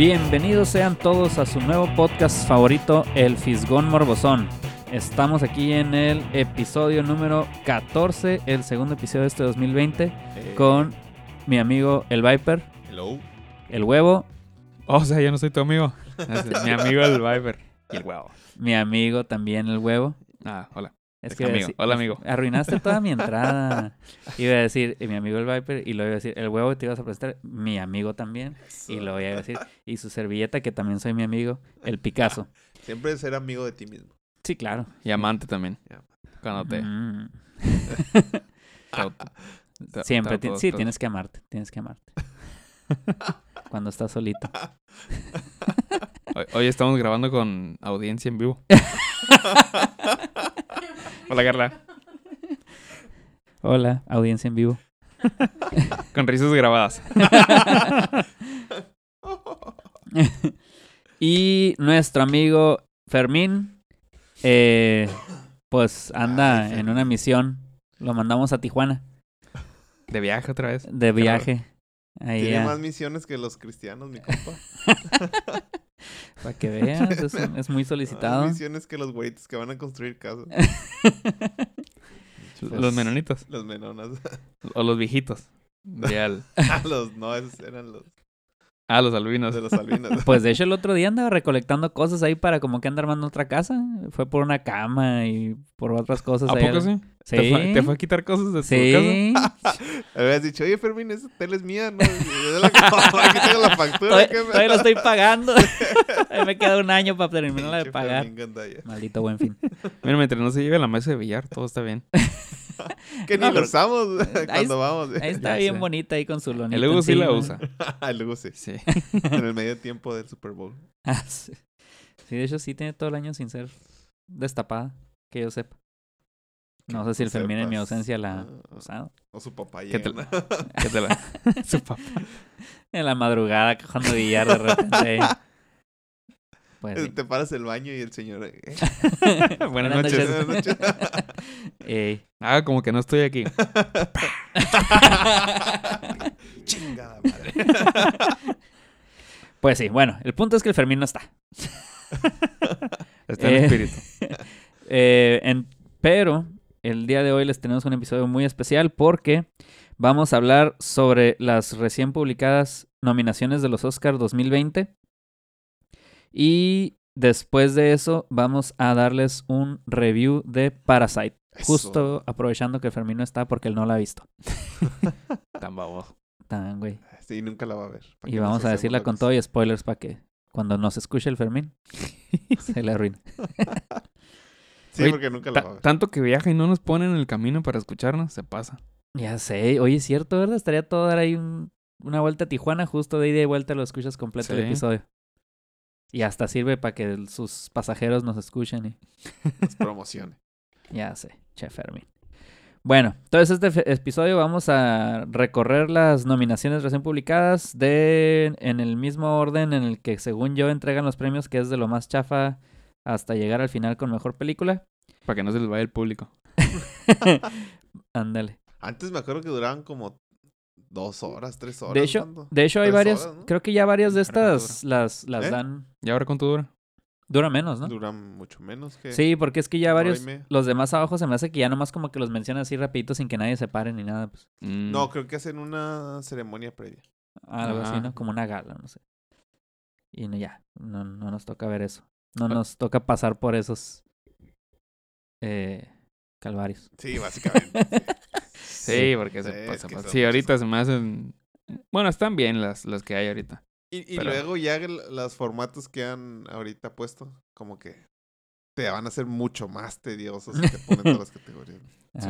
Bienvenidos sean todos a su nuevo podcast favorito, El Fisgón Morbosón. Estamos aquí en el episodio número 14, el segundo episodio de este 2020, con mi amigo el Viper, Hello. el huevo, O sea, yo no soy tu amigo. Mi amigo el Viper. Y el huevo. mi amigo también el huevo. Ah, hola. Es que amigo. Hola, amigo. Arruinaste toda mi entrada. Iba a decir mi amigo el Viper y luego iba a decir el huevo te ibas a prestar, mi amigo también. Y luego iba a decir, y su servilleta que también soy mi amigo, el Picasso. Siempre ser amigo de ti mismo. Sí, claro. Y amante también. Cuando te... Mm. Siempre, sí, tienes que amarte, tienes que amarte. Cuando estás solito. Hoy, hoy estamos grabando con audiencia en vivo. Hola, Carla. Hola, audiencia en vivo. Con risas grabadas. y nuestro amigo Fermín, eh, pues anda Ay, en una misión. Lo mandamos a Tijuana De viaje otra vez. de viaje. Ahí Tiene más misiones que los cristianos, mi compa. para que veas, es, es muy solicitado. Más misiones que los güeyes que van a construir casas. Los menonitos. Los menonas. O los viejitos. De al- Ah, los, no, esos eran los Ah, los albinos. de los albinos. Pues de hecho el otro día andaba recolectando cosas ahí para como que anda armando otra casa. Fue por una cama y por otras cosas. ¿A ahí. poco sí? Sí. ¿Te fue, te fue a quitar cosas de tu Sí. casa? Habías dicho, oye, Fermín, esa tele es mía, ¿no? Aquí tengo la factura. Todavía, ¿qué me- todavía lo estoy pagando. Ahí me queda un año para terminarla de pagar. Maldito buen fin. Mira, mientras no se lleve la mesa de billar, todo está bien. Que ni No, lo usamos Ahí- cuando vamos. Ahí está Ya bien sé. bonita ahí con su lonita. El Hugo sí la usa. Ah, luego sí. Sí. En el medio tiempo del Super Bowl. Ah, sí. Sí, de hecho sí tiene todo el año sin ser destapada, que yo sepa. No sé si el Fermín en mi ausencia la ha Ah, usado. O su papá ¿Qué llega. te- ¿Qué te la... Su papá. En la madrugada, cojando billar de repente. Pues sí. Te paras el baño y el señor. eh, Buenas noches. Buenas noches. Ah, como que no estoy aquí. Chingada madre. Pues sí, bueno, el punto es que el Fermín no está. Está en Eh, espíritu. Eh, en- pero el día de hoy les tenemos un episodio muy especial porque vamos a hablar sobre las recién publicadas nominaciones de los Oscars 2020. Y después de eso vamos a darles un review de Parasite. Justo aprovechando que Fermín no está porque él no la ha visto. Tan baboso. Tan, güey. Sí, nunca la va a ver. ¿Para Y vamos a decirla con todo y spoilers para que cuando nos escuche el Fermín se le arruine. Sí, Oye, porque nunca la va a ver. tanto que viaja y no nos pone en el camino para escucharnos, se pasa. Ya sé, oye, es cierto, ¿verdad? Estaría todo dar ahí un- una vuelta a Tijuana, justo de ida y vuelta lo escuchas completo el episodio. Y hasta sirve para que sus pasajeros nos escuchen y Las promociones. ya sé, che Fermín. Bueno, entonces este episodio vamos a recorrer las nominaciones recién publicadas de en el mismo orden en el que según yo entregan los premios, que es de lo más chafa hasta llegar al final con mejor película. Para que no se les vaya el público. Ándale. Antes me acuerdo que duraban como dos horas, tres horas. De hecho, de hecho hay varias, horas, ¿no? creo que ya varias de estas las, las ¿Eh? dan, ¿Y ahora cuánto dura? dura menos, ¿no? Duran mucho menos que. Sí, porque es que ya varios, los demás abajo se me hace que ya nomás como que los mencionan así rapidito sin que nadie se pare ni nada, pues. Mm, No, creo que hacen una ceremonia previa. Algo así. ¿no? Como una gala, no sé. Y no, ya, no, no nos toca ver eso. No Ah. nos toca pasar por esos eh, calvarios. Sí, básicamente. Sí, porque Sí, se es pasa. que Sí, ahorita se me hacen... Bueno, están bien las, las que hay ahorita. Y, y Pero- luego ya los formatos que han ahorita puesto, como que te van a ser mucho más tediosos si te ponen todas las categorías. Sí.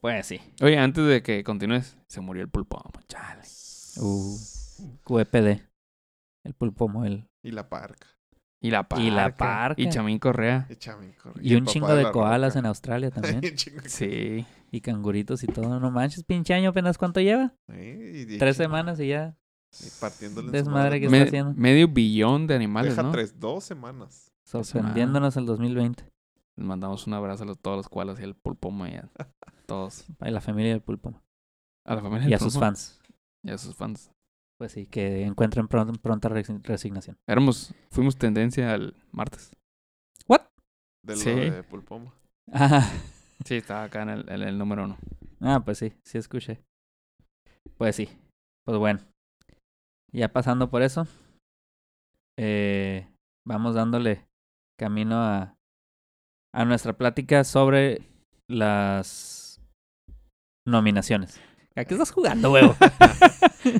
Pues sí. Oye, antes de que continúes, se murió el pulpo. Chale. Uh. QEPD. El pulpomo, el... Y la parca. Y la parca. Y la parca. Y Chamín Correa. Y Chamin Correa. Y un chingo de la koalas roca. en Australia también. Y un chingo de- Sí. Y canguritos y todo. No manches, pinche año apenas cuánto lleva. Sí, y- y- Tres semanas y ya. y partiéndole Desmadre madre. que Me- está haciendo? medio billón de animales, Deja ¿no? tres, dos semanas. Sorprendiéndonos el 2020. Les mandamos un abrazo a los- todos los koalas y al pulpomo y a todos. A la familia del pulpomo. A la familia Y del a sus fans. Y a sus fans. Pues sí, que encuentren pron- pronta resi- resignación. Éramos, fuimos tendencia el martes. De lo Sí. de Pulpoma. Ah, Sí, estaba acá en el, en el número uno. ah, pues sí, sí escuché. Pues sí. Pues bueno. Ya pasando por eso. eh, vamos dándole camino a, a nuestra plática sobre las nominaciones. ¿A qué estás jugando, huevo?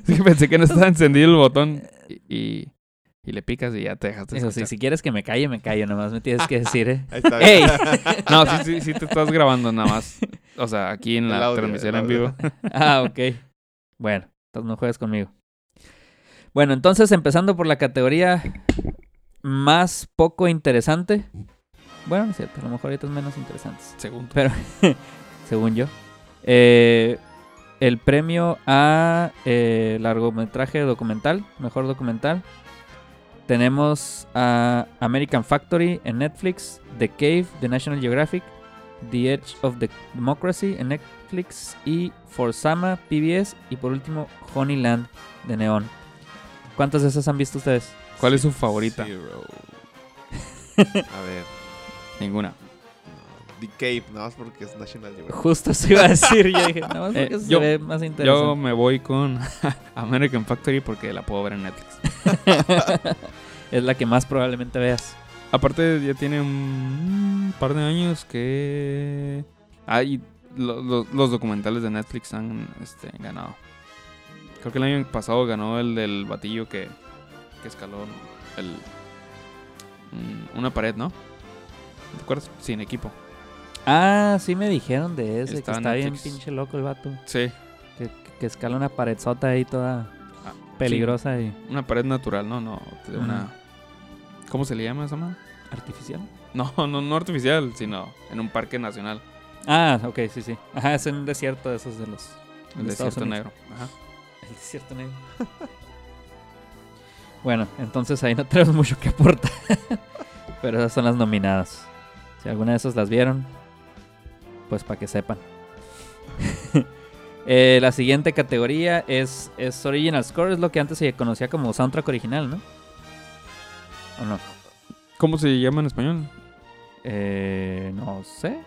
Sí, pensé que no estaba encendido el botón y, y, y le picas y ya te dejaste Eso sí, escuchar. si quieres que me calle, me callo. Nomás me tienes que decir, ¿eh? Ahí está. ¡Ey! No, sí, sí, sí te estás grabando nada más. O sea, aquí en la audio, transmisión en vivo. Ah, ok. Bueno, entonces no juegues conmigo. Bueno, entonces empezando por la categoría más poco interesante. Bueno, no es cierto, a lo mejor ahorita es menos interesante, Segundo. pero según yo. Eh, el premio a eh, largometraje documental, mejor documental. Tenemos a American Factory en Netflix, The Cave de National Geographic, The Edge of the Democracy en Netflix y Forsama PBS y por último Honeyland de Neon. ¿Cuántas de esas han visto ustedes? ¿Cuál es su favorita? Zero. A ver. Ninguna. The Cave, nada más porque es National Geographic. Justo se iba a decir, yo dije, no, Eh, porque se yo- ve más Yo interesante. me voy con American Factory porque la puedo ver en Netflix. es la que más probablemente veas. Aparte, ya tiene un par de años que. Hay. lo- lo- los documentales de Netflix han este, ganado. Creo que el año pasado ganó el del batillo que, que escaló el, una pared, ¿no? ¿Te acuerdas? Sin equipo. Ah, sí me dijeron de ese, Está que está bien pinche loco el vato. Sí. Que, que escala una paredzota ahí toda Ah, peligrosa y una pared natural, ¿no? No. una, ¿Cómo se le llama esa madre? artificial. No, no, no artificial, sino en un parque nacional. Ah, ok, sí, sí. Ajá, es en un desierto de esos de los... El de desierto negro. Ajá. El desierto negro. bueno, entonces ahí no tenemos mucho que aportar. Pero esas son las nominadas. Si alguna de esas las vieron, pues para que sepan. Eh, la siguiente categoría es, es Original Score, es lo que antes se conocía como soundtrack original, ¿no? ¿O no? ¿Cómo se llama en español? Eh, no sé.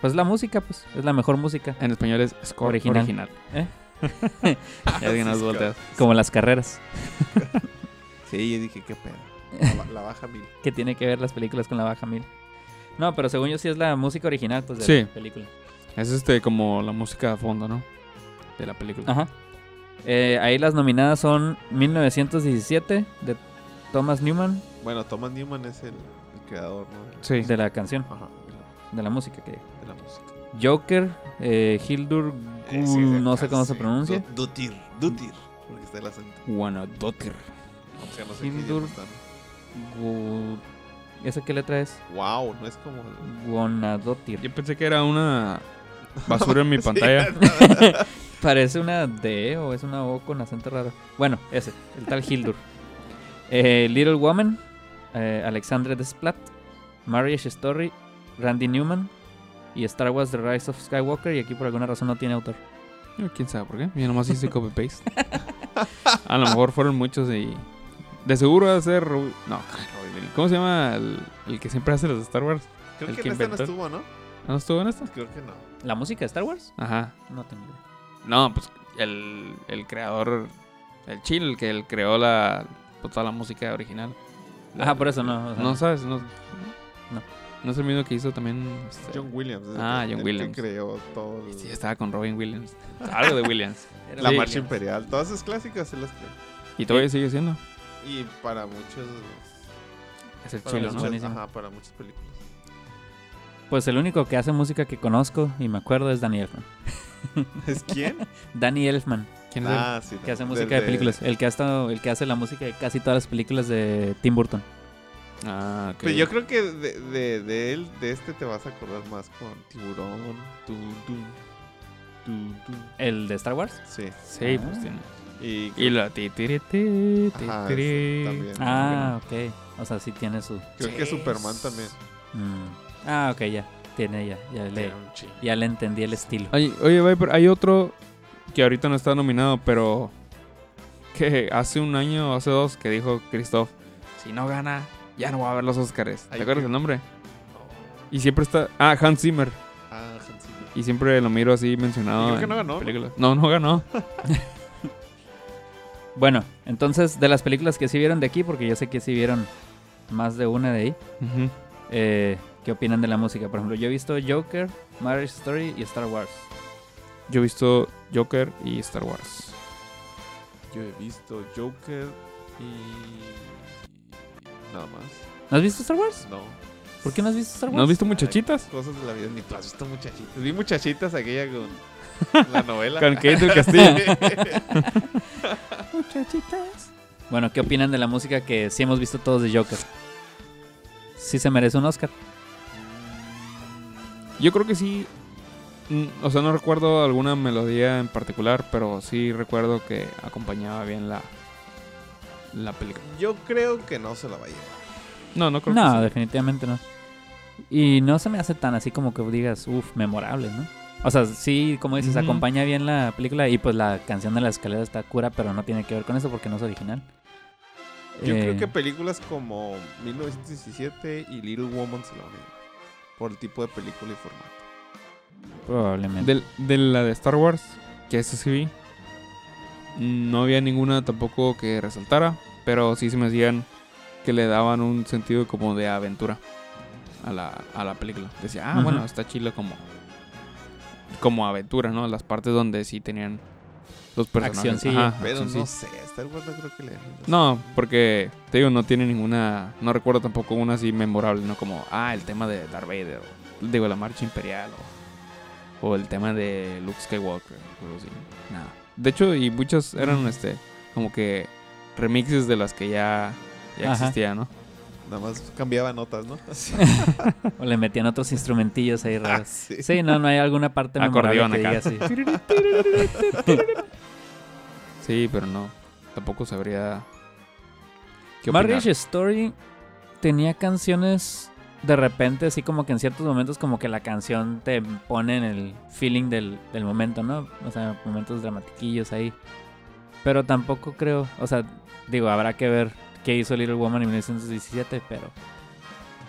Pues la música, pues. Es la mejor música. En español es score Original. original. ¿Eh? Ya. Como las carreras. Sí, yo dije, qué pedo. La, la baja mil. que tiene que ver las películas con la baja mil. No, pero según yo sí es la música original, pues, de Sí. la película. Es este como la música a fondo, ¿no? De la película. Ajá. Eh, ahí las nominadas son 1917 de Thomas Newman, Bueno, Thomas Newman es el, el creador, ¿no? Sí. de la canción, Ajá, de la música que de la música. Joker, eh, Hildur, Eh, sí, de no sé cómo se pronuncia. Du- Dutir, Dutir. Porque está el acento. Guanadotir. O sea, no sé qué Hildur. ¿Esa qué letra es? Wow, no es como. el- Guanadotir. Yo pensé que era una basura en mi pantalla. Parece una D o es una O con acento raro. Bueno, ese, el tal Hildur. Eh, Little Woman, eh, Alexandre Desplat, Marriage Story, Randy Newman y Star Wars The Rise of Skywalker. Y aquí por alguna razón no tiene autor. Yo, ¿Quién sabe por qué? Yo nomás hice copy-paste. A lo mejor fueron muchos y... De seguro va a ser... Rob- No. ¿Cómo se llama el, el que siempre hace los de Star Wars? Creo El que que en esta no estuvo, ¿no? ¿No estuvo en esta? Creo que no. ¿La música de Star Wars? Ajá. No tengo idea. No, pues el, el creador... El chill, el que él creó la... pues, toda la música original. La- Ah, por eso no. o sea, No sabes, no... No. No es el mismo que hizo también... este- John Williams. el Ah, que- John el Williams. Que creó todo. el- Sí, estaba con Robin Williams. Algo de Williams. La Sí. marcha imperial. Todas esas clásicas se las creó. Y todavía sigue siendo. Y para muchos. Es el Para ¿no? buenísimo. Ajá, para muchas películas. Pues el único que hace música que conozco y me acuerdo es Danny Elfman. ¿Es quién? Danny Elfman, ¿Quién es él? ah, sí. que hace música de películas. El que ha estado, el que hace la música de casi todas las películas de Tim Burton. Ah, ok. Pero yo creo que de, de, de él, de este te vas a acordar más con Tiburón. Tum, tum, tum, tum. El de Star Wars. Sí. Sí, Ah. pues tiene. Y, Y la ti, tiri, ti, ti, Ajá, tiri. también. Ah, ok. O sea, sí tiene su. creo que Superman también. Mm. Ah, ok, ya. Tiene ya. Ya le, ya le entendí el estilo. Oye, oye, Viper, hay otro que ahorita no está nominado, pero que hace un año o hace dos que dijo Christoph, si no gana, ya no va a ver los Oscars. ¿Te acuerdas el nombre? No. Y siempre está... Ah, Hans Zimmer. Ah, Hans Zimmer. Y siempre lo miro así mencionado creo que en no ganó, películas. No, no ganó. Bueno, entonces, de las películas que sí vieron de aquí, porque yo sé que sí vieron más de una de ahí, Ujú. eh, ¿qué opinan de la música? Por ejemplo, yo he visto Joker, Marriage Story y Star Wars. Yo he visto Joker y Star Wars. Yo he visto Joker y. Nada más. ¿No has visto Star Wars? No. ¿Por qué no has visto Star Wars? ¿No has visto muchachitas? Cosas de la vida. Ni tú has visto muchachitas. Vi muchachitas aquella con la novela. Con Kate del Castillo. Muchachitas. Bueno, ¿qué opinan de la música que sí hemos visto todos de Joker? Sí se merece un Oscar. Yo creo que sí. Mm, O sea, no recuerdo alguna melodía en particular, pero sí recuerdo que acompañaba bien la, la película. Yo creo que no se la va a llevar. No, no creo No, que sí. definitivamente no. Y no se me hace tan así como que digas, uff, memorable, ¿no? O sea, sí, como dices, acompaña bien la película y pues la canción de la escalera está cura, pero no tiene que ver con eso porque no es original. Yo Eh, creo que películas como 1917 y Little Woman se la van. Por el tipo de película y formato. Probablemente. Del- De, la de Star Wars, que esa sí vi, no había ninguna tampoco que resaltara, pero sí se me hacían que le daban un sentido como de aventura a la, a la película. Decía, ah, bueno, está chila como, como aventura, ¿no? Las partes donde sí tenían los personajes. Accioncilla. Ajá, Pero acción, no sí. sé, Star Wars no creo que le No, porque te digo, no tiene ninguna. No recuerdo tampoco una así memorable, ¿no? Como, ah, el tema de Darth Vader, o digo, la marcha imperial, o, o el tema de Luke Skywalker, o así. Nada. De hecho, y muchas eran este, como que remixes de las que ya, ya existían, ¿no? Nada más cambiaba notas, ¿no? O le metían otros instrumentillos ahí Ah, raros. sí. Sí, no, no hay alguna parte memorable Acordeón que acá. diga así. Sí, pero no. Tampoco sabría. ¿Qué. Marriage Story tenía canciones de repente, así como que en ciertos momentos, como que la canción te pone en el feeling del, del momento, ¿no? O sea, momentos dramatiquillos ahí. Pero tampoco creo, o sea, digo, habrá que ver qué hizo Little Woman en 1917, pero.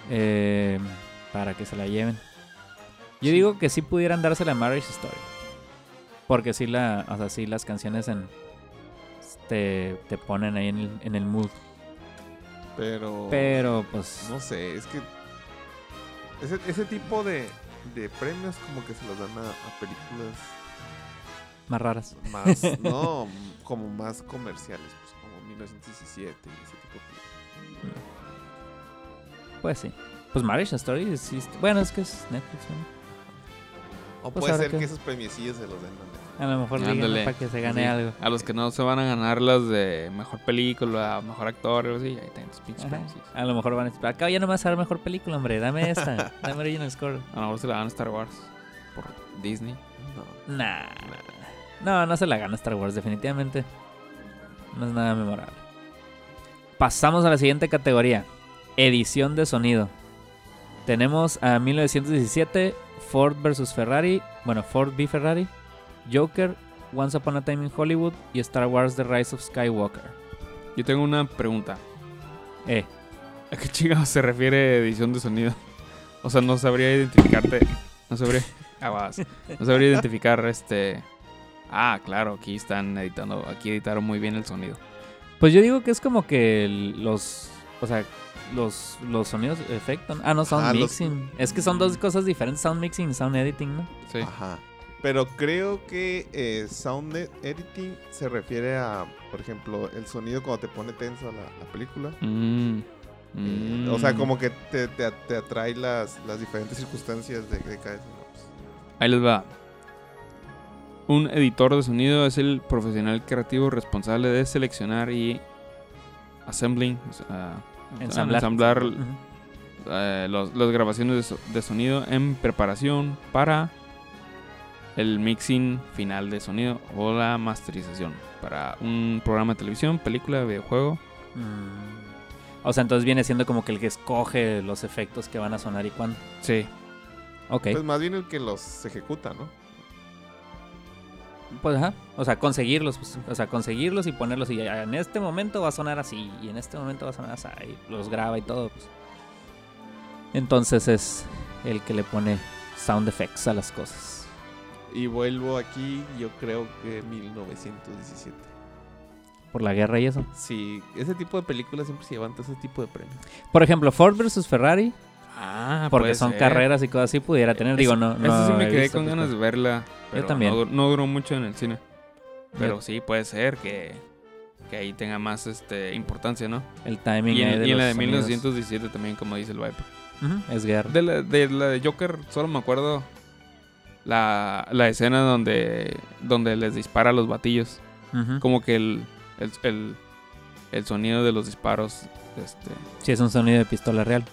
eh, para que se la lleven. Yo digo que sí pudieran dársela a Marriage Story. Porque sí, la, o sea, sí las canciones en, te, te ponen ahí en el, en el mood. Pero. Pero pues No sé, es que. Ese, ese tipo de, de premios, como que se los dan a, a películas más raras. más. no, como más comerciales, pues como 1917 y ese tipo. Pues sí. Pues Marriage Story Bueno, es que es Netflix, ¿no? O Pues puede ser que- que esos premiecillos se los den a Netflix. A lo mejor Ándale. para que se gane Sí. algo. A los que no se van a ganar las de mejor película, mejor actor, o así, ahí tienen tus pinches premios. A lo mejor van a decir, acá ya no me vas a dar mejor película, hombre. Dame esta. Dame Original Score. A lo mejor se la dan a Star Wars por Disney. No. Nah. No, no se la gana Star Wars, definitivamente. No es nada memorable. Pasamos a la siguiente categoría. Edición de sonido. Tenemos a 1917, Ford vs. Ferrari. Bueno, Ford v Ferrari. Joker, Once Upon a Time in Hollywood y Star Wars The Rise of Skywalker. Yo tengo una pregunta. Eh, ¿A qué chingados se refiere edición de sonido? O sea, no sabría identificarte. No sabría. Aguas. No sabría identificar este. Ah, claro, aquí están editando. Aquí editaron muy bien el sonido. pues yo digo que es como que los. O sea, los, los sonidos efecto. Ah, no, sound Ah, los- mixing. Es que son dos cosas diferentes: sound mixing y sound editing, ¿no? Sí. Ajá. Pero creo que eh, sound e- editing se refiere a, por ejemplo, el sonido cuando te pone tenso la, la película. Mm, Eh, O sea, Mm. como que te, te, te atrae las, las diferentes circunstancias de, de cada escena. Ahí les va. Un editor de sonido es el profesional creativo responsable de seleccionar y assembling, o sea, Ensamblar. eh, los- las grabaciones de, so- de sonido en preparación para el mixing final de sonido o la masterización para un programa de televisión, película, videojuego. Mm. O sea, entonces viene siendo como que el que escoge los efectos que van a sonar y cuándo. Sí. Ok. Pues más bien el que los ejecuta, ¿no? Pues ajá. O sea, conseguirlos. pues, o sea, conseguirlos y ponerlos. Y en este momento va a sonar así. Y en este momento va a sonar así. Y los graba y todo. Pues. Entonces es el que le pone sound effects a las cosas. Y vuelvo aquí, yo creo que 1917. Por la guerra y eso. Sí, ese tipo de películas siempre se llevan ese tipo de premios. Por ejemplo, Ford versus Ferrari. Ah, Porque son ser. carreras y cosas así. Pudiera tener. Digo, no. no Eso sí me quedé visto, con ganas de verla. Pero también. No, no duró mucho en el cine. Pero Yo- sí, puede ser que, que ahí tenga más este, importancia, ¿no? El timing Y en, de y en la de sonidos. 1917 también, como dice el Viper. Es guerra. De la, de la de Joker, solo me acuerdo la, la escena donde, donde les dispara a los batillos. Como que el, el, el, el sonido de los disparos. Este, Sí, es un sonido de pistola real.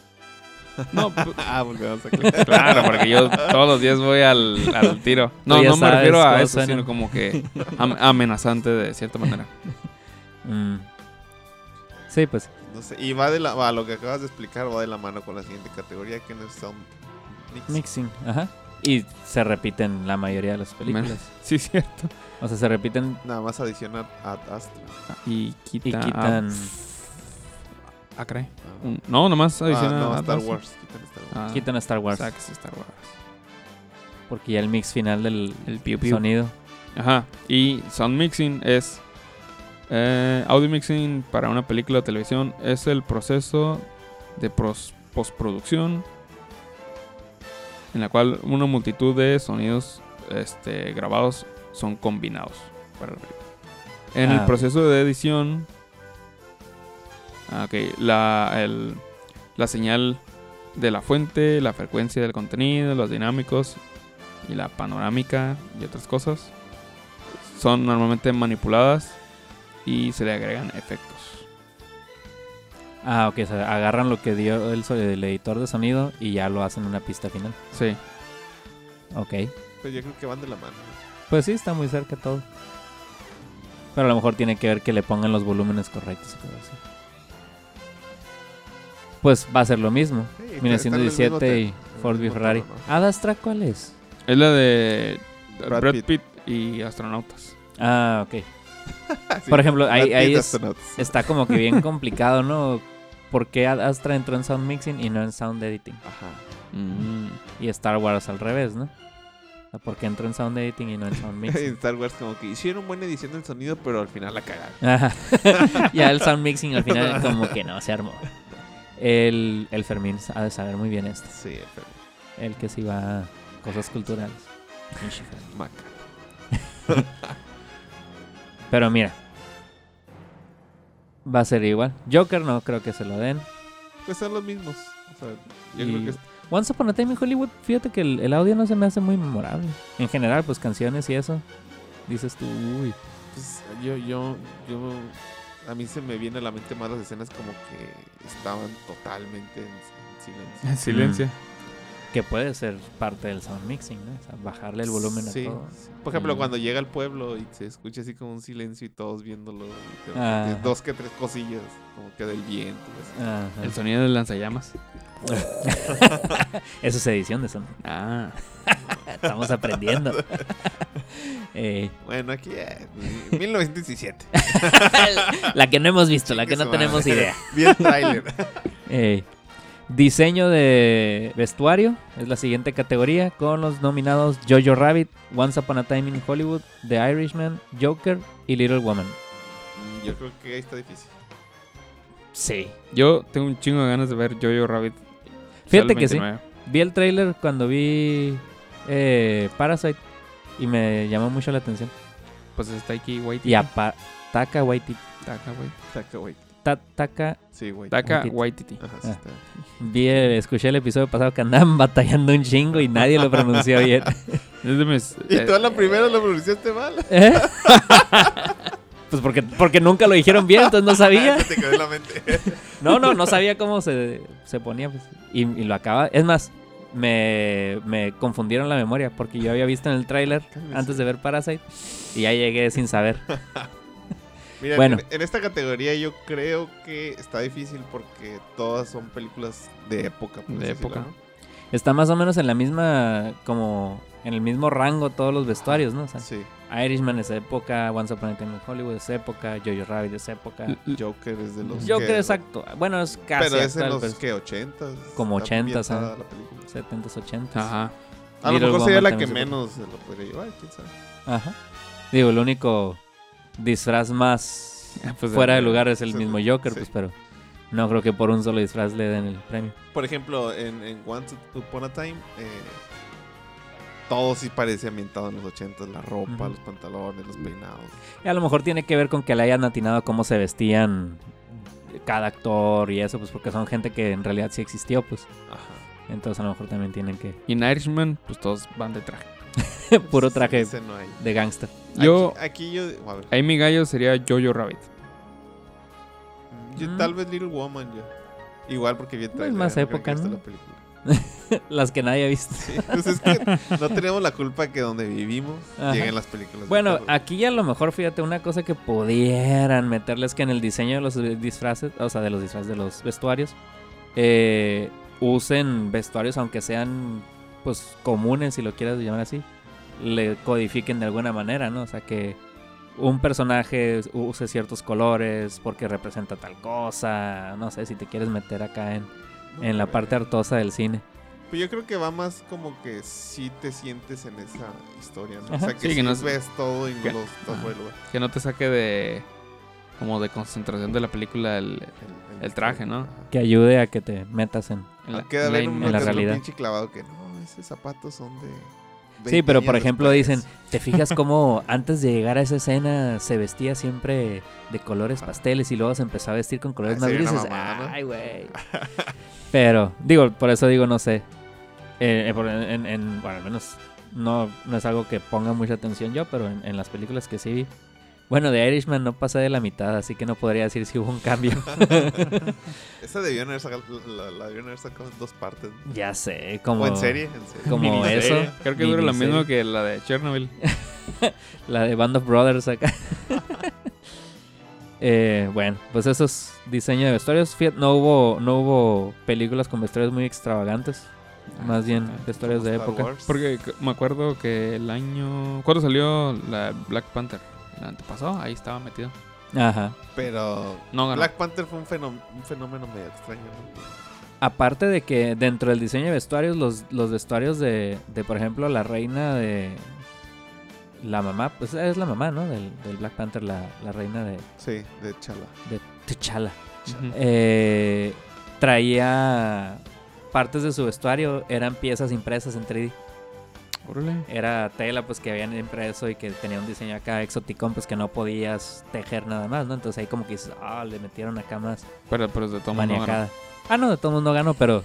No, pu- Ah, volvemos a aclarar. claro, porque yo todos los días voy al, al tiro. No, no me refiero a eso, suena. sino como que am- amenazante de cierta manera. Mm. Sí, pues. No sé, y va de la, va, lo que acabas de explicar va de la mano con la siguiente categoría que no es sound mix. Mixing. Ajá. Y se repiten la mayoría de las películas. Sí, cierto. O sea, se repiten Nada más adicionar a Astra. Y quita. y quitan. Ah, caray. Ah. Un- No, nomás Ah, adiciona. no, a Star. Wars. quitan Star Wars. Ah, Quitan a Star Wars. Star. Porque ya el mix final del El piu piu. sonido. Ajá. Y sound mixing es. eh, audio mixing para una película o televisión es el proceso de pros- postproducción en la cual una multitud de sonidos este, grabados son combinados para la película. En Ah, el ok. proceso de edición, ah, ok, la, el- la señal de la fuente, la frecuencia del contenido, los dinámicos y la panorámica y otras cosas son normalmente manipuladas y se le agregan efectos. Ah, ok. O sea, agarran lo que dio el, el editor de sonido y ya lo hacen en una pista final. Sí. Ok. Pues yo creo que van de la mano. Pues sí, está muy cerca todo. Pero a lo mejor tiene que ver que le pongan los volúmenes correctos y cosas así. Pues va a ser lo mismo. Sí, está- están en el mismo 1917 y Ford v Ferrari. tono, ¿Ad Astra cuál es? Es la de Brad Brad, Pitt. Pitt. y astronautas. Ah, ok. ¿no? Sí, Por ejemplo, ahí- Brad ahí es-. Está como que bien complicado, ¿no? ¿Por qué Ad Astra entró en sound mixing y no en sound editing? Ajá. Mm. Y Star Wars al revés, ¿no? O sea, ¿Por qué entró en sound editing y no en sound En mixing? Star Wars como que hicieron buena edición del sonido, pero al final la cagaron. Ajá. ya el sound mixing al final como que no se armó. El, el Fermín ha de saber muy bien esto. Sí, pero El que sí va a cosas culturales. Fermín. maca. Pero mira. Va a ser igual. Joker no creo que se lo den. Pues son los mismos. O sea, yo Y- creo que es- Once Upon a Time in Hollywood, fíjate que el, el audio no se me hace muy memorable. En general, pues canciones y eso. Dices tú, uy. pues, yo, yo, yo, a mí se me viene a la mente más las escenas como que estaban totalmente en, en silencio. En silencio. Que puede ser parte del sound mixing, ¿no? O sea, bajarle el volumen Sí, a todo. sí. Por ejemplo, Mm. cuando llega al pueblo y se escucha así como un silencio y todos viéndolo. y repente dos que tres cosillas, como que del viento. y así. Ajá. El sonido del lanzallamas. Eso es edición de sonido. Ah. Estamos aprendiendo. Eh, Bueno, aquí eh, 1917. la que no hemos visto, la que no tenemos idea. Bien trailer. Eh, diseño de vestuario es la siguiente categoría con los nominados Jojo Rabbit, Once Upon a Time in Hollywood, The Irishman, Joker y Little Woman. Mm, Yo creo que ahí está difícil. Sí. Yo tengo un chingo de ganas de ver Jojo Rabbit. Fíjate que sí. 29. Vi el trailer cuando vi eh, Parasite y me llamó mucho la atención. Pues está aquí, White. Y a Pa- Taka Waititi. Taca, güey. Taika Waititi. Ta- Taka. Sí, güey. Taka Waititi. Waititi. Ajá, sí Ah. está. Vi escuché el episodio pasado que andaban batallando un chingo y nadie lo pronunció bien. Es Y eh, tú a la primera lo pronunciaste mal. ¿Eh? Pues porque, porque nunca lo dijeron bien, entonces no sabía. Se te quedó en la mente. No, no, no sabía cómo se, se ponía. pues, y, y lo acaba. Es más, me, me confundieron la memoria porque yo había visto en el tráiler antes de ver Parasite y ya llegué sin saber. Mira, Bueno. en, en esta categoría yo creo que está difícil porque todas son películas de época. por De decirlo, época. ¿no? Está más o menos en la misma, como en el mismo rango todos los vestuarios, ¿no? O sea, Sí. Irishman es época, Once Upon a Time in Hollywood es época, Jojo Rabbit es época. Joker es de los. Joker que- es acto. Bueno, es casi Pero es en los pero que 80 Como 80s, ochentas ah. la película. 70s, 80s. Ajá. A lo mejor sería Woman la que menos se lo podría llevar, quién sabe. Ajá. Digo, el único disfraz más Pues, fuera de lugar es el mismo Joker, sí. pues, pero no creo que por un solo disfraz le den el premio. Por ejemplo, en, en Once Upon a Time, eh, todo sí parece ambientado en los 80 la ropa, los pantalones, los peinados. Y a lo mejor tiene que ver con que le hayan atinado a cómo se vestían cada actor y eso, pues porque son gente que en realidad sí existió, pues. Ajá. Entonces a lo mejor también tienen que... Y en Irishman, pues todos van de traje. Puro traje no de gangster. Yo, Aquí, aquí yo. Ahí mi gallo sería Jojo Rabbit. yo Mm. Tal vez Little Woman, yo. Igual porque vi el Es trailer, más no creo época, ¿no? la película. Las que nadie ha visto. Sí, pues es que no tenemos la culpa que donde vivimos Ajá. lleguen las películas. Bueno, aquí a lo mejor, fíjate, una cosa que pudieran meterles que en el diseño de los disfraces, o sea, de los disfraces de los vestuarios, eh, usen vestuarios, aunque sean, pues, comunes, si lo quieres llamar así, le codifiquen de alguna manera, ¿no? O sea, que un personaje use ciertos colores porque representa tal cosa, no sé, si te quieres meter acá en, en la parte hartosa del cine. Pues yo creo que va más como que si te sientes en esa historia, ¿no? Ajá. O sea, que Sí, que sí no- ves todo y no que- lugar. No te saque de. Como de concentración de la película el, El, El traje, ¿no? Que ayude a que te metas en... en la, Ah, Queda en la inmen- en la realidad. pinche clavado que no, esos zapatos son de. Sí, 20 pero por ejemplo después". dicen, ¿te fijas cómo antes de llegar a esa escena se vestía siempre de colores pasteles y luego se empezó a vestir con colores Ah, más grises? Ay, güey. Pero, digo, por eso digo, no sé. Eh, eh, en, en- bueno, al menos no, no es algo que ponga mucha atención yo, pero en, en las películas que sí vi. Bueno, de Irishman no pasé de la mitad, así que no podría decir si hubo un cambio. Esa debieron haber sacado, la, la debieron haber sacado en dos partes. ya sé, como, O en serie, en serie. como eso. Creo que dura lo mismo que la de Chernobyl. La de Band of Brothers acá. Eh, bueno, pues eso es diseño de vestuarios. No hubo, no hubo películas con vestuarios muy extravagantes. Más bien Ah, vestuarios de época. Porque me acuerdo que el año. ¿Cuándo salió la Black Panther? El antepasado, ahí estaba metido. Ajá. Pero No ganó. Black Panther fue un fenómeno, un fenómeno medio extraño. ¿no? Aparte de que dentro del diseño de vestuarios, los, los vestuarios de, de, por ejemplo, la reina de... La mamá, pues es la mamá, ¿no? Del, del Black Panther, la, la reina de, Sí, de Chala. de T'Challa. Eh, traía partes de su vestuario, eran piezas impresas en 3D. Órale. Era tela pues que habían impreso y que tenía un diseño acá exoticón pues que no podías tejer nada más, ¿no? Entonces ahí como que dices, ah, le metieron acá más Pero, pero de todo mundo maniacada. Ah, no, de todo mundo ganó, pero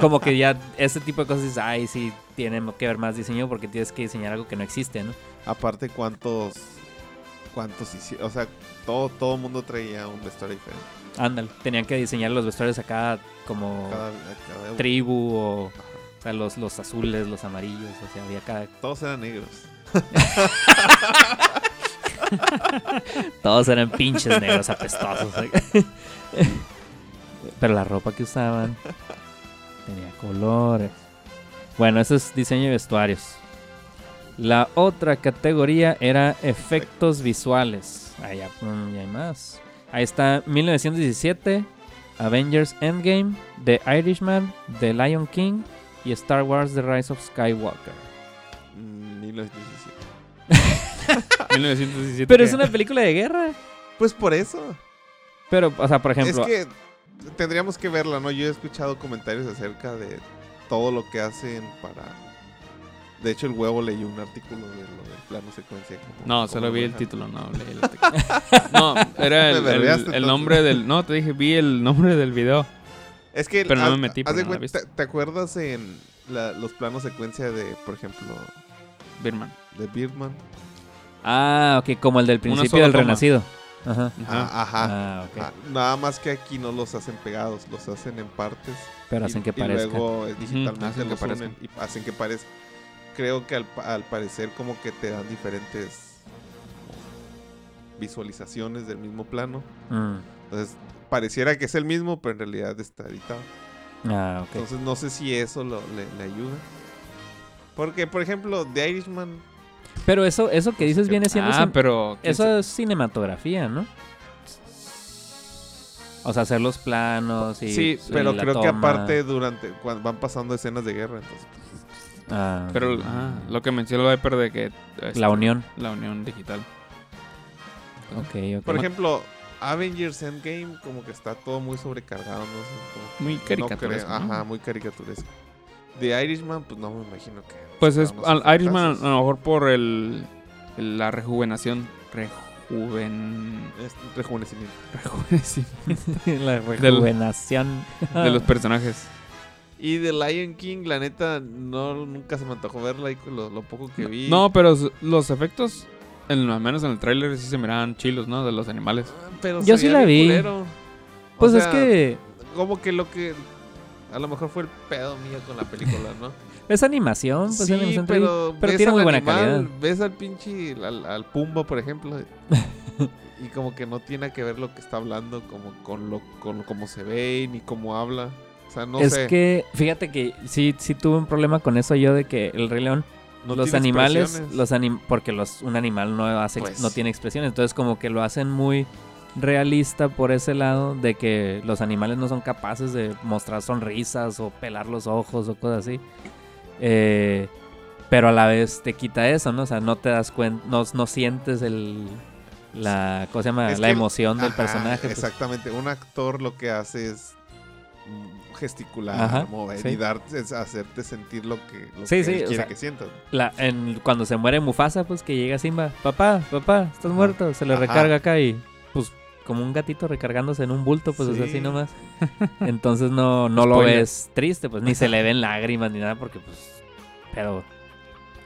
como que ya ese tipo de cosas dices, ay, sí, tiene que ver más diseño porque tienes que diseñar algo que no existe, ¿no? Aparte, ¿cuántos. ¿Cuántos hicieron? O sea, todo todo mundo traía un vestuario diferente. Ándale, tenían que diseñar los vestuarios acá como Cada, cada- tribu o, o sea, los, los azules, los amarillos, o sea, había cada... Todos eran negros. Todos eran pinches negros apestosos. Pero la ropa que usaban tenía colores. Bueno, eso es diseño de vestuarios. La otra categoría era efectos visuales. Ahí ya, mm, ya hay más. Ahí está 1917, Avengers Endgame, The Irishman, The Lion King y Star Wars The Rise of Skywalker. Mm, 1917. 1917. Pero es una película de guerra. Pues por eso. Pero, o sea, por ejemplo, Es que tendríamos que verla, ¿no? Yo he escuchado comentarios acerca de todo lo que hacen para De hecho, el huevo leyó un artículo de lo del plano secuencia. como- No, como solo lo vi el título, no leí el texto. No, era el, el- nombre del... No, te dije, vi el nombre del video. Es que Pero no me metí. ¿te, te acuerdas en la- los planos secuencia de, por ejemplo, Birman. de Birdman? Ah, ok, como el del principio del toma. Renacido. Ajá. Ajá. Ah, ajá. Ah. Ah, nada más que aquí no los hacen pegados, los hacen en partes. Pero y- hacen que y parezca. luego eh, digitalmente hacen que los parezcan. unen y hacen que parezca. Creo que al, pa- al parecer como que te dan diferentes visualizaciones del mismo plano. Mm. Entonces pareciera que es el mismo, pero en realidad está editado. Ah, ok. Entonces no sé si eso lo, le, le ayuda. Porque, por ejemplo, The Irishman... Pero eso, eso que dices viene siendo... Ah, pero... ¿quién Eso es cinematografía, ¿no? O sea, hacer los planos y... sí, y pero la creo que aparte durante... Cuando van pasando escenas de guerra, entonces... pues, Ah, Pero ah, lo que mencionó el Viper de que... este, la unión. La unión digital. Ok, ok. Por ejemplo, Avengers Endgame como que está todo muy sobrecargado, no sé. Muy caricaturesco. Ajá, muy caricaturesco. The Irishman, pues no me imagino que... Pues es al Irishman a lo mejor por el, el- la rejuvenación. Rejuven... Rejuvenecimiento. rejuvenecimiento la rejuvenación. de los personajes. Y The Lion King, la neta, no, nunca se me antojó verla y lo, lo poco que vi. No, pero los efectos, en, al menos en el tráiler, sí se miraban chilos, ¿no? De los animales. Pero Yo sí la vi. culero. O Pues es que Como que lo que... A lo mejor fue el pedo mío con la película, ¿no? es animación, pues es sí, animación 3D, pero, pero tiene muy buena animal, calidad. Ves al pinche, al, al Pumba, por ejemplo, y como que no tiene que ver lo que está hablando como con lo con cómo se ve ni cómo habla. O sea, no es sé. que, fíjate que sí, sí tuve un problema con eso yo de que el Rey León, no los animales, los anim porque los, un animal no hace, Pues. no tiene expresiones, entonces como que lo hacen muy realista por ese lado de que los animales no son capaces de mostrar sonrisas o pelar los ojos o cosas así. Eh, pero a la vez te quita eso, ¿no? O sea, no te das cuenta, no, no sientes el la ¿cómo se llama? Es la que- emoción del Ajá, personaje. pues. Exactamente. Un actor lo que hace es gesticular, Ajá, mover sí. y darte, es hacerte sentir lo que, lo Sí, que sí, él o quiere sea, que sientas. La, en, cuando se muere Mufasa, pues que llega Simba, papá, papá, estás Ajá. muerto, se le Ajá. recarga acá y pues como un gatito recargándose en un bulto, pues sea, así Sí. nomás. Entonces no, no lo Spoiler. ves triste, pues ni se le ven lágrimas ni nada porque pues, pero,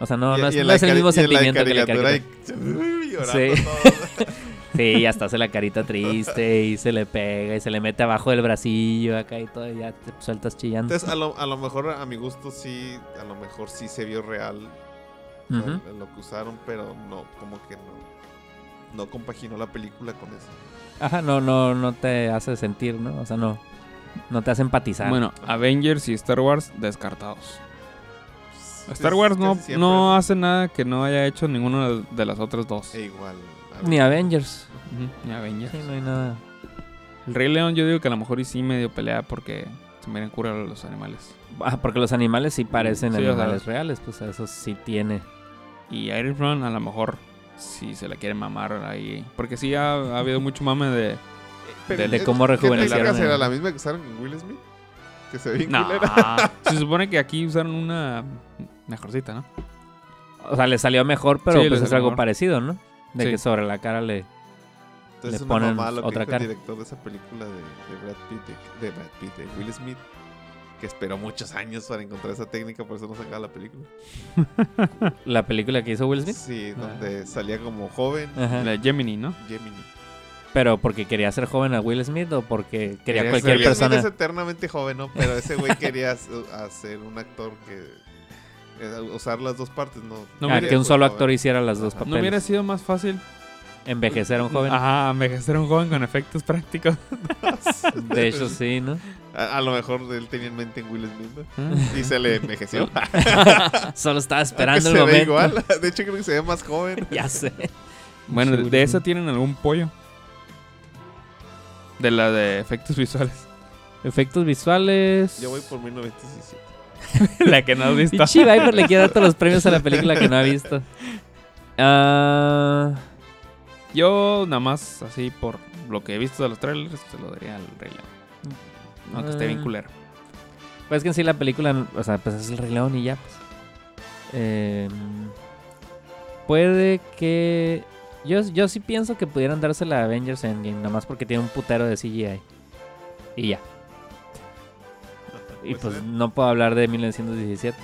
o sea, no, Y- no es, y en no la es el mismo y en la sentimiento que la caricatura y- llorando Sí. Sí, hasta hace la carita triste y se le pega y se le mete abajo del bracillo acá y todo, y ya te sueltas chillando. Entonces, a lo, a lo mejor, a mi gusto, sí, a lo mejor sí se vio real lo que usaron, pero no, como que no, no compaginó la película con eso. Ajá, no, no, no te hace sentir, ¿no? O sea, no, no te hace empatizar. Bueno, Avengers y Star Wars descartados. Star Wars no, siempre, no hace nada que no haya hecho ninguna de- las otras dos. E igual. Ni. Avengers. Ujú, Ni Avengers. Sí, no hay nada. El Rey León yo digo que a lo mejor y sí medio pelea porque se miran cura los animales. Ah, porque los animales sí parecen Sí, animales reales, pues eso sí tiene. Y Iron a lo mejor sí se la quiere mamar ahí. Porque sí ha, ha habido mucho mame de... Pero, de eh, cómo ¿qué rejuvenecieron será el- la misma que usaron en Will Smith? Que se ve culera. se supone que aquí usaron una mejorcita, ¿no? O sea, le salió mejor, pero Sí, pues es algo mejor. parecido, ¿no? De Sí. que sobre la cara le... Entonces le una ponen mamá lo que otra dijo cara. el director de esa película de, de Brad Pitt, de, de Brad Pitt, de Will Smith, que esperó muchos años para encontrar esa técnica, por eso no sacaba la película. La película que hizo Will Smith. Sí, Ah. donde salía como joven, Ajá. La Gemini, ¿no? Gemini. Pero porque quería ser joven a Will Smith o porque quería, Quería cualquier ser- Will Smith persona... es eternamente joven, ¿no? Pero ese güey quería hacer- un actor que... eh, usar las dos partes, ¿no? No Ah, que un solo actor joven. hiciera las dos papeles. ¿No hubiera sido más fácil? Envejecer a un joven. Ajá, envejecer a un joven con efectos prácticos. De hecho, sí, ¿no? A, a lo mejor él tenía en mente en Will Smith, ¿no? Y se le envejeció. Solo estaba esperando el se ve momento. igual. De hecho, creo que se ve más joven. ya sé. bueno, de, de esa tienen algún pollo. De la de efectos visuales. Efectos visuales. Yo voy por 1917. la que no has visto. Pinche Viper le quiere dar todos los premios a la película que no ha visto. Ah, Yo nada más así por lo que he visto de los trailers se lo daría al Rey León. Aunque esté bien Ah. culero. pues que en sí la película, o sea, pues es el Rey León y ya. Pues. Eh, puede que. Yo, yo sí pienso que pudieran dársela a Avengers Endgame, nomás porque tiene un putero de CGI. Y ya. Y Pues, pues eh, no puedo hablar de 1917.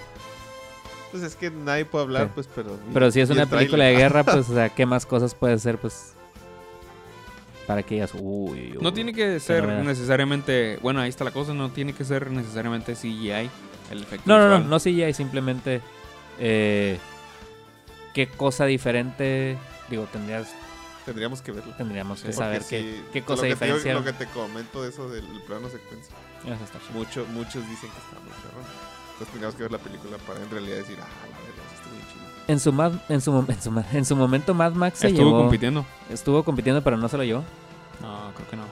Pues es que nadie puede hablar, Sí. pues, pero. Pero si es una el película de guerra, pues, o sea, ¿qué más cosas puede ser, pues? Para que digas, uy, uy, No tiene que ser novedad. necesariamente. Bueno, ahí está la cosa. No tiene que ser necesariamente CGI. El efecto No, no, no, visual. no CGI, simplemente. Eh, ¿Qué cosa diferente? Digo, tendrías, Tendríamos que verlo. tendríamos que Sí. saber qué, sí, qué cosa diferenciaron. Lo que te comento de eso del plano secuencia. Chido. Mucho, muchos dicen que está muy perrón. Entonces tendríamos que ver la película para en realidad decir, ah, la verdad, está bien chido. En su, Mad- en, su, en, su, en momento Mad Max se Estuvo llevó- compitiendo. Estuvo compitiendo, pero no se lo llevó. No, creo que no.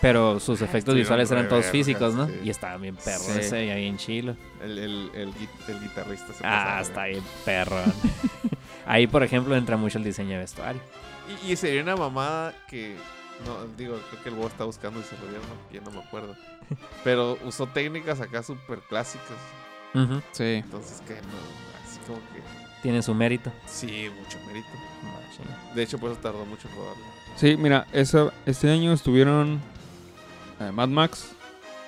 Pero sus efectos estuvieron visuales eran todos físicos, ¿no? sí. Y estaban bien perros Sí. ese, y bien chilo. El, el, el, gui- el guitarrista se Ah, pasaba, está bien perro. Ahí, por ejemplo, entra mucho el diseño de vestuario. Y, y sería una mamada que. No, digo, creo que el Bob está buscando y se lo dieron, no, ya no me acuerdo. Pero usó técnicas acá súper clásicas. Sí. Entonces, que no, así como que. Tiene su mérito. Sí, mucho mérito. De hecho, por eso tardó mucho en rodarlo. Sí, mira, esa- este año estuvieron eh, Mad Max,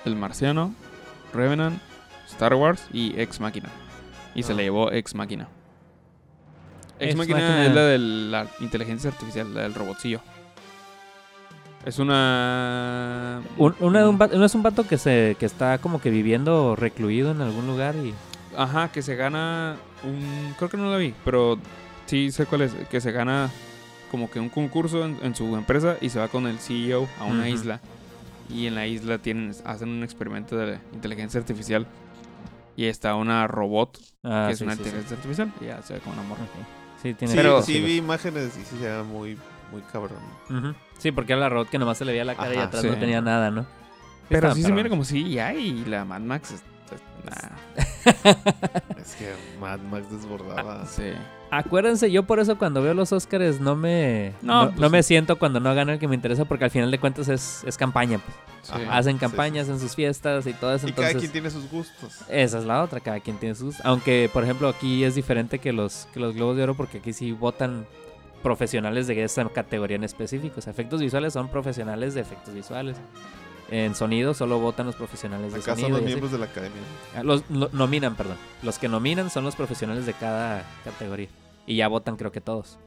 El Marciano, Revenant, Star Wars y Ex Máquina. Y se Ah. la llevó Ex Máquina. Ex Máquina es la de la inteligencia artificial, la del robotcillo. Es una. Un- una de un vato- no es un vato que se que está como que viviendo recluido en algún lugar y Ajá, que se gana un... Creo que no la vi, pero sí sé cuál es. Que se gana como que un concurso en, en su empresa y se va con el CEO a una isla. Y en la isla tienen, hacen un experimento de inteligencia artificial. Y está una robot ah, que es sí, una sí, sí. inteligencia artificial. Y ya se ve como una morra. Sí, tiene Sí, Pero- sí vi imágenes y sí se llama muy, muy cabrón. Ujú. Sí, porque era la robot que nomás se le veía la cara y Ajá, atrás sí. no tenía nada, ¿no? Pero Estaba sí se perrón. mira como si ya y la Mad Max es- es- nah, Es que Mad Max desbordaba. sí. Acuérdense, yo por eso cuando veo los Oscars no me No, no, pues no me siento cuando no gana el que me interesa porque al final de cuentas es, es campaña. pues. sí. Ajá. Hacen sí, campañas en sus fiestas y todo eso. Y entonces, cada quien tiene sus gustos. Esa es la otra, cada quien tiene sus... Aunque, por ejemplo, aquí es diferente que los, que los Globos de Oro porque aquí sí votan profesionales de esa categoría en específico. O sea, efectos visuales son profesionales de efectos visuales. En sonido solo votan los profesionales de Acá son sonido. los y así. miembros de la academia. Ah, Los lo- nominan, perdón. Los que nominan son los profesionales de cada categoría. Y ya votan creo que todos.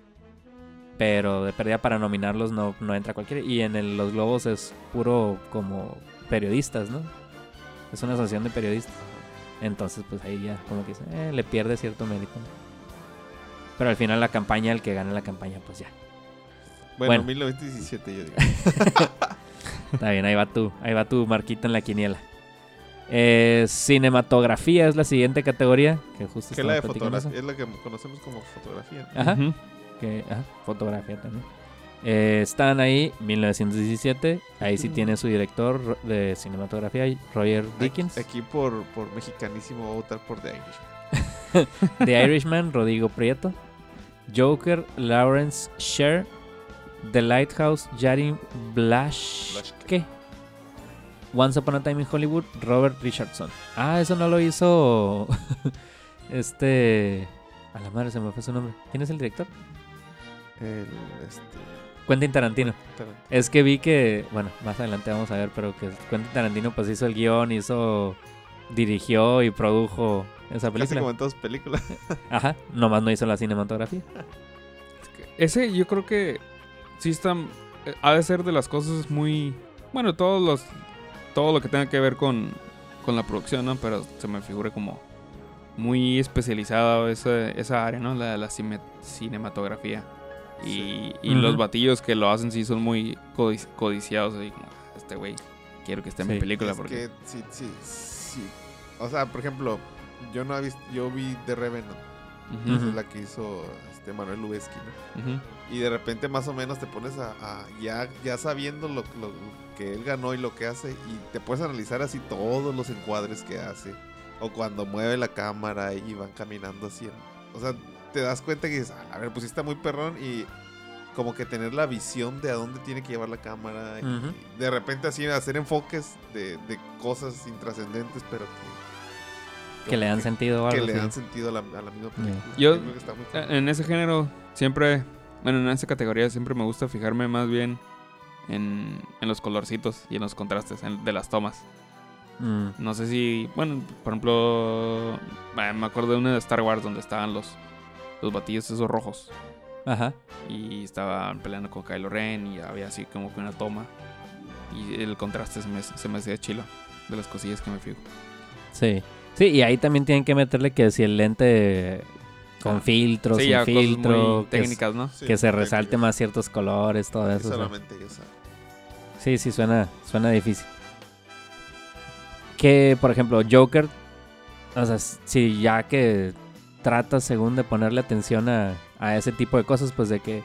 Pero de pérdida para nominarlos no, no entra cualquiera. Y en el- los globos es puro como periodistas, ¿no? Es una asociación de periodistas. Entonces pues ahí ya como que eh, le pierde cierto mérito. Pero al final la campaña, el que gana la campaña, pues ya. Bueno, Bueno. 1917 yo digo. Está bien, ahí va tu, ahí va tu marquita en la quiniela. Eh, cinematografía es la siguiente categoría. Que justo que la de fotografía, es la que conocemos como fotografía. ¿no? Ajá. Que ajá, fotografía también. Eh, están ahí 1917, ahí sí tiene su director de cinematografía, Roger Dickens. Aquí, aquí por, por mexicanísimo voy a votar por The Irish. The Irishman, Rodrigo Prieto. Joker, Lawrence Sher. The Lighthouse, Jari Blash. Blaschke. Once Upon a Time in Hollywood, Robert Richardson. Ah, eso no lo hizo. este. A la madre se me fue su nombre. ¿Quién es el director? El, este, Quentin Tarantino. Tarantino. Es que vi que, bueno, más adelante vamos a ver, pero que Quentin Tarantino pues hizo el guion, hizo, dirigió y produjo esa Casi película. como en todas películas. Ajá, nomás no hizo la cinematografía. Ese yo creo que sí está. Ha de ser de las cosas muy. Bueno, todos los. Todo lo que tenga que ver con, con la producción, ¿no? Pero se me figura como muy especializada esa, esa área, ¿no? La de la cine- cinematografía. Y, y los batillos que lo hacen sí son muy codici- codiciados. Así como, este güey, quiero que esté en mi película. Es porque... que sí, sí, sí. O sea, por ejemplo, yo no he visto, yo vi The Revenant, Ujú, esa es la que hizo este Manuel Lubezki, ¿no? Y de repente más o menos te pones a, a- ya, ya sabiendo lo, lo que él ganó y lo que hace, y te puedes analizar así todos los encuadres que hace. O cuando mueve la cámara y van caminando así. O sea, te das cuenta que dices, "Ah, a ver, pues sí está muy perrón y como que tener la visión de a dónde tiene que llevar la cámara. y de repente así hacer enfoques de, de cosas intrascendentes, pero Que le dan sentido o que le así. dan sentido a la, a la misma película. Yo- creo que está muy cabrón. En ese género, siempre, bueno, en esa categoría siempre me gusta fijarme más bien en, en los colorcitos y en los contrastes en- de las tomas. Mm, No sé si, bueno, por ejemplo, eh, me acuerdo de una de Star Wars donde estaban los, los batillos esos rojos Ajá. y estaban peleando con Kylo Ren y había así como que una toma y el contraste se me, se me hacía chilo de las cosillas que me fijo. Sí. Sí, y ahí también tienen que meterle que si el lente con Ah. filtros, sí, sin ya cosas filtro, que, técnicas, ¿no? Sí, que se técnicas. resalte más ciertos colores, todo eso. o sea. solamente. Sí, sí, suena, suena difícil. Que, por ejemplo, Joker, o sea, si ya que tratas según de ponerle atención a, a ese tipo de cosas, pues de que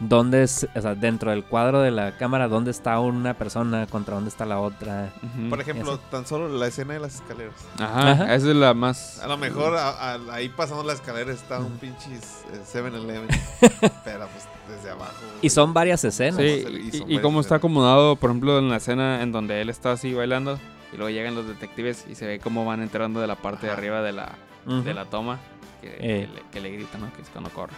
dónde es, o sea, dentro del cuadro de la cámara, dónde está una persona contra dónde está la otra. Por ejemplo, tan solo la escena de las escaleras. Ajá, Ajá. esa es la más... A lo mejor a- a- ahí pasando la escalera está un pinches eh, 7-Eleven. pero pues desde abajo. Y son varias escenas. Sí, y y, cómo está acomodado, por ejemplo, en la escena en donde él está así bailando y luego llegan los detectives y se ve cómo van entrando de la parte de arriba de la, de la toma que, Eh. que le, que le gritan, ¿no? Que es cuando corre.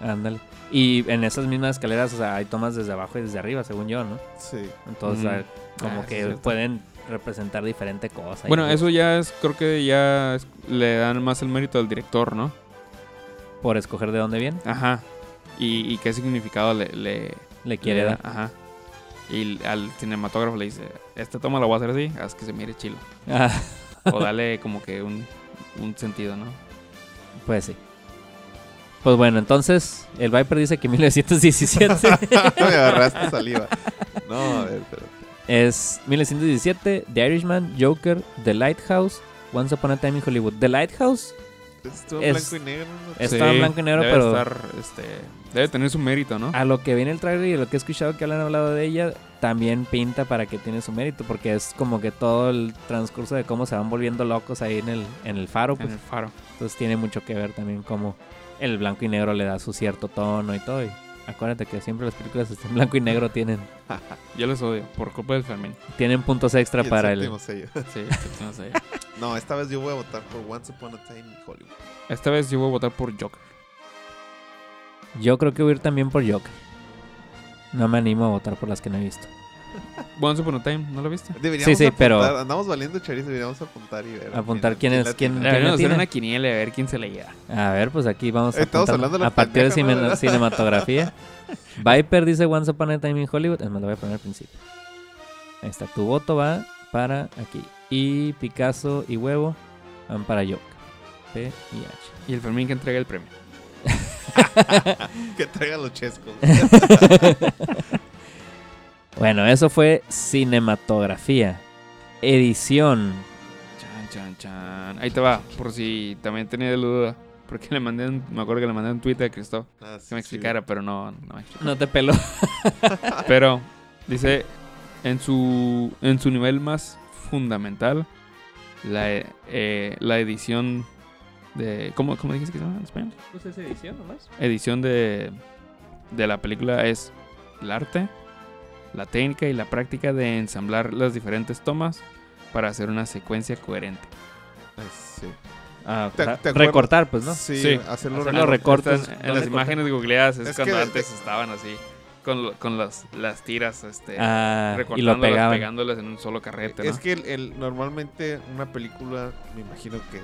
Ándale. Y en esas mismas escaleras, o sea, hay tomas desde abajo y desde arriba, según yo, ¿no? Sí. Entonces, o sea, como Ah, que pueden representar diferente cosa. Bueno, eso ya es, creo que ya es- le dan más el mérito al director, ¿no? Por escoger de dónde viene, Ajá. Y, y qué significado le, le, le quiere le dar. Ajá. Y al cinematógrafo le dice, esta toma la voy a hacer así, haz que se mire chilo. Ah, O dale como que un, un sentido, ¿no? pues sí. Pues bueno, entonces el Viper dice que 1917 Me agarraste saliva. No, a ver, pero. es 1917, The Irishman, Joker, The Lighthouse, Once Upon a Time in Hollywood. The Lighthouse Estuvo Es- blanco y negro. ¿no? es- Está en blanco y negro, debe pero- estar, este, debe tener su mérito, ¿no? a lo que viene el trailer y lo que he escuchado que han hablado de ella, también pinta para que tiene su mérito, porque es como que todo el transcurso de cómo se van volviendo locos ahí en el, en el faro, en pues el faro. entonces tiene mucho que ver también cómo el blanco y negro le da su cierto tono y todo. Y acuérdate que siempre las películas en blanco y negro tienen, Yo les odio, por culpa del Fermín. tienen puntos extra Y el para el... sello. Sí. No, esta vez yo voy a votar por Once Upon a Time in Hollywood. Esta vez yo voy a votar por Joker. Yo creo que voy a ir también por Joker. No me animo a votar por las que no he visto. Once Upon a Time, ¿no lo viste? Deberíamos sí, apuntar, pero- Andamos valiendo chorizo, deberíamos apuntar y ver. Apuntar quién quién es- quién-. ¿Quién Deberíamos hacer una quiniela y a ver quién se le lleva. A ver, pues aquí vamos a Estamos hablando de la a partir de cine- cinematografía. Viper dice Once Upon a Time in Hollywood. Es más, lo voy a poner al principio. Ahí está. Tu voto va para aquí. Y Picasso y Huevo van para Joker. P y H. Y el Fermín que entrega el premio. Que traiga los chescos. Bueno, eso fue cinematografía. Edición. Chan, chan, chan. Ahí te va, por si también tenía duda. Porque le mandé un, me acuerdo que le mandé un tweet a Cristo Ah, que me explicara, pero no, no me explicó. No te peló. Pero dice en su en su nivel más fundamental la, e- eh, la edición de ¿cómo, cómo dijiste que se llama en español? ¿Pues es edición nomás? Edición de de la película es el arte, la técnica y la práctica de ensamblar las diferentes tomas para hacer una secuencia coherente. Sí. Ah, recortar, pues, ¿no? Sí, Sí. hacerlo Hacerlo recortes. En ¿Dónde las imágenes googleadas es, Es cuando que- antes estaban así con, lo- con las, las tiras este Ah, y lo recortándolas, pegaban. pegándolas en un solo carrete, ¿no? Es que el, el- normalmente una película, me imagino que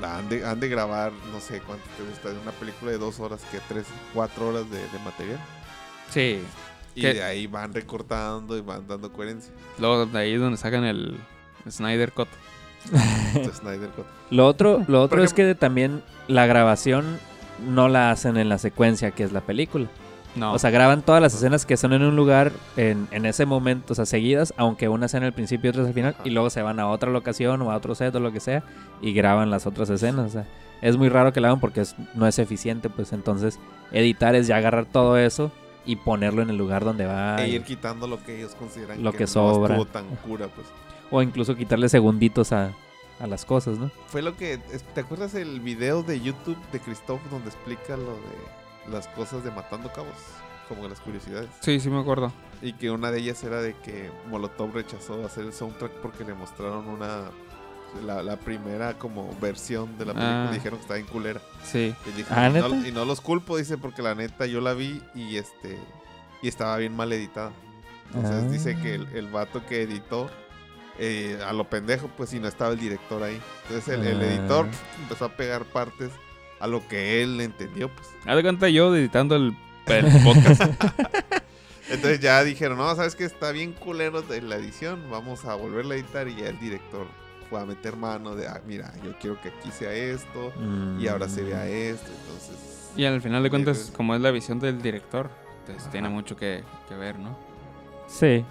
la han de, han de grabar, no sé cuánto te gusta, de una película de dos horas, que tres, cuatro horas de, de material. Sí. Y ¿Qué? de ahí van recortando y van dando coherencia. Luego de ahí es donde sacan el Snyder Cut. Entonces, Snyder Cut. Lo otro, lo otro es que también la grabación no la hacen en la secuencia que es la película. No. O sea, graban todas las escenas que son en un lugar en, en ese momento, o sea, seguidas, aunque una sea en el principio y otra al final, y luego se van a otra locación o a otro set o lo que sea y graban las otras escenas. O sea, es muy raro que lo hagan porque es- no es eficiente, pues entonces editar es ya agarrar todo eso y ponerlo en el lugar donde va. e ir quitando lo que ellos consideran Lo que no sobra. estuvo tan cura, pues. o incluso quitarle segunditos a, a las cosas, ¿no? Fue lo que... ¿Te acuerdas el video de YouTube de Christoph donde explica lo de las cosas de Matando Cabos? Como las curiosidades. sí, sí me acuerdo. Y que una de ellas era de que Molotov rechazó hacer el soundtrack porque le mostraron una La, la primera como versión de la película Ah. dijeron que estaba en culera. Sí. Y, dije, Ah, y no, ¿neta? y no los culpo, dice, porque la neta yo la vi y este y estaba bien mal editada. Entonces Ah. dice que el, el vato que editó eh, a lo pendejo, pues si no estaba el director ahí. Entonces el, el Ah. editor empezó a pegar partes a lo que él entendió, pues. Haz de cuenta yo editando el, el podcast. Entonces ya dijeron, no, sabes que está bien culero de la edición, vamos a volverla a editar y ya el director fue a meter mano de, ah, mira, yo quiero que aquí sea esto y ahora se vea esto, entonces... y al final de cuentas, pues. como es la visión del director, entonces Ajá. tiene mucho que, que ver, ¿no? Sí.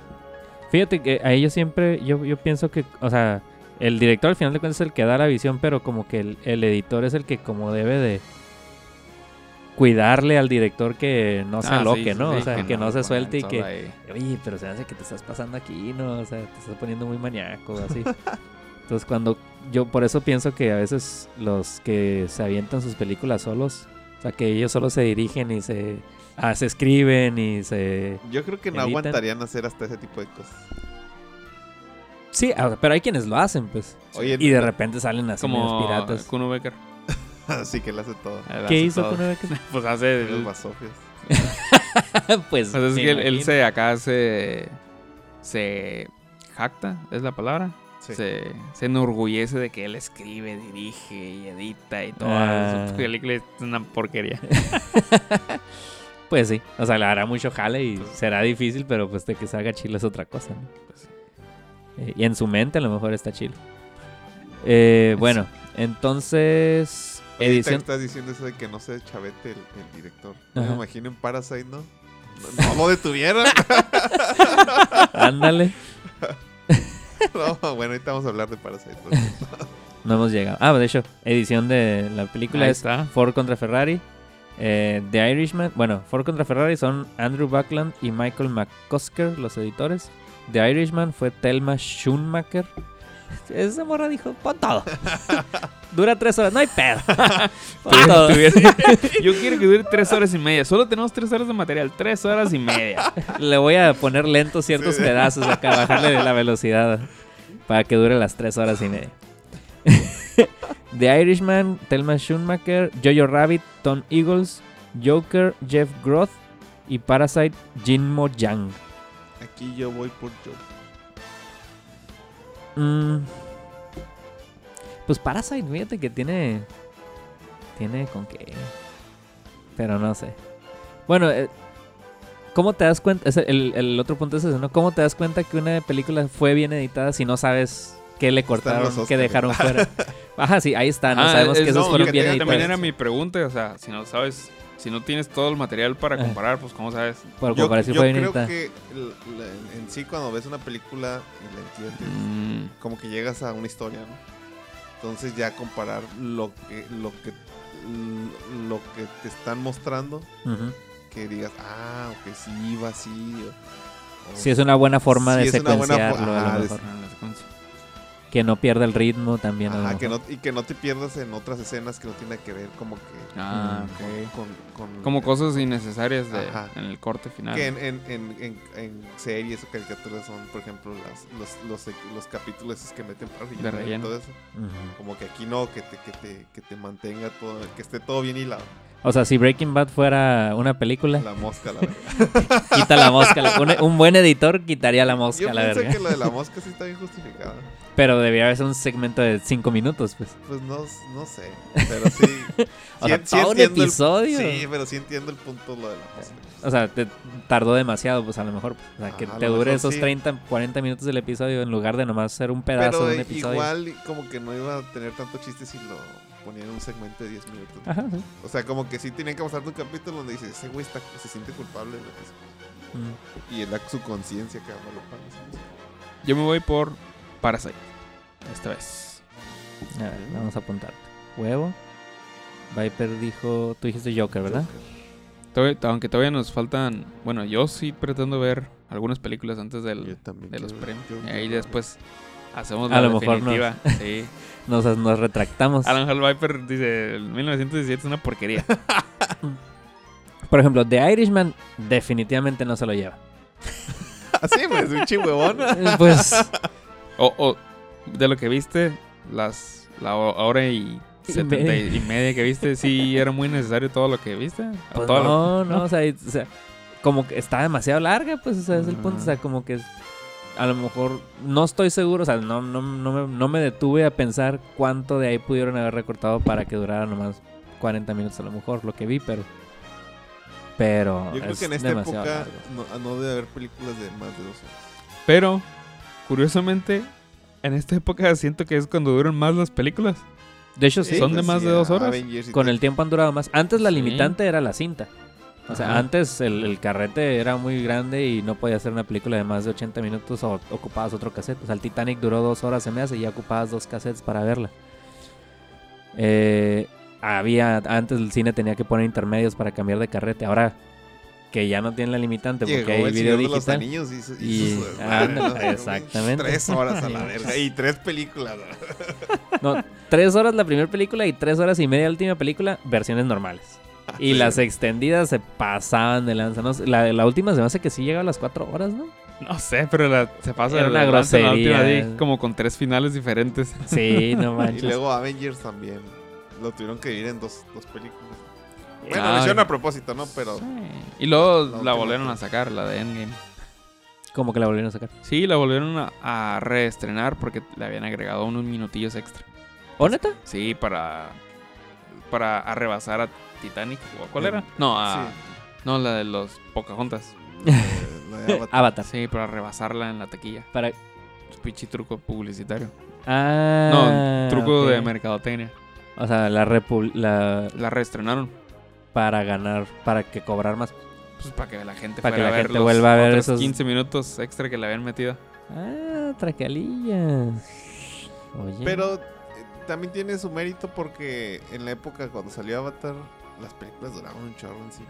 Fíjate que ahí yo siempre, yo, yo pienso que, o sea, el director al final de cuentas es el que da la visión, pero como que el, el editor es el que como debe de cuidarle al director que no se Ah, sí, aloque, ¿no? sí, o sea, que, no, se suelte y que, ahí. oye, pero se hace que te estás pasando aquí, ¿no? O sea, te estás poniendo muy maníaco, así. Entonces cuando, yo por eso pienso que a veces los que se avientan sus películas solos, o sea, que ellos solo se dirigen y se, ah, se escriben y se... Yo creo que no Editan. aguantarían hacer hasta ese tipo de cosas. Sí, ah, pero hay quienes lo hacen, pues. Oye, Y de repente salen así Como piratas. Kuno Becker. Así que le hace todo. Él ¿Qué hace hizo todo. con Becker? Pues hace... Los basofias. pues, O sea, es que él, él se acá se se jacta, es la palabra. Sí. Se, se enorgullece de que él escribe, dirige y edita y todo. Ah. Su película es una porquería. Pues sí, o sea, le hará mucho jale y Pues- será difícil, pero pues de que salga chilo es otra cosa, ¿no? Pues, Eh, y en su mente a lo mejor está chilo. Eh, bueno, entonces, edición... estás diciendo eso de que no se chavete el, el director. Ajá. Me imagino en Parasite, ¿no? No, no lo detuvieron. Ándale, no, bueno, ahorita vamos a hablar de Parasite. no hemos llegado. Ah, de hecho, edición de la película Ahí es está. Ford contra Ferrari. Eh, The Irishman, bueno, Ford contra Ferrari son Andrew Buckland y Michael McCusker, los editores. The Irishman fue Thelma Schoonmaker. Esa morra dijo, pon todo. Dura tres horas, no hay pedo. Pon todo. Yo quiero que dure tres horas y media. Solo tenemos tres horas de material. Tres horas y media. Le voy a poner lento ciertos Sí. pedazos acá, bajarle la velocidad para que dure las tres horas y media. The Irishman, Thelma Schoonmaker, Jojo Rabbit, Tom Eagles, Joker, Jeff Groth y Parasite, Jinmo Yang. Aquí yo voy por Joe. Mm, pues Parasite, fíjate que tiene. Tiene con qué. Pero no sé. Bueno, eh, ¿cómo te das cuenta? el, el otro punto es ese, ¿no? ¿Cómo te das cuenta que una película fue bien editada si no sabes qué le cortaron, qué dejaron fuera? Ajá, sí, ahí está. No Ah, sabemos es- que esos no, fueron que bien editados. También era mi pregunta. O sea, si no sabes, si no tienes todo el material para Ajá. comparar, pues ¿cómo sabes? Por Yo, comparación yo creo que en sí cuando ves una película y la entiendes, Mm, como que llegas a una historia, ¿no? Entonces ya comparar lo que lo que lo que te están mostrando, Ujú. que digas, ah, ok, sí iba así. O, o Sí, es una buena forma Sí, de una buena fo- secuenciarlo. a lo ajá, de- Que no pierda el ritmo también. Ajá, que no, y que no te pierdas en otras escenas que no tienen que ver como que Ah, Mm. ok. con, con- Como cosas innecesarias de, Ajá. en el corte final. que en, en, en, en- en series o caricaturas son, por ejemplo, las, los, los, los capítulos esos que meten para y relleno. todo eso. Ujú. Como que aquí no, que te, que te, que te mantenga todo, que esté todo bien hilado. O sea, si Breaking Bad fuera una película, La mosca, la verdad. quita la mosca. la- Un, un buen editor quitaría la mosca, Yo la pienso verga. que lo de la mosca sí está bien justificado. Pero debería haber un segmento de cinco minutos, pues. Pues no, no sé, pero sí. O sí- sea, sí todo el- episodio. sí, pero sí entiendo el punto lo de la mosca. O sea, te tardó demasiado, pues a lo mejor. O sea, que Ajá, a te dure mejor esos sí. 30, 40 minutos del episodio en lugar de nomás ser un pedazo Pero de un eh, episodio. igual como que no iba a tener tanto chiste si lo ponían en un segmento de 10 minutos. Ajá, sí. O sea, como que sí tenían que mostrarte un capítulo donde dices, ese güey está, se siente culpable de lo que hizo. Mm. Y es la, su conciencia que lo paga. Yo me voy por Parasite. Esta vez. A ver, vamos a apuntar. Huevo. Viper dijo. Tú dijiste Joker, ¿verdad? Todavía- aunque todavía nos faltan. Bueno, yo sí pretendo ver algunas películas antes del, de los premios. Y ahí después hacemos A la lo mejor definitiva. Sí. Nos, nos retractamos. Alan Hall Viper dice: el 1917 es una porquería. Por ejemplo, The Irishman definitivamente no se lo lleva. Así, pues, un chihuevón. Pues. O, o, de lo que viste, las la ho- hora y Y setenta y media. y media que viste, sí era muy necesario todo lo que viste. Pues todo no, lo- no, o sea, y- o sea, como que está demasiado larga, pues, o sea, es el punto, o sea, como que a lo mejor no estoy seguro, o sea, no, no, no, me, no me detuve a pensar cuánto de ahí pudieron haber recortado para que durara nomás 40 minutos a lo mejor, lo que vi, pero... Pero Yo creo es que en esta demasiado época largo. no, no debe haber películas de más de dos horas. Pero, curiosamente, en esta época siento que es cuando duran más las películas. De hecho, sí, Son de más de dos horas. Con el tiempo han durado más. Antes la Sí. limitante era la cinta. O sea, Ajá. antes el, el carrete era muy grande y no podía hacer una película de más de 80 minutos o ocupabas otro cassette. O sea, el Titanic duró dos horas, se me hace, y ya ocupabas dos cassettes para verla. Eh, había, antes el cine tenía que poner intermedios para cambiar de carrete. Ahora que ya no tiene la limitante porque hay el video Señor de los digital. Anillos y, su- y Y- exactamente. Tres horas a la verga. Y tres películas. No, tres horas la primera película y tres horas y media la última película, versiones normales. Y Sí. las extendidas se pasaban de lanza. ¿no? La, la última se me hace que sí llega a las cuatro horas, ¿no? No sé, pero la- se pasa Era de una lanza en la última, grosería. sí, como con tres finales diferentes. Sí, no Y manches. luego Avengers también. Lo tuvieron que dividir en dos, dos películas. Bueno, Ah, lo hicieron a propósito, ¿no? Pero Y luego La volvieron a sacar, la de Endgame. Como que la volvieron a sacar. Sí, la volvieron a, a reestrenar porque le habían agregado unos minutillos extra. ¿O neta? Sí, para para a rebasar a Titanic. ¿O ¿Cuál era? No, a, sí. no, la de los Pocahontas. eh, la de Avatar. Avatar. Sí, para rebasarla en la taquilla. Para... Es pinche truco publicitario. Ah, no, truco de mercadotecnia. O sea, la, repu- la La reestrenaron. Para ganar, para que cobrar más. Pues para que la gente Para fuera que la a ver gente los vuelva a ver esos- 15 minutos extra que le habían metido. Ah, tracalillas. Oye. Pero eh, también tiene su mérito porque en la época cuando salió Avatar, las películas duraban un chorro en cine.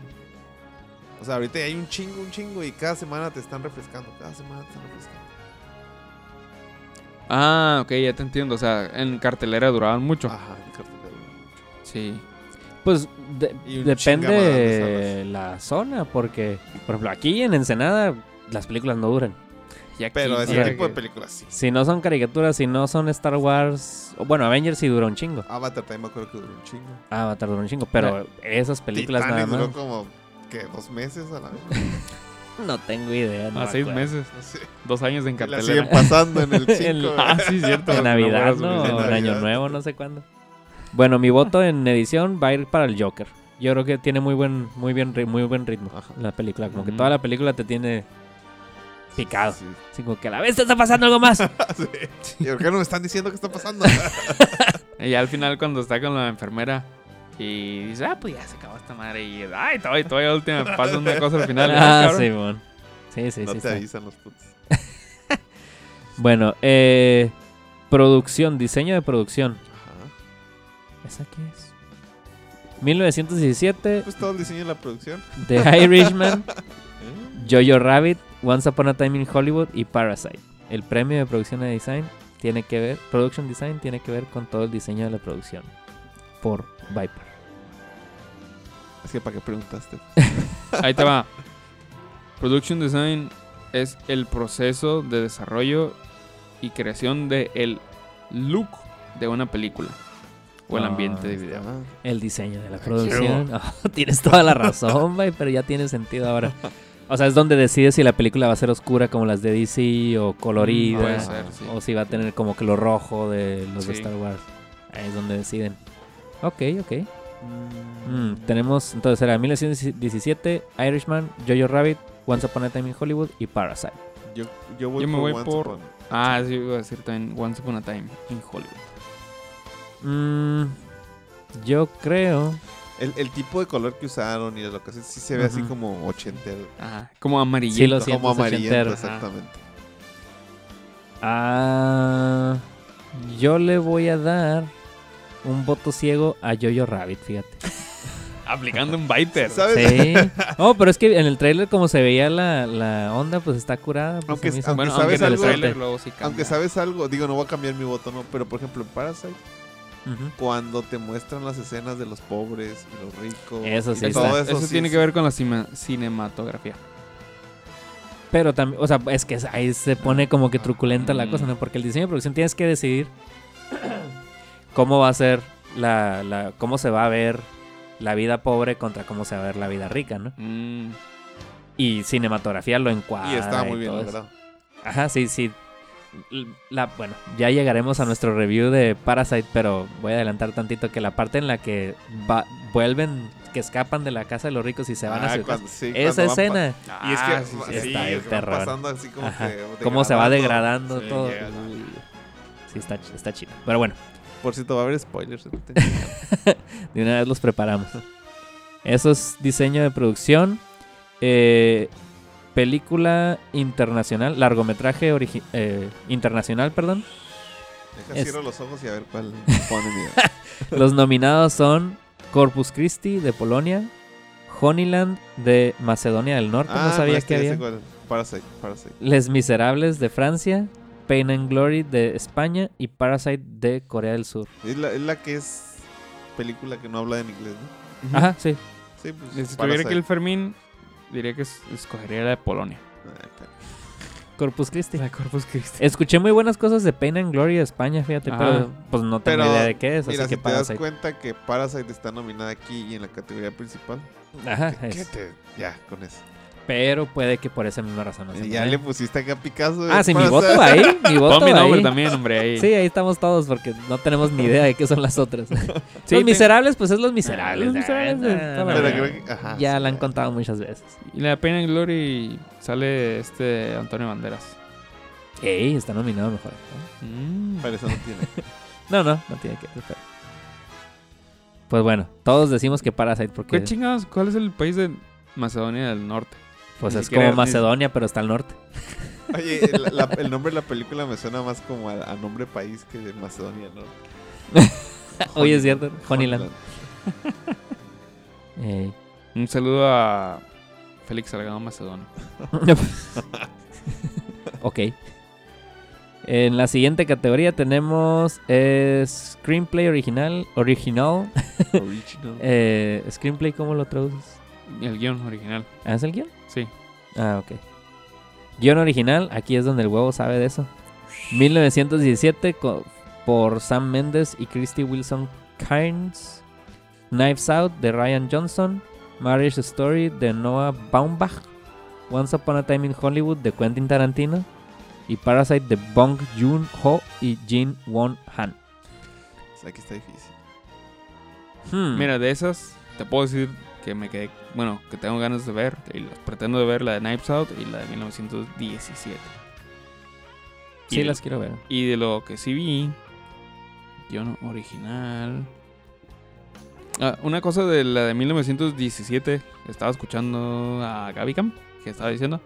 O sea, ahorita hay un chingo, un chingo y cada semana te están refrescando. Cada semana te están refrescando. Ah, ok, ya te entiendo. O sea, en cartelera duraban mucho. Ajá, el cartelera dura mucho. Sí. Pues de- depende de la zona, porque, por ejemplo, aquí en Ensenada las películas no duran. Y aquí Pero ese ya tipo de que- películas sí. Si no son caricaturas, si no son Star Wars, o bueno, Avengers sí dura un chingo. Avatar también me acuerdo que duró un chingo. Avatar dura un chingo, pero esas películas Titanic nada duró como, ¿qué? ¿Dos meses a la vez? No tengo idea. no A me seis acuerdo. meses. No sé. Dos años en La siguen cartelera. pasando en el El- 5. Ah, sí, cierto. En Navidad, ¿no? O en. Año Nuevo, no sé cuándo. Bueno, mi voto en edición va a ir para el Joker. Yo creo que tiene muy buen, muy bien, muy buen ritmo Ajá. la película. Como que toda la película te tiene picado. Sí. Así como que a la vez te está pasando algo más. Sí. ¿Y por qué no me están diciendo qué está pasando? Y ya al final cuando está con la enfermera y dice, ah, pues ya se acabó esta madre. Y ay, todavía, todavía última pasa una cosa al final. ah, cabrón. sí, bon. Sí, sí, no sí. te está. avisan los putos. Bueno, eh, producción, diseño de producción. Ajá. ¿Esa qué es? 1917, Pues todo el diseño de la producción. The Irishman, ¿Eh? Jojo Rabbit, Once Upon a Time in Hollywood y Parasite. El premio de producción de design tiene que ver, production design tiene que ver con todo el diseño de la producción por Viper. Es que para qué preguntaste. Ahí te va. Production design es el proceso de desarrollo y creación de el look de una película o el Ah, ambiente de video. Ah, El diseño de la producción. Oh, tienes toda la razón, Viper, ya tiene sentido ahora. O sea, es donde decides si la película va a ser oscura como las de DC o colorida. Puede ser, sí. O si va a tener como que lo rojo de los de. Star Wars. Ahí es donde deciden. Ok, ok. Mm, tenemos, entonces era 1917, Irishman, Jojo Rabbit, Once Upon a Time in Hollywood y Parasite. Yo, yo voy Yo me voy Once por- Upon- Ah, sí, iba a decir también Once Upon a Time in Hollywood. Mm, yo creo. El, el tipo de color que usaron y la locación sí se ve así como ochentero. Ajá, como Sí, amarillito. lo siento. Como amarillento, exactamente. Ah, yo le voy a dar un voto ciego a Jojo Rabbit, fíjate. Aplicando un Viper. ¿Sabes? Sí. Oh, pero es que en el trailer como se veía la, la onda, pues está curada. pues, Aunque- Bueno, ¿sabes aunque algo? trailer luego sí cambia. Aunque sabes algo, digo, no voy a cambiar mi voto, no, pero por ejemplo en Parasite, Cuando te muestran las escenas de los pobres y los ricos, Eso y sí todo. Eso, eso, sí tiene es- que ver con la cinematografía. Pero también, o sea, es que ahí se pone como que truculenta la cosa, ¿no? Porque el diseño de producción tienes que decidir cómo va a ser la, la, cómo se va a ver la vida pobre contra cómo se va a ver la vida rica, ¿no? Mm, Y cinematografía lo encuadra. y está muy bien todo eso. logrado. Ajá, sí, sí. La, bueno, ya llegaremos a nuestro review de Parasite, pero voy a adelantar tantito que la parte en la que va- vuelven, que escapan de la casa de los ricos y se van Ah, a su casa. cuando- sí, Esa escena, Y es que, ah, sí, sí, sí, sí, es está pasando así como que cómo se va degradando. todo. Sí, está, está chido. Pero bueno, Por cierto, va a haber spoilers. de una vez los preparamos. Eso es diseño de producción. Eh, película internacional, largometraje origi- eh, internacional, perdón. Deja Es- cierro los ojos y a ver cuál ponen. y- Los nominados son Corpus Christi de Polonia, Honeyland de Macedonia del Norte, Ah, no sabía este que había. Parasite, Parasite. Les Miserables de Francia, Pain and Glory de España y Parasite de Corea del Sur. Es la, es la que es película que no habla en inglés, ¿no? Ajá, sí. Sí, pues. Si tuviera que Parasite. el Fermín, diría que es- escogería la de Polonia. Claro. Corpus Christi. La Corpus Christi. Escuché muy buenas cosas de Pain and Glory de España, fíjate, Ajá. pero pues no tengo Pero, idea de qué es, Mira, así si que te das Parasite. cuenta que Parasite está nominada aquí y en la categoría principal. Ajá, ¿qué- qué es- te- Ya, con eso. Pero puede que por esa misma razón no se ya le pusiste acá a Picasso. Ah, sí, mi voto va ahí, mi voto Pon mi va nombre ahí. también, hombre, ahí. Sí, ahí estamos todos porque no tenemos ni idea de qué son las otras. Sí, los miserables, pues es los miserables. Los Miserables, Ah, está no, la Pero no, creo que- ajá, ya sí, la han contado muchas veces. Y la Pain and Glory sale este Antonio Banderas. Ey, está nominado mejor. actor. Mm. Pero eso no tiene. No, no, no tiene que ver. pero- Pues bueno, todos decimos que Parasite porque ¿Qué chingados? ¿Cuál es el país de Macedonia del Norte? Pues ni es como ni- Macedonia, pero está al norte. Oye, la- la- el nombre de la película me suena más como a, a nombre país que de Macedonia, ¿no? Oye, es cierto, Honeyland. Ey. Un saludo a Félix Salgado Macedonio. ok. En la siguiente categoría tenemos eh, Screenplay original. Original. Original. Eh, screenplay, ¿cómo lo traduces? El guion original. ¿Ah, es el guion? Sí. Ah, ok. Guión original, aquí es donde el huevo sabe de eso. 1917 co- por Sam Mendes y Christy Wilson Cairns. Knives Out de Ryan Johnson. Marriage Story de Noah Baumbach. Once Upon a Time in Hollywood de Quentin Tarantino. Y Parasite de Bong Joon-ho y Jin Won Han. Aquí está difícil. Hmm. Mira, de esas, te puedo decir que me quedé. Bueno, que tengo ganas de ver. Y las pretendo de ver la de Knives Out y la de 1917. sí, y- las quiero ver. Y de lo que sí vi, guion original. Ah, una cosa de la de 1917, estaba escuchando a Gaby Cam, que estaba diciendo.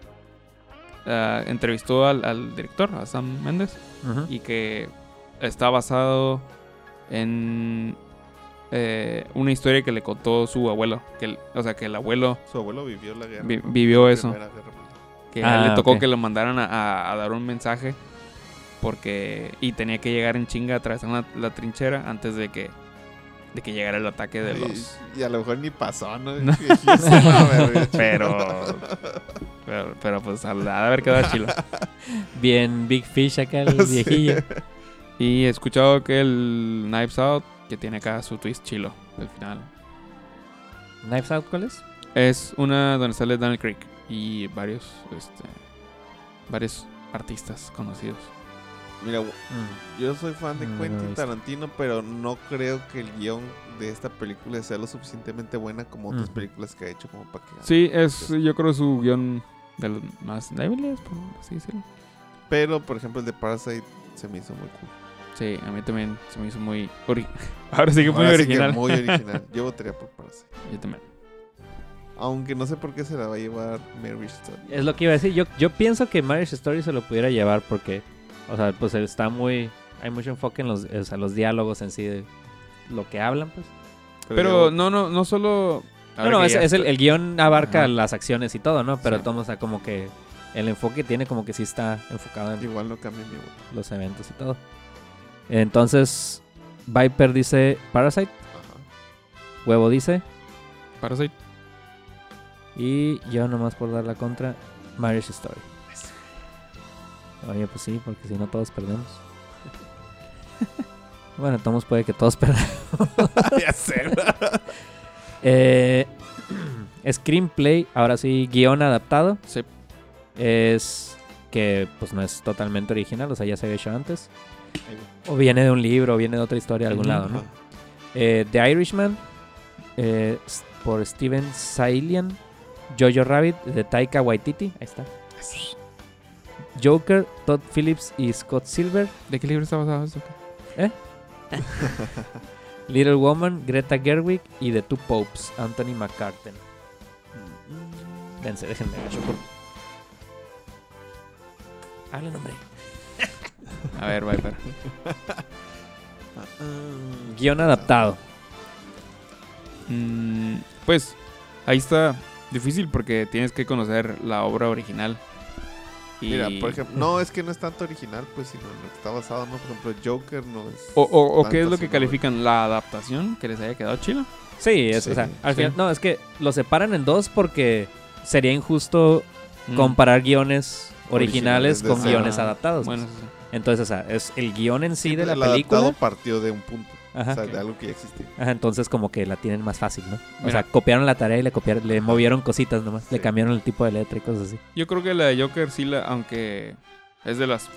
ah, entrevistó al, al director, a Sam Mendes, Ujú. y que está basado en eh, una historia que le contó su abuelo. Que, el- o sea, que el abuelo Su abuelo vivió la guerra. Vi- ¿no? vivió La eso. Guerra que a él Ah, le tocó que lo mandaran a, a- a dar un mensaje porque y tenía que llegar en chinga a atravesar la, la trinchera antes de que de que llegara el ataque de Y- los Y, a lo mejor ni pasó, ¿no? No. Viejísimo, a ver, pero pero, pero, pues al haber quedado chilo Bien Big Fish acá, el Sí. viejillo. y he escuchado que el Knives Out que tiene acá su twist chilo al final ¿Knives Out cuál es? es una donde sale Daniel Craig y varios este varios artistas conocidos Mira, Mm. yo soy fan de he Quentin. Tarantino, pero no creo que el guion de esta película sea lo suficientemente buena como otras películas que ha hecho como para que... sí es yo creo su guion de los más débiles por así decirlo Pero, por ejemplo, el de Parasite se me hizo muy cool. Sí, a mí también se me hizo muy... ori- Ahora sí que muy Ahora sí que original. muy original. Yo votaría por Parasite. Yo también. Aunque no sé por qué se la va a llevar Mary Story. Es lo que iba a decir. Yo, yo pienso que Marriage Story se lo pudiera llevar porque, o sea, pues está muy. Hay mucho enfoque en los, o sea, los diálogos en sí de lo que hablan, pues. Pero no, no, no solo... No, no, es, el, el guion abarca Ajá. las acciones y todo, ¿no? Pero Sí. todo, o sea, como que el enfoque tiene como que sí está enfocado en Igual no cambia mi voto. los eventos y todo. Entonces, Viper dice Parasite, Ajá. Huevo dice, Parasite. y yo nomás por dar la contra, Marriage Story. Oye, pues sí, porque si no todos perdemos. Bueno, entonces puede que todos perdamos. ya sé. Eh, screenplay, ahora sí, guion adaptado. Sí. Es que pues no es totalmente original, o sea, ya se había hecho antes. O viene de un libro, o viene de otra historia de algún lado, ¿no? Eh, The Irishman, eh, por Steven Sailian. Jojo Rabbit, de Taika Waititi. Ahí está. Joker, Todd Phillips y Scott Silver. ¿De qué libro está basado esto? Little Woman, Greta Gerwig y The Two Popes, Anthony McCarten. Dense, déjenme agacho por... Hablen, hombre. A ver, Viper. Guión adaptado. Mm, pues ahí está difícil porque tienes que conocer la obra original. Y... Mira, por ejemplo, no es que no es tanto original, pues, sino en lo que está basado, ¿no? Por ejemplo, Joker no es. O, o- o qué es lo que califican la adaptación que les haya quedado chila. Sí, es, Sí, o sea, al sí. final, no, es que lo separan en dos porque sería injusto Mm. comparar guiones originales con guiones adaptados. Bueno, pues. sí. Entonces, o sea, es el guion en sí de la el película. adaptado partió de un punto. Ajá. O sea, de algo que ya existía. Ajá, entonces como que la tienen más fácil, ¿no? O sea, copiaron la tarea y le copiaron, le movieron cositas nomás, le Sí. cambiaron el tipo de letra y cosas así. Yo creo que la de Joker sí, la, aunque es de las...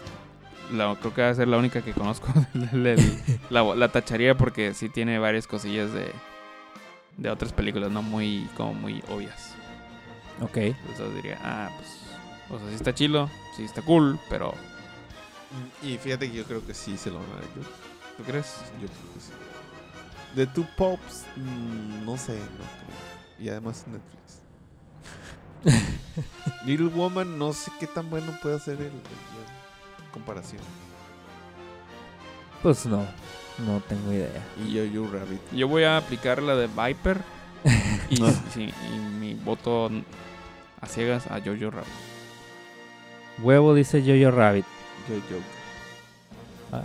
La, creo que va a ser la única que conozco. del- la, la tacharía porque sí tiene varias cosillas de, de otras películas, no muy, como muy obvias. Ok. Entonces diría, ah, pues, o sea, sí está chilo, sí está cool, pero Y fíjate que yo creo que sí se lo van a dar. Yo, ¿tú crees? yo creo que sí. The Two Pops, mm, no sé, no creo. Y además Netflix. Little Woman, no sé qué tan bueno puede ser el. Comparación. Pues no, no tengo idea. Y Yo-Yo Rabbit. Yo voy a aplicar la de Viper y, sí, y mi voto a ciegas a Jojo Rabbit. Huevo dice Jojo Rabbit. Yo-Yo. Ah.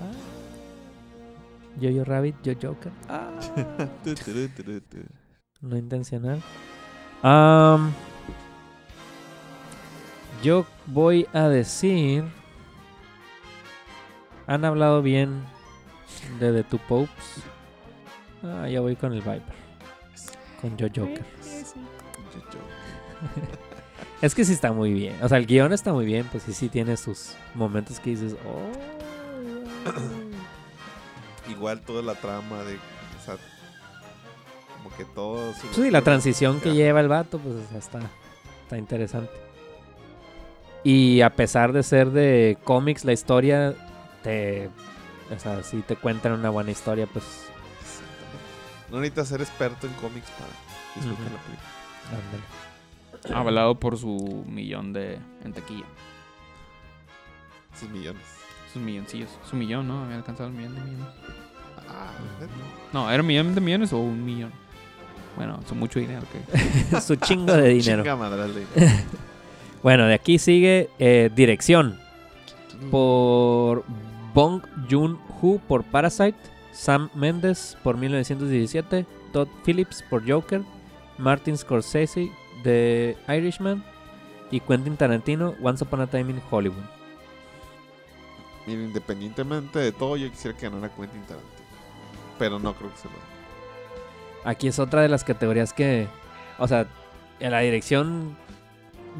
Jojo Rabbit, Yo Joker. Ah. No intencional. Am, yo voy a decir. Han hablado bien de The Two Popes. Ah, yo voy con el Viper. Con Joe Joker. Yo-Yo. Es que sí está muy bien. O sea, el guion está muy bien. Pues sí, sí tiene sus momentos que dices. Oh. Igual toda la trama de. O sea, como que todo. su- Sí, la transición que lleva el vato, pues o sea, está, está interesante. Y a pesar de ser de cómics, la historia te. O sea, si te cuentan una buena historia, pues. No necesitas ser experto en cómics para disfrutar la película. ándale. Avalado por su millón de en taquilla. Sus millones. Sus milloncillos. Su millón, ¿no? Había alcanzado el millón de millones. Ah. No, ¿era un millón de millones o un millón? Bueno, son mucho dinero. que Su chingo de dinero. De- Bueno, de aquí sigue eh, dirección. Por Bong Joon-ho por Parasite. Sam Mendes por 1917. Todd Phillips por Joker. Martin Scorsese de Irishman. Y Quentin Tarantino, Once Upon a Time in Hollywood. Mira, independientemente de todo, yo quisiera que ganara Quentin Tarantino. Pero no creo que se lo dé. Aquí es otra de las categorías que, o sea, en la dirección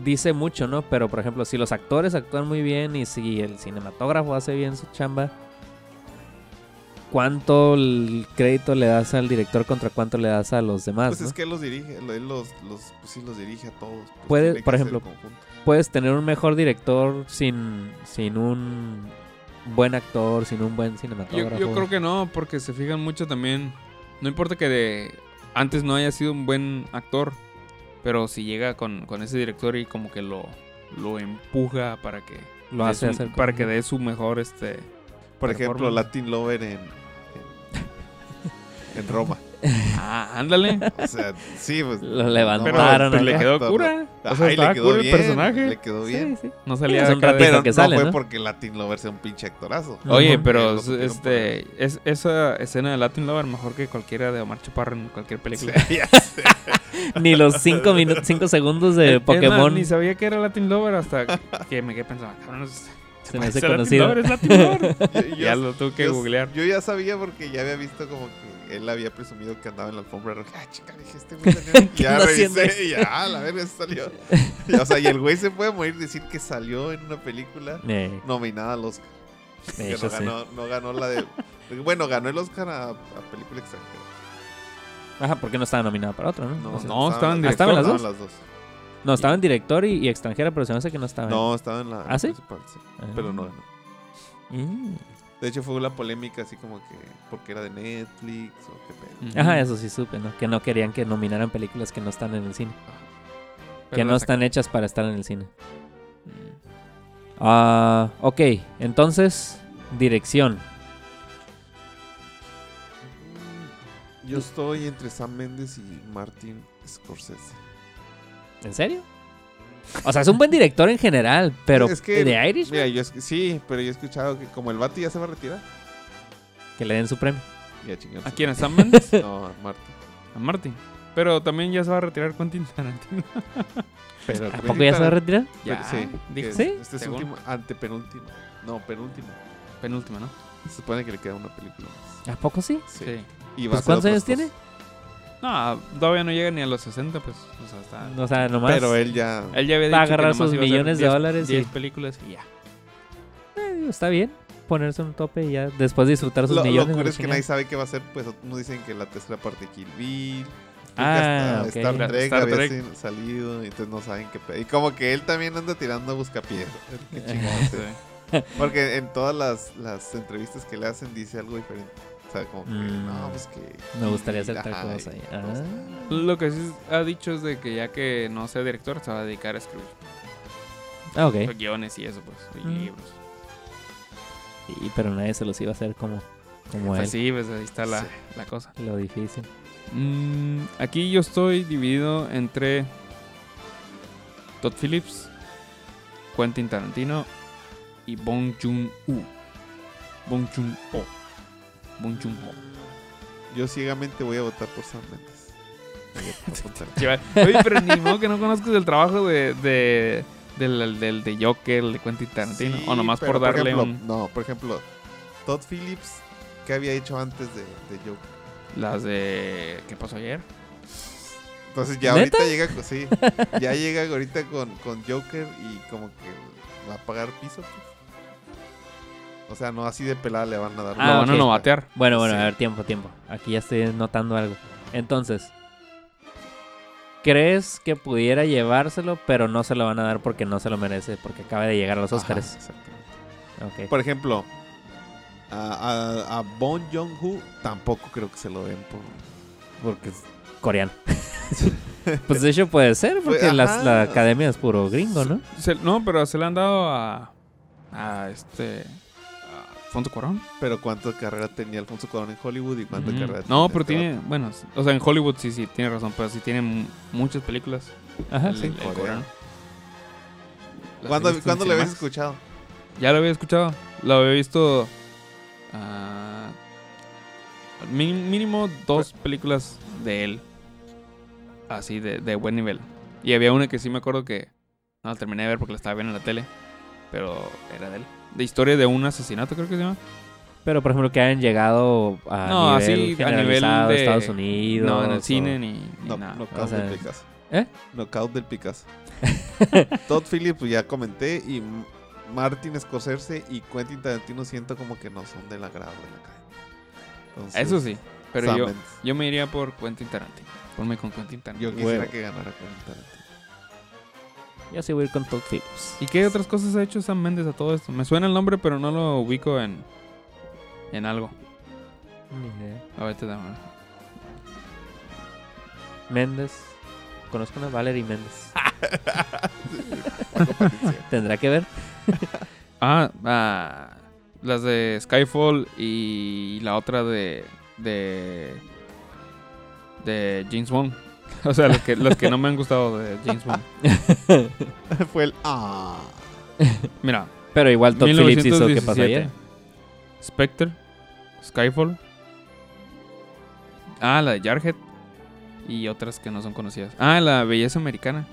dice mucho, ¿no? Pero por ejemplo, si los actores actúan muy bien y si el cinematógrafo hace bien su chamba, ¿cuánto el crédito le das al director contra cuánto le das a los demás? Pues no? es que él los dirige, él los, los, pues sí los dirige a todos. pues Puede- tiene que por ejemplo. Puedes tener un mejor director sin, sin un buen actor, sin un buen Yo, cinematógrafo. yo creo que no, porque se fijan mucho también. No importa que de antes no haya sido un buen actor, pero si llega con, con ese director y como que lo, lo empuja para que Lo dé hace su- hacer para que dé su mejor este Por ejemplo. Latin Lover en, en, Roma. Ah, ándale. O sea, sí, pues. Lo levantaron Pero pues, le quedó cura. O sea, Ay, le quedó el bien, personaje. Le quedó bien. Sí, sí. No salía Es un ratito Pero que no sale, fue ¿no? porque Latin Lover sea un pinche actorazo. Oye, pero este es, esa escena de Latin Lover mejor que cualquiera de Omar Chaparro en cualquier película. Sí, ya sé. Ni los 5 minutos, cinco segundos de Es más, Pokémon. ni sabía que era Latin Lover hasta que me quedé pensando, cabrón, es- Se me hace conocido. latidor, es latidor. Yo- yo- ya lo tuve que yo- googlear. Yo ya sabía porque ya había visto como que él había presumido que andaba en la alfombra roja. Ah, chica, dije, este güey salió. ¿Qué ya revisé y ya, a la verga, salió. Y, o sea, y el güey se puede morir decir que salió en una película Eh, nominada al Oscar. hecho, no ganó, no ganó la de. Bueno, ganó el Oscar a, a película extranjera. Ajá, porque no estaba nominado para otro, ¿no? No, O sea, no, estaban las- ¿Estaban las dos? las dos. no, estaba en director y, y extranjera, pero se me hace que no estaba. en- No, estaba en la ¿Ah, sí? principal, sí, Ah. pero no ganó. Mm. De hecho, fue la polémica así como que porque era de Netflix o qué pedo. Ajá, eso sí supe, ¿no? Que no querían que nominaran películas que no están en el cine. Pero que no están hechas para estar en el cine. Ah, ok, entonces, dirección. Yo estoy entre Sam Mendes y Martin Scorsese. ¿En serio? O sea, es un buen director en general, pero Es que- de Irish, Mira, yo es- sí, pero yo he escuchado que como el vato ya se va a retirar, que le den su premio. ya chingados. ¿A quién? ¿A Sam Mendes? No, a Martin. A Martin. Pero también ya se va a retirar Quentin Tarantino. Pero ¿A poco ya se va a retirar? Pero Ya, sí. Este es Según. último, antepenúltimo. No, penúltimo. Penúltima, ¿no? Se supone que le queda una película más. ¿A poco sí? Sí. Sí. Y va Pues, ¿Cuántos años tiene? No, todavía no llega ni a los 60, pues. O sea, está. O sea, nomás. Pero él ya. Él ya había Va a que agarrar sus millones de 10 dólares y- 10 películas y ya. eh, está bien ponerse un tope y ya después disfrutar sus Lo, lo millones. la es que nadie sabe qué va a hacer. Pues unos dicen que la tercera parte de Kill Bill. Ah, hasta ok. Star Trek Star había Trek. salido. Entonces no saben qué pedo. Y como que él también anda tirando a buscapiés. Qué. Sí. Porque en todas las, las entrevistas que le hacen dice algo diferente. O sea, como que, Mm. no, pues que... Me gustaría hacer tal cosa. y Ah. Lo que sí ha dicho es de que ya que no sea director, se va a dedicar a escribir Ah, ok. guiones y eso, pues. Y Mm. libros. Sí, pero nadie se los iba a hacer como, como Pues él. sí, pues ahí está la, Sí. la cosa. Lo difícil. Mm, aquí yo estoy dividido entre Todd Phillips, Quentin Tarantino y Bong Joon-ho. Bong Joon-ho. Bong Joon-ho. Yo ciegamente voy a votar por Sam Mendes. Oye, pero ni modo que no conozcas el trabajo de, de, del, del de Joker, de Quentin Tarantino. Sí, o nomás pero por darle ejemplo, un... No, por ejemplo, Todd Phillips, ¿qué había hecho antes de, de Joker? Las de... ¿Qué pasó ayer? Entonces ya ¿Neta? ahorita llega, con- sí, ya llega ahorita con, con Joker y como que va a pagar piso. pues. O sea, no así de pelada le van a dar. Ah, Lo van a ok. novatear. Bueno, bueno, Sí. a ver, tiempo, tiempo. Aquí ya estoy notando algo. Entonces, ¿crees que pudiera llevárselo, pero no se lo van a dar porque no se lo merece, porque acaba de llegar a los Ajá, Oscars? exactamente. Ok. Por ejemplo, a, a, a Bon Joon-ho tampoco creo que se lo den por... Porque es coreano. pues de hecho puede ser, porque Pues, las- ajá. la academia es puro gringo, ¿no? Se- no, pero se le han dado a... A este... A Fonso Cuarón. Pero cuánta carrera tenía Alfonso Cuarón en Hollywood y cuánta Ujú. carrera No, pero este tiene, bueno, o sea, en Hollywood sí, sí, tiene razón, pero sí tiene muchas películas. Ajá, el- sí. el he ¿Cuándo, ¿cuándo lo habías escuchado? Ya lo había escuchado, lo había visto ah, mínimo dos películas de él, así de, de buen nivel. Y había una que sí me acuerdo que no la terminé de ver porque la estaba viendo en la tele, pero era de él. De historia de un asesinato creo que se llama. Pero por ejemplo que hayan llegado a No, nivel así, a nivel generalizado de- Estados Unidos. No, en el o- cine ni, ni No, nada. Knockout O sea, del Picasso. ¿eh? Knockout del Picasso. Todd Phillips, pues ya comenté. Y Martin Scorsese y Quentin Tarantino siento como que no son del agrado de la cadena. Entonces, Eso sí, pero yo, yo me iría por Quentin Tarantino. Ponme con Quentin Tarantino. Yo quisiera que ganara Quentin Tarantino. Yo sí voy a ir con Todd Phillips. ¿Y qué otras cosas ha hecho Sam Mendes a todo esto? Me suena el nombre, pero no lo ubico en, en algo. Ni idea. Ahorita dame. Méndez. Conozco una Valerie Méndez. Tendrá que ver. Ah, ah, las de Skyfall y la otra de de de James Bond. O sea, los que, los que no me han gustado de James Bond. Fue el. Ah. Mira, Pero igual Todd Phillips hizo que pasó 1917. ayer. Spectre, Skyfall. Ah, la de Jarhead. Y otras que no son conocidas. Ah, la belleza americana.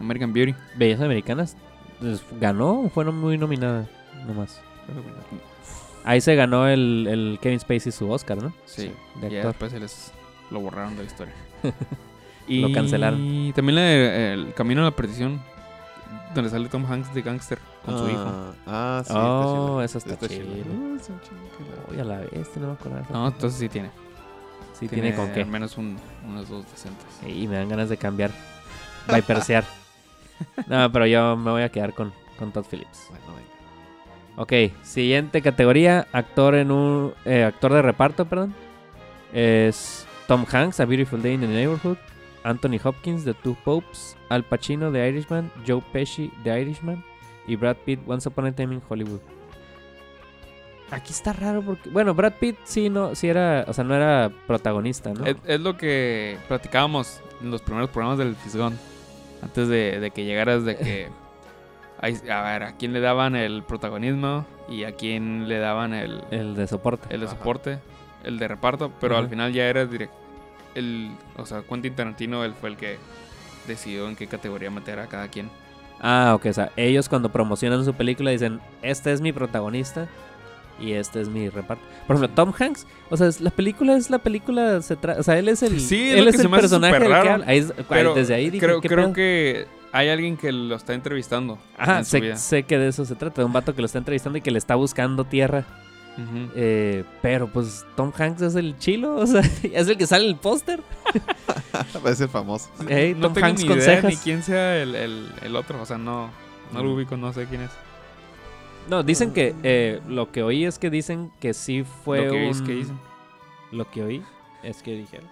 American Beauty. Bellas Americanas. pues, ganó o fue muy nominada. nomás. Ahí se ganó el, el Kevin Spacey su Oscar, ¿no? Sí, de y ya actor. después se les lo borraron de la historia. Lo cancelaron. Y también la de El Camino a la Perdición, donde sale Tom Hanks de gangster con su hijo. Ah, Ah, sí. Oh, está eso está chido. La- Uy, a la vez, no me acuerdo. No, entonces sí tiene. sí, tiene, con qué. Al menos un, unos dos decentes. Y me dan ganas de cambiar. Vipersear. no, pero yo me voy a quedar con, con Todd Phillips. Bueno, venga. Ok, siguiente categoría, actor en un eh, actor de reparto, perdón. Es Tom Hanks, A Beautiful Day in the Neighborhood, Anthony Hopkins, The Two Popes, Al Pacino, The Irishman, Joe Pesci, The Irishman y Brad Pitt, Once Upon a Time in Hollywood. Aquí está raro porque, bueno, Brad Pitt sí no, sí era, o sea, no era protagonista, ¿no? Es, es lo que platicábamos en los primeros programas del Fisgón. Antes de, de que llegaras, de que. a ver, a quién le daban el protagonismo y a quién le daban el, El de soporte. el de Ajá. soporte, el de reparto, pero al final ya era direct, el, o sea, Quentin Tarantino él fue el que decidió en qué categoría meter a cada quien. Ah, ok, o sea, ellos cuando promocionan su película dicen, este es mi protagonista y este es mi reparto. Por ejemplo, Tom Hanks, o sea, es- la película es la película, se o sea, él es el, Sí, él es el personaje del que raro, habla. Ahí es- Pero desde ahí dije, creo, ¿qué creo pedo? que hay alguien que lo está entrevistando. Ajá, en sé, sé que de eso se trata, de un vato que lo está entrevistando y que le está buscando tierra. Eh, pero pues Tom Hanks es el chilo, o sea, es el que sale en el póster. Va a ser famoso. No Tom tengo Hanks ni idea ni quién sea el, el- el otro, o sea, no, no lo Mm. ubico, no sé quién es. No, dicen que, eh, lo que oí es que dicen que sí fue lo que un... es que dicen. Lo que oí es que dijeron.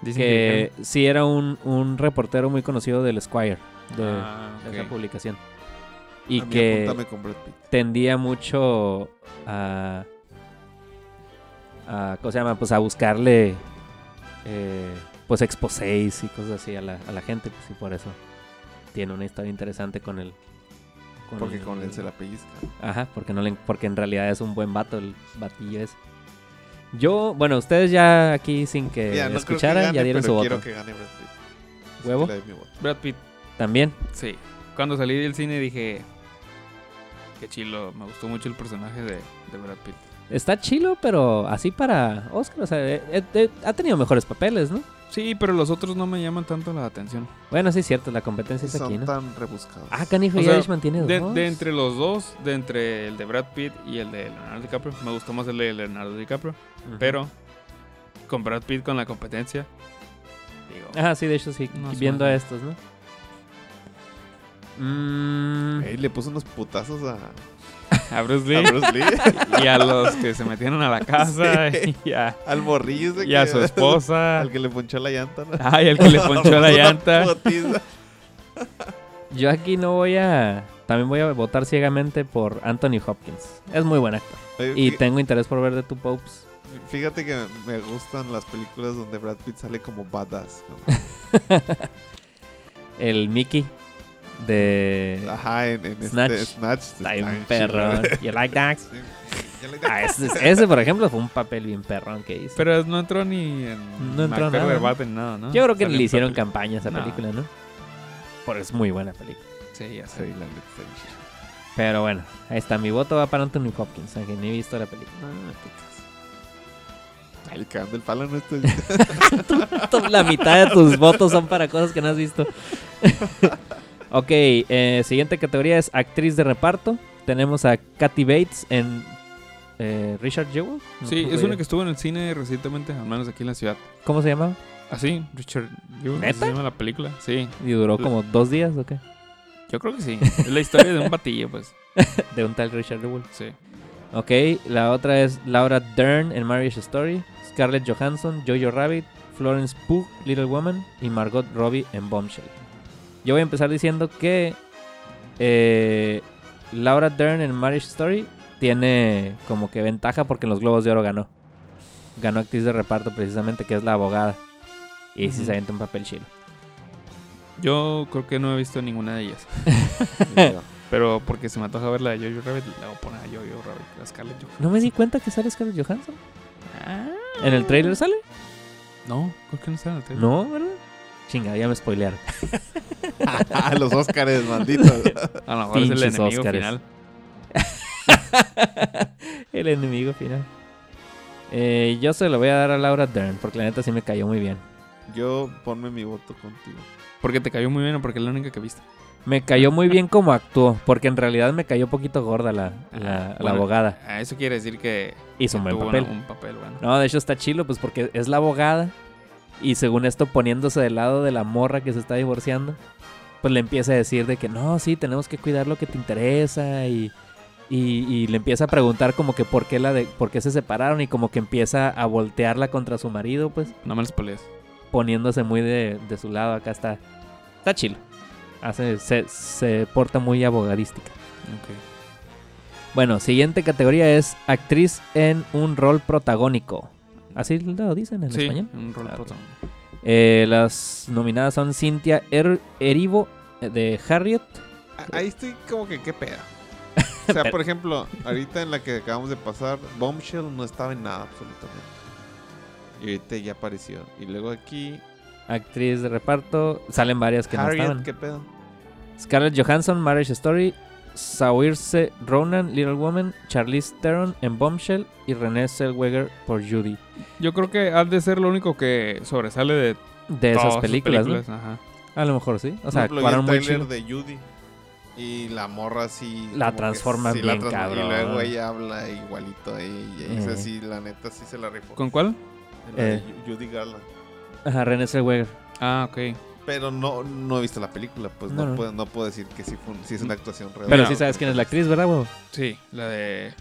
Dicen que sí era un, un reportero muy conocido del Squire, de, Ah, de esa publicación. Y A mí que apúntame con Brad Pitt. tendía mucho a, a ¿cómo se llama? Pues a buscarle eh, pues exposés y cosas así a la, a la gente, pues y por eso tiene una historia interesante con el con Porque el- con él se la pellizca. Ajá, porque no le, porque en realidad es un buen vato el batillo ese. Yo, bueno, ustedes ya aquí sin que no que escucharan, gane, ya dieron pero su quiero voto. que gane Brad Pitt. ¿Huevo? Brad Pitt, También. sí. Cuando salí del cine dije, qué chilo, me gustó mucho el personaje de, de Brad Pitt. Está chilo, pero así para Oscar, o sea, eh, eh, ha tenido mejores papeles, ¿no? Sí, pero los otros no me llaman tanto la atención. Bueno, sí es cierto, la competencia es aquí, ¿no? tan rebuscados. Ah, Canijo y Irishman tiene De, dos. de entre los dos, de entre el de Brad Pitt y el de Leonardo DiCaprio, me gustó más el de Leonardo DiCaprio, pero con Brad Pitt con la competencia, digo, Ah, sí, de hecho sí, No, viendo a estos, ¿no? Mm, Ey, le puso unos putazos a, a Bruce a Lee Bruce Lee. y a los que se metieron a la casa Sí. y, a, al morrillo ese y a su esposa. Al que le ponchó la llanta. ¿no? Ay, el que le ponchó la llanta. yo aquí no voy a... También voy a votar ciegamente por Anthony Hopkins. Es muy buen actor. Oye, Y tengo interés por ver The Two Popes. Fíjate que me gustan las películas donde Brad Pitt sale como badass. ¿no? El Mickey de... Ajá, en, en Snatch. este Snatch. Está bien perrón. You like that? Sí, yo le- Ah, ese, ese, por ejemplo, fue un papel bien perrón que hizo. Pero no entró ni en No entró nada, ¿no? Yo creo que Salió le hicieron papel. campaña a esa No. película, ¿no? Por es muy buena película. Sí, ya Sí, sé. la bien chido. Pero bueno, ahí está. Mi voto va para Anthony Hopkins, aunque ni he visto la película. Ah, qué caso. Ay, cagando el palo no estoy. La mitad de tus votos son para cosas que no has visto. ok, eh, siguiente categoría es actriz de reparto. Tenemos a Kathy Bates en eh, Richard Jewell. No Sí, es una que estuvo en el cine recientemente, al menos aquí en la ciudad. ¿Cómo se llama? ¿Ah, sí? Richard Jewell, ¿así ¿Neta? se llama la película? Sí, ¿Y duró como dos días o qué? yo creo que sí. Es la historia de un batillo, pues. De un tal Richard Jewell. Sí. Ok, la otra es Laura Dern en Marriage Story, Scarlett Johansson, Jojo Rabbit, Florence Pugh, Little Woman y Margot Robbie en Bombshell. Yo voy a empezar diciendo que eh, Laura Dern en Marriage Story tiene como que ventaja porque en los Globos de Oro ganó. Ganó actriz de reparto precisamente, que es la abogada. Y sí Ujú. se avienta un papel chido. Yo creo que no he visto ninguna de ellas. Pero porque se me antoja ver la de Jojo Rabbit, le voy a poner a Jojo Rabbit, a Scarlett Johansson. No me di cuenta que sale Scarlett Johansson. ¿En el trailer sale? No, creo que no está en el trailer. No, ¿verdad? Chinga, ya me spoilearon. Ah, los Óscares, malditos. A lo mejor es el Pinches enemigo Óscares. final. El enemigo final. Eh, yo se lo voy a dar a Laura Dern, porque la neta sí me cayó muy bien. Yo ponme mi voto contigo. Porque te cayó muy bien o porque es la única que viste. Me cayó muy bien como actuó, porque en realidad me cayó poquito gorda la, la- la Bueno, abogada. ah, Eso quiere decir que Hizo un buen papel. una- un papel bueno. No, de hecho está chilo, pues porque es la abogada y según esto poniéndose del lado de la morra que se está divorciando, pues le empieza a decir de que no, sí, tenemos que cuidar lo que te interesa y, y, y le empieza a preguntar como que por qué, la de, por qué se separaron y como que empieza a voltearla contra su marido, pues No me las pelees. poniéndose muy de, de su lado. Acá está, está chilo. Hace, se, se porta muy abogadística. Bueno, siguiente categoría es actriz en un rol protagónico. Así lo dicen en Sí, español. un rol Ah. Eh, las nominadas son Cynthia Er- Erivo eh, de Harriet. A- Ahí estoy como que, ¿qué peda? O sea, por ejemplo, ahorita en la que acabamos de pasar, Bombshell no estaba en nada absolutamente. Y ahorita ya apareció. Y luego aquí, Actriz de reparto. Salen varias que no Harriet, estaban. ¿qué pedo? Scarlett Johansson, Marriage Story. Saoirse Ronan, Little Woman. Charlize Theron en Bombshell. Y Renée Zellweger por Judy. Yo creo que ha de ser lo único que sobresale de De todas esas sus películas, ¿no? Ajá. A lo mejor sí. O sea, actuaron muy chido. de Judy. Y la morra así. La transforman sí la bien, cabrón. Y luego ella habla igualito a ella. Y esa Eh. sí, la neta, sí se la rifó. ¿Con cuál? La de Eh. Ju- Judy Garland. Ajá, Renée Zellweger. Ah, ok. Pero no, no he visto la película, pues No. Puedo, no puedo decir que sí, fue, sí es una actuación real. Pero sí sabes quién es la actriz, ¿verdad, güey? Sí, la de.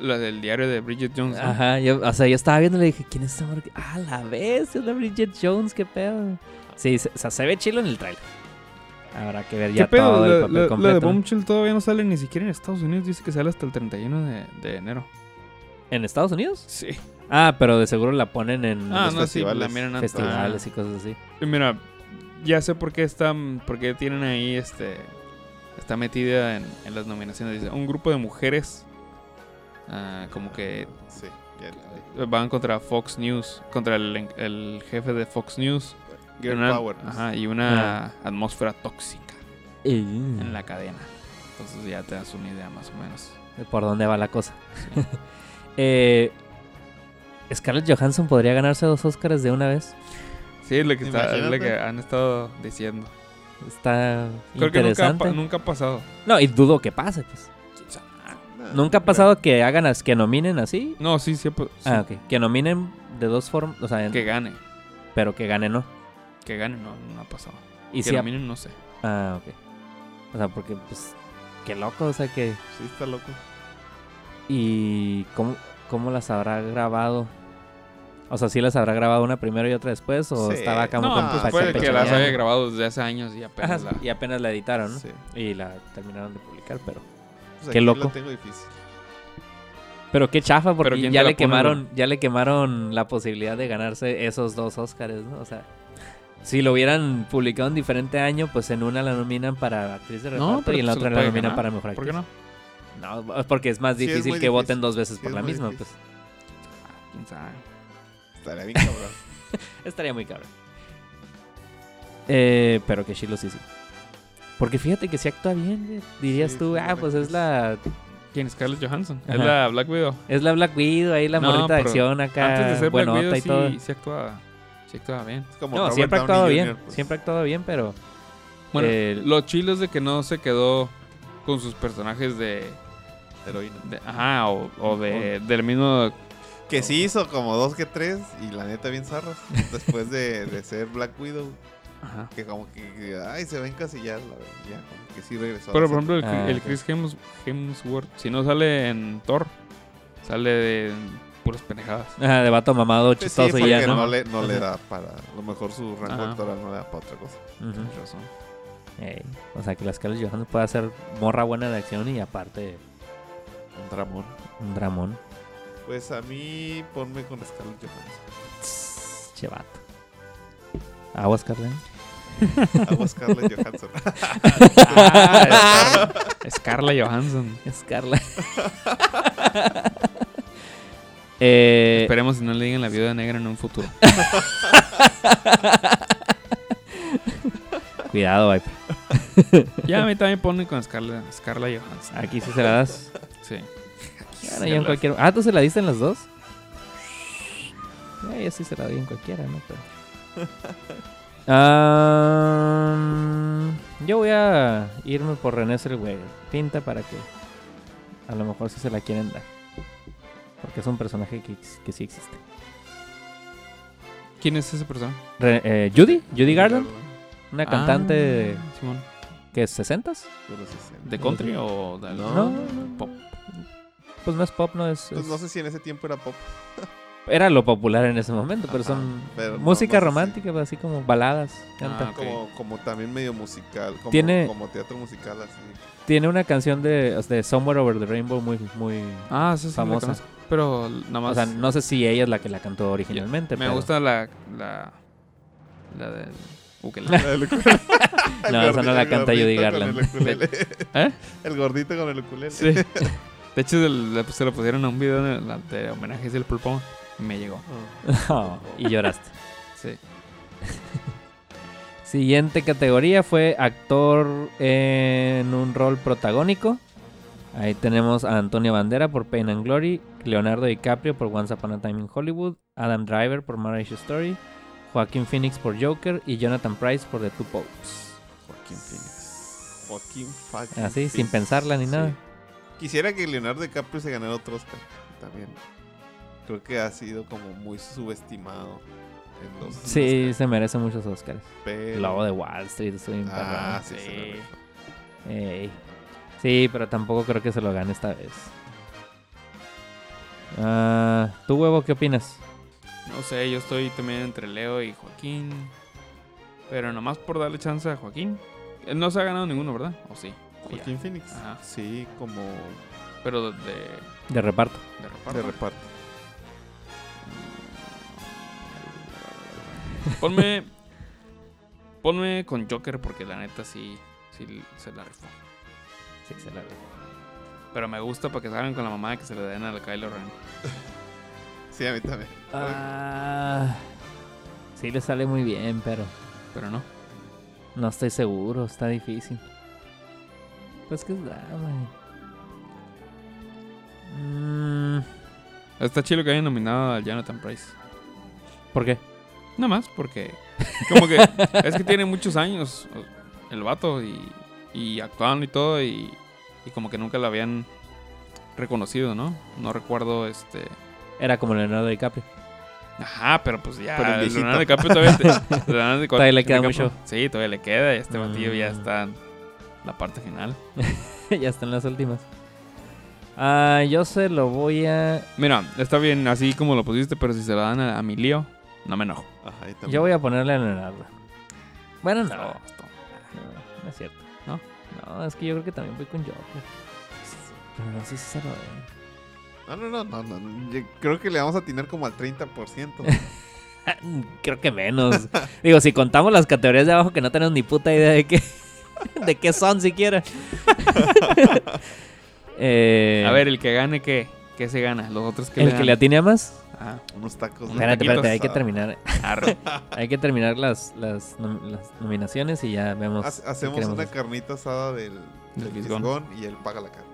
La del diario de Bridget Jones. ¿no? Ajá, yo, o sea, yo estaba viendo y le dije, ¿quién es esta morra? Ah, la vez, es la Bridget Jones, qué pedo. Sí, se, o sea, se ve chilo en el trailer. Habrá que ver ¿Qué ya pedo? todo el La, papel la- la completo. de Bombshell todavía no sale ni siquiera en Estados Unidos. Dice que sale hasta el 31 de, de enero. ¿En Estados Unidos? Sí. Ah, pero de seguro la ponen en Ah, los no, sí, la festivales. festivales y cosas así. Y mira, ya sé por qué están, por qué tienen ahí este, está metida en, en las nominaciones. Dice, un grupo de mujeres, ah, como que Sí, ya- van contra Fox News, contra el, el jefe de Fox News. Girl Una- Power. Ajá, y una atmósfera tóxica en En la cadena. Entonces ya te das una idea más o menos. Por dónde va la cosa. eh, Scarlett Johansson podría ganarse dos Oscars de una vez. Sí, es lo que, está, es lo que han estado diciendo. Está Creo que nunca ha, interesante. pa- nunca ha pasado. No, y dudo que pase, pues. Nunca ha pasado que hagan as- que nominen así. No, sí, siempre. sí, Ah, ok. Que nominen de dos formas, o sea, en- Que gane. pero que gane no. Que gane, no, no ha pasado. Y que si ha- nominen, no sé. Ah, ok. O sea, porque pues qué loco, o sea que. Sí, está loco. y cómo cómo las habrá grabado. O sea, sí las habrá grabado una primero y otra después o Sí. estaba acá No, con pues pa- puede que las haya grabado desde hace años y apenas Ajá, la... y apenas la editaron, ¿no? Sí. Y la terminaron de publicar, pero Pues Qué loco. La tengo difícil. pero qué chafa porque ¿quién ya le quemaron ya le quemaron la posibilidad de ganarse esos dos Óscares, ¿no? O sea, si lo hubieran publicado en diferente año, pues en una la nominan para actriz de reparto No, y en la lo otra la nominan ganar. para mejor ¿Por actriz. qué no? No, porque es más Sí, es difícil que voten dos veces Sí, por la misma, difícil. pues. ¿Quién sabe? Estaría bien cabrón. Estaría muy cabrón. Eh, pero que Shiloh sí, sí. Porque fíjate que sí actúa bien, güey. Dirías Sí, tú, sí, ah, pues es la ¿Quién es Scarlett Johansson? Es la Black Widow. es la Black Widow, ahí la No, morrita de acción acá, Antes de ser Black Widow y todo. sí, sí actuaba, sí actuaba bien. Es como No, Robert siempre ha actuado Jr., bien, pues, siempre ha actuado bien, pero Bueno, Eh, lo chilo es de que no se quedó con sus personajes de... Heroína. de- ajá, o, o de, del mismo... Que sí hizo como dos que tres y la neta bien zarras. después de, de ser Black Widow. Ajá. Que como que, que, ay, se va a encasillar. La verdad, ya, como que sí regresó. Pero por ejemplo, el, Ah, el. Chris Hems- Hemsworth, si no sale en Thor, sale de puras pendejadas. ajá, de vato mamado, Sí, sí, chistoso y ya, no, ¿no? le, no le da para. A lo mejor su rango Ajá. actoral no le da para otra cosa. Ujú. Tienes razón. Ey, O sea, que la Scarlett Johansson puede hacer morra buena de acción y aparte Un Ramón. un dramón. Pues a mí, ponme con Scarlett Johansson. Che vato. Aguas, Carlen. Hago Scarlett Johansson. Ah, Scar- Scarlett Johansson. Scarlett. eh, Esperemos si no le digan la viuda negra en un futuro. cuidado, Viper. Ya a mí también ponen con Scarlett, Scarlett Johansson. Aquí sí se la das. Sí. Bueno, yo en cualquier... Ah, ¿tú se la diste en las dos? Eh, yo sí se la doy en cualquiera, ¿no? Pero... Yo voy a irme por René güey. Pinta para que a lo mejor sí se la quieren dar. Porque es un personaje que, que sí existe. ¿Quién es ese persona? Re- eh, Judy, Judy Garland, una cantante Ah, Simón. que es 60s. De los 60. ¿De country o de No, No, pop? Pues no es pop, no es. Pues es- no sé si en ese tiempo era pop. Era lo popular en ese momento, pero Ajá, son pero música no romántica, pues, así como baladas. Canta. Ah, ok. Como, como también medio musical. Como, Tiene- como teatro musical así. Tiene una canción de, de Somewhere Over the Rainbow muy, muy Ah, sí, sí. famosa. Pero nada más. O sea, no sé si ella es la que la cantó originalmente. me pero- gusta la. La. La del. ukelele. No, esa no la canta Judy Garland. el. ¿Eh? El gordito con el ukulele. Sí. De hecho, el- le- se lo pusieron a un video de, de homenaje a el pulpón y me llegó. Oh, y lloraste. Sí. Siguiente categoría fue actor en un rol protagónico. Ahí tenemos a Antonio Bandera por Pain and Glory, Leonardo DiCaprio por Once Upon a Time in Hollywood, Adam Driver por Marriage Story, Joaquin Phoenix por Joker y Jonathan Price por The Two Popes. Joaquín Phoenix. Joaquín fucking Así, sin pensarla ni Sí. nada. Quisiera que Leonardo DiCaprio se ganara otro Oscar. También. Creo que ha sido como muy subestimado en los. Sí, Oscars, se merece muchos Oscars. pero- Lobo de Wall Street, estoy bien Ah, sí, Sí. Ey. Sí, pero tampoco creo que se lo gane esta vez. Ah, ¿Tú, huevo, qué opinas? No sé, yo estoy también entre Leo y Joaquín. Pero nomás por darle chance a Joaquín. Él no se ha ganado ninguno, ¿verdad? ¿O sí? Ya. Joaquín Phoenix. Ajá. Sí, como Pero de, De reparto. de reparto. de reparto. Ponme. Ponme con Joker porque la neta sí, sí se la rifó. Sí, se la Pero me gusta para que salgan con la mamá que se le den a la Kylo Ren. Sí, a mí también. Ah, sí le sale muy bien, pero Pero no. no estoy seguro, está difícil. Pues que es drama. Mm, Está chido que hayan nominado a Jonathan Price. ¿Por qué? Nada más porque. Como que. es que tiene muchos años el vato y, y actuando y todo. Y, y como que nunca lo habían reconocido, ¿no? No recuerdo este. Era como Leonardo DiCaprio. Ajá, pero pues ya. Pero el. Leonardo DiCaprio todavía. te- Leonardo DiCaprio- Todavía le queda DiCaprio- mucho. Sí, todavía le queda. Y este batillo ya está la parte final. ya están las últimas. Ah, yo se lo voy a. Mira, está bien así como lo pusiste, pero si se lo dan a, a mi lío, no me enojo. Ajá. Yo voy a ponerle a Leonardo. Bueno, no. No, No, no es cierto. ¿No? No, es que yo creo que también voy con Joker. Pero no sé si se lo den. No, no, no, no, no. Yo creo que le vamos a atinar como al 30%. Creo que menos. Digo, si contamos las categorías de abajo que no tenemos ni puta idea de qué, de qué son siquiera. Eh, A ver, el que gane, ¿qué? ¿Qué se gana? Los otros que el le que le atine a más. Ah, Unos tacos. de- Espérate, espérate, hay que terminar. arre. Hay que terminar las, las, nom- las nominaciones y ya vemos. Hacemos una hacer. carnita asada del, Del fisgón y él paga la carne.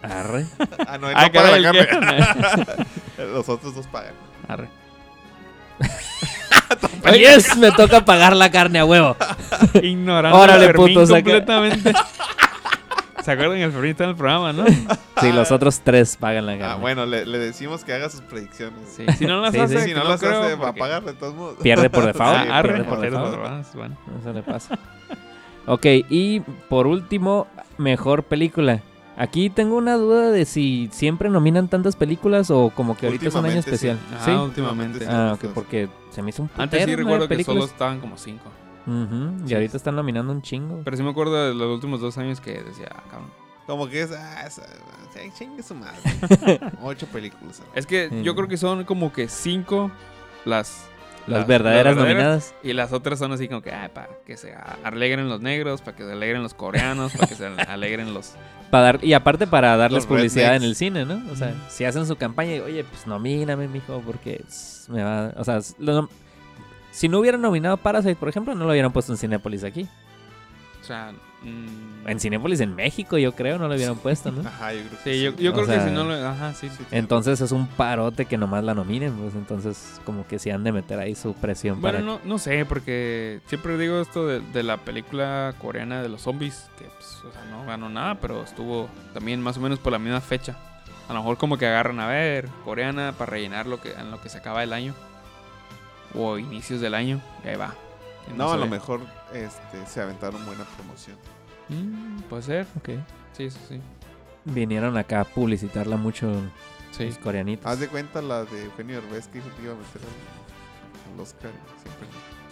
Arre. Ah, no, él Ah, no paga la ¿el carne. Los otros dos pagan. Arre. Yes, me toca pagar la carne a huevo. Ignorando Órale, puto, saca- completamente. ¿Se acuerdan? El Fermín está en el programa, ¿no? Sí, los otros tres pagan la carne. Ah, bueno, le, le decimos que haga sus predicciones. Sí. Si no las Sí, hace, sí. Si no las creo, hace, va a pagar de todos modos. Pierde por default. Ah, arre, pierde por default. demás, bueno. Eso le pasa. Ok, y por último, mejor película. Aquí tengo una duda de si siempre nominan tantas películas o como que ahorita es un año sí. especial. Ah, ¿Sí? últimamente. sí. Ah, ok, porque se me hizo un Antes sí putero, recuerdo que solo estaban como cinco. Y Sí. ahorita están nominando un chingo. Pero sí me acuerdo de los últimos dos años que decía, ah, cabrón. Como que es. Ah, esa- sí, chingue su madre. Ocho películas. Es que yo creo que son como que cinco las... Las, verdaderas las nominadas. Y las otras son así como que, ah, para que se alegren los negros, para que se alegren los coreanos, para que se alegren los... Para dar, y aparte para darles Los publicidad en el cine, ¿no? O sea, si hacen su campaña y, oye, pues nomíname, mijo, porque me va... O sea, lo si no hubieran nominado Parasite, por ejemplo, no lo hubieran puesto en Cinepolis aquí. Sea, mm, En Cinépolis en México, yo creo, no lo hubieran puesto, ¿no? Ajá, yo creo que sí, yo, sí. yo O creo sea, que si no lo. Ajá, sí. Sí, Entonces es un parote que nomás la nominen, pues entonces como que sí han de meter ahí su presión Bueno, para... no, no sé, porque siempre digo esto de, de la película coreana de los zombies, que pues, o sea, no ganó nada, pero estuvo también más o menos por la misma fecha. A lo mejor como que agarran a ver coreana para rellenar lo que, en lo que se acaba el año. O inicios del año, y ahí va. No, a lo mejor este, se aventaron buena promoción. Mm, puede ser, Ok. sí, sí, sí. Vinieron acá a publicitarla mucho Sí. los coreanitos. Haz de cuenta la de Eugenio Derbez que dijo que iba a meter al, Oscar. Siempre.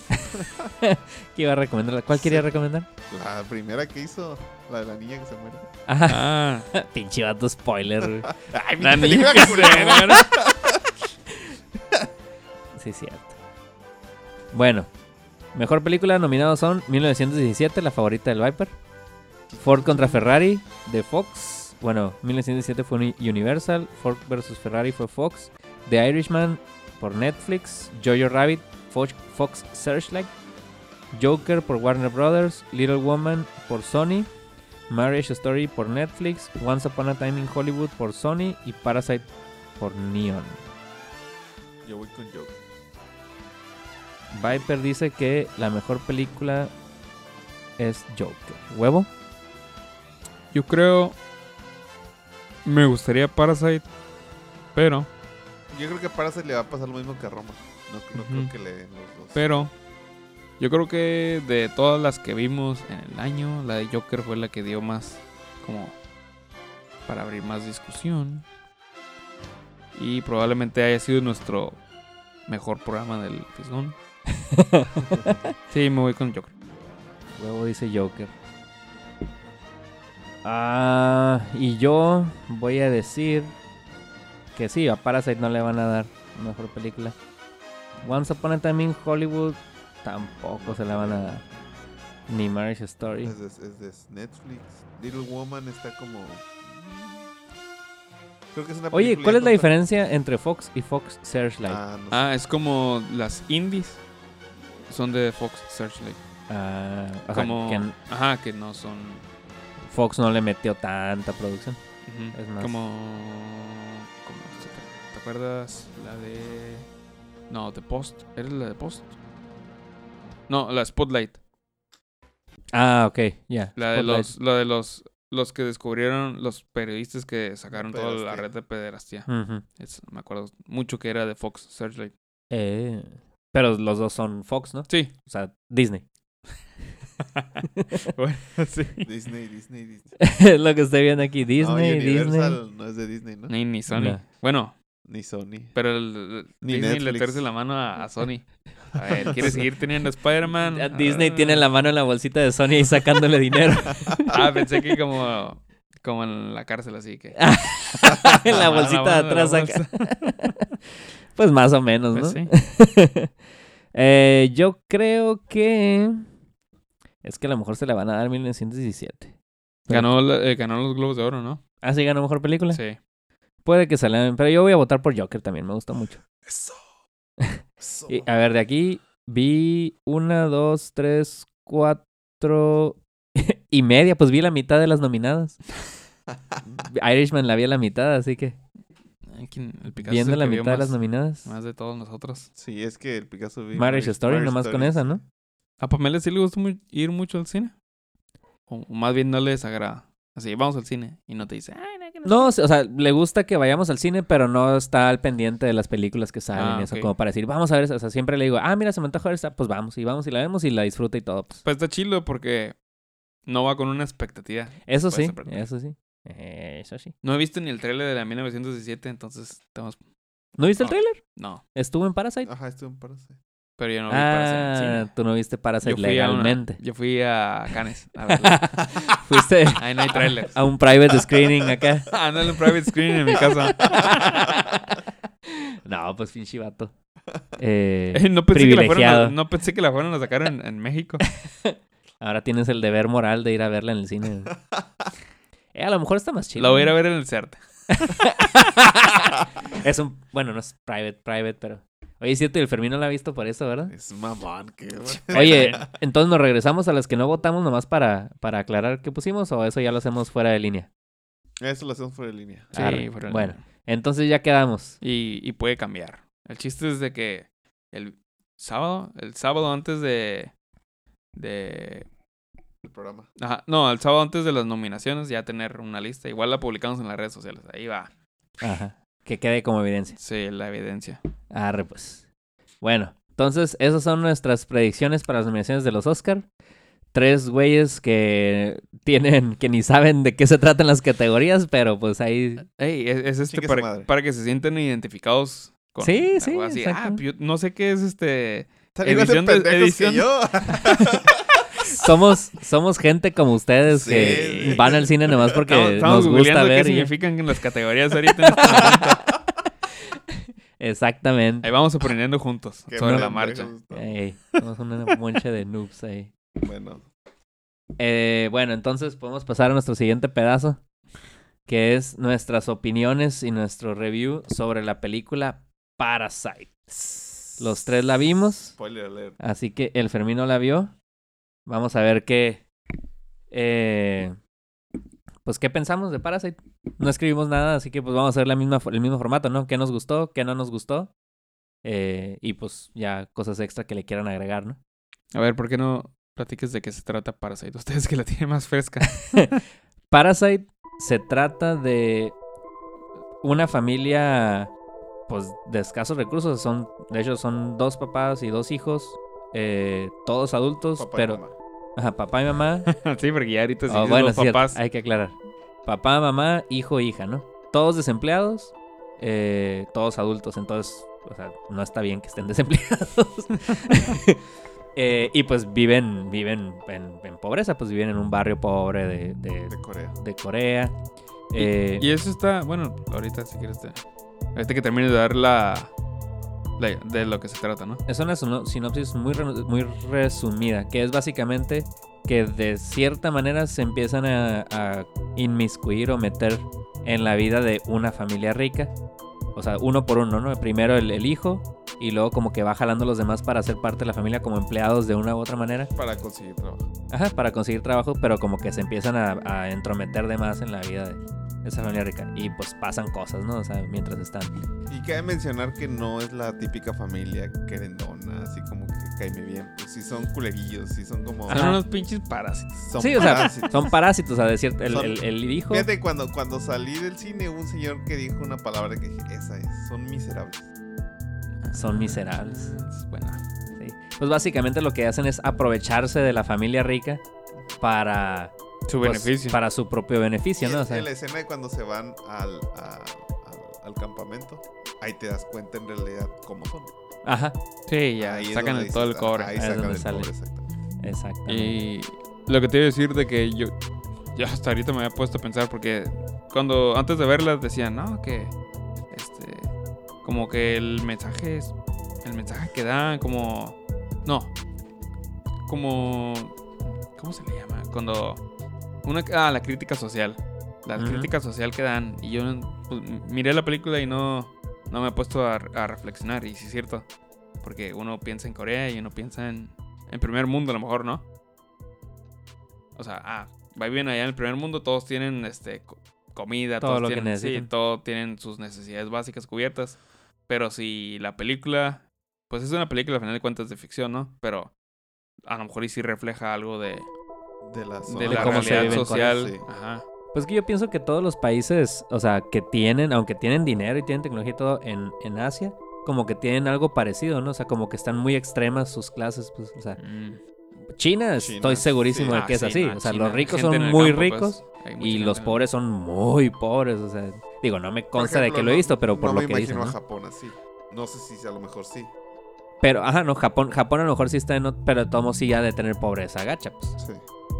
¿Qué iba a recomendar? ¿Cuál quería recomendar? La primera que hizo, la de la niña que se muere. Ajá. Ah, Pinche vato spoiler. Ay, la niña que se muere. sí, cierto. Bueno, mejor película nominados son 1917, la favorita del Viper. Ford contra Ferrari de Fox. Bueno, 1917 fue Uni- Universal. Ford versus Ferrari fue Fox. The Irishman por Netflix. Jojo Rabbit, Fox, Fox Searchlight. Joker por Warner Brothers. Little Woman por Sony. Marriage Story por Netflix. Once Upon a Time in Hollywood por Sony. Y Parasite por Neon. Yo voy con Joker. Viper dice que la mejor película es Joker. ¿Huevo? Yo creo. Me gustaría Parasite, pero. Yo creo que a Parasite le va a pasar lo mismo que a Roma. No, creo que le den los dos. Pero. Yo creo que de todas las que vimos en el año, la de Joker fue la que dio más. Como. Para abrir más discusión. Y probablemente haya sido nuestro mejor programa del Fisgón. Sí, me voy con Joker. Huevo dice Joker. Ah, y yo voy a decir que sí, a Parasite no le van a dar mejor película. Once Upon a Time in Hollywood tampoco se la van a dar. Ni Marriage Story. Es de, es de Netflix. Little Woman está como. Creo que es una Oye, ¿cuál es la diferencia entre Fox y Fox Searchlight? Ah, no sé. Ah, es como las indies. Son de Fox Searchlight. Ah, sea, como. que Ajá, que no son. Fox no le metió tanta producción. Es más- Como. te, ¿te acuerdas? La de. No, The Post. ¿Eres la de Post? No, la Spotlight. Ah, ok, ya. La de los, la de los, los que descubrieron, los periodistas que sacaron toda la red de pederastía. Es- me acuerdo mucho que era de Fox Searchlight. Eh, pero los dos son Fox, ¿no? Sí. O sea, Disney. bueno, sí. Disney, Disney, Disney. es lo que estoy viendo aquí. No, Disney, Universal Disney. no es de Disney, ¿no? Ni, ni Sony. No. Bueno, Ni Sony. pero el, Ni Disney le Netflix. torce la mano a, a Sony. A ver, ¿quiere seguir teniendo Spider-Man? Disney Ah. tiene la mano en la bolsita de Sony y sacándole dinero. Ah, pensé que como, como en la cárcel, así que. en la bolsita de atrás la acá. Pues más o menos, ¿no? Pues sí. Eh, yo creo que... Es que a lo mejor se la van a dar 1917. Ganó, la- eh, ganó los Globos de Oro, ¿no? Ah, sí, ganó mejor película. Sí. Puede que salgan, pero yo voy a votar por Joker también, me gusta mucho. Eso. Eso. Y, a ver, de aquí vi una, dos, tres, cuatro y media. Pues vi la mitad de las nominadas. Irishman la vi a la mitad, así que ¿quién- El Picasso viendo la mitad de las nominadas. Más de todos nosotros. Sí, es que el Picasso vi Marriage Story, nomás con esa, ¿no? ¿A Pamela sí le gusta ir mucho al cine? O, o más bien no le desagrada. Así, vamos al cine y no te dice, ay, no, que no. No, o sea, le gusta que vayamos al cine, pero no está al pendiente de las películas que salen Ah, eso, como para decir, vamos a ver esa. O sea, siempre le digo, ah, mira, se me antoja ver esta, pues vamos, y vamos y la vemos y la disfruta y todo. Pues. Pues está chido porque no va con una expectativa. Eso sí, eso sí. Eso sí. No he visto ni el trailer de la 1917, entonces estamos... ¿No viste el tráiler? No, Estuvo en Parasite. Ajá, estuvo en Parasite. pero yo no vi ah, cine. tú no viste Parasite Yo una- legalmente. yo fui a Cannes a verla. Fuiste Ahí no hay trailer. a un private screening acá. Ándale un private screen en mi casa. no, pues pinche vato. Eh, no, pensé que la fueron privilegiado. a, no pensé que la fueron a sacar en, en México. ahora tienes el deber moral de ir a verla en el cine. Eh, a lo mejor está más chido. La voy a ir a ver en el CERT. es un, bueno, no es private, private, pero Oye, es cierto, y el Fermín no la ha visto por eso, ¿verdad? Es mamón, que... Oye, entonces nos regresamos a las que no votamos nomás para, para aclarar qué pusimos o eso ya lo hacemos fuera de línea. Eso lo hacemos fuera de línea. Sí, Arre. fuera de Bueno, línea. entonces ya quedamos. Y, y puede cambiar. El chiste es de que el sábado, el sábado antes de. de. El programa. Ajá, no, el sábado antes de las nominaciones ya tener una lista. Igual la publicamos en las redes sociales. Ahí va. Ajá. Que quede como evidencia. Sí, la evidencia. Arre, pues. Bueno, entonces esas son nuestras predicciones para las nominaciones de los Oscar. Tres güeyes que tienen, que ni saben de qué se tratan las categorías, pero pues ahí Ey, es, es este para, que se sientan identificados con Sí, sí, así. Ah, yo no sé qué es este. Edición de- edición. que yo. somos, somos gente como ustedes Sí, que van al cine nomás porque Estamos, estamos nos gusta ver. qué y significan en las categorías ahorita en este momento. Exactamente. Ahí vamos aprendiendo juntos Qué sobre la marcha. ¿no? Ey, somos una moncha de noobs ahí. Bueno, Eh, bueno, entonces podemos pasar a nuestro siguiente pedazo, que es nuestras opiniones y nuestro review sobre la película Parasite. Los tres la vimos, spoiler alert. así que el Fermino la vio. Vamos a ver qué, eh, pues qué pensamos de Parasite. No escribimos nada, así que pues vamos a la misma, el mismo formato, ¿no? ¿Qué nos gustó? ¿Qué no nos gustó? Eh, y pues ya cosas extra que le quieran agregar, ¿no? A ver, ¿por qué no platiques de qué se trata Parasite? Ustedes que la tienen más fresca. Parasite se trata de una familia pues de escasos recursos. Son, de hecho, son dos papás y dos hijos, eh, todos adultos, Papá y pero mamá. ajá, papá y mamá. sí, porque ya ahorita sí Oh, bueno, los es cierto, papás. hay que aclarar. Papá, mamá, hijo, hija, ¿no? Todos desempleados, eh, todos adultos, entonces, o sea, no está bien que estén desempleados. Eh, y pues viven, viven en, en pobreza, pues viven en un barrio pobre de, de- De Corea. de Corea. Y- Eh, Y eso está, bueno, ahorita si quieres te... Ahorita que termines de dar la- de lo que se trata, ¿no? Es una sino- sinopsis muy, re- muy resumida, que es básicamente que de cierta manera se empiezan a, a inmiscuir o meter en la vida de una familia rica. O sea, uno por uno, ¿no? Primero el, el hijo y luego como que va jalando a los demás para ser parte de la familia como empleados de una u otra manera. Para conseguir trabajo. Ajá, para conseguir trabajo, pero como que se empiezan a, a entrometer de más en la vida de esa familia rica. Y pues pasan cosas, ¿no? O sea, mientras están. Y cabe mencionar que no es la típica familia querendona, así como que caime bien. Pues sí son culerillos, sí son como... Son unos pinches parásitos. Son Sí, o sea, parásitos. Son parásitos, o sea, de cierto. El, Son- el- el hijo. Fíjate, cuando, cuando salí del cine hubo un señor que dijo una palabra que dije, esa es, son miserables. Son miserables. Es buena. Sí. Pues básicamente lo que hacen es aprovecharse de la familia rica para Su pues, beneficio. para su propio beneficio, ¿no? O en- sea, en la escena de cuando se van al, a- al, al campamento, ahí te das cuenta en realidad cómo son. ajá, Sí, ya, Ahí sacan el, todo el cobre. Ahí sacan donde el sale. cobre, exactamente. exactamente. Y lo que te iba a decir de que yo, yo hasta ahorita me había puesto a pensar porque cuando antes de verla decían, no, que este, como que el mensaje es, el mensaje que dan, como, no, como, ¿cómo se le llama? Cuando, una, ah, la crítica social, la crítica social que dan y yo pues, miré la película y no, no me he puesto a, a reflexionar y sí es cierto, porque uno piensa en Corea y uno piensa en, en primer mundo a lo mejor, ¿no? O sea, ah, va bien allá en el primer mundo, todos tienen este co- comida, Todo todos lo que tienen, sí, necesitan. todos tienen sus necesidades básicas cubiertas. Pero si la película, pues es una película al final de cuentas de ficción, ¿no? Pero a lo mejor y sí refleja algo de, De la, zona de la realidad social. sí. Ajá. Pues que yo pienso que todos los países, o sea, que tienen, aunque tienen dinero y tienen tecnología y todo en, en Asia, como que tienen algo parecido, ¿no? O sea, como que están muy extremas sus clases, pues, o sea, Mm. China, China, estoy segurísimo sí. de Ah, que es sí, así. no, o sea, China, los ricos gente son muy campo, pues, ricos y los el- pobres son muy pobres, o sea, digo, no me consta de que lo he no- visto, pero por no lo me que dicen, imagino ¿no? a Japón así. No sé si a lo mejor sí. Pero, ajá, no, Japón, Japón a lo mejor sí está en, pero de todos modos sí ya de tener pobreza gacha, pues. Sí.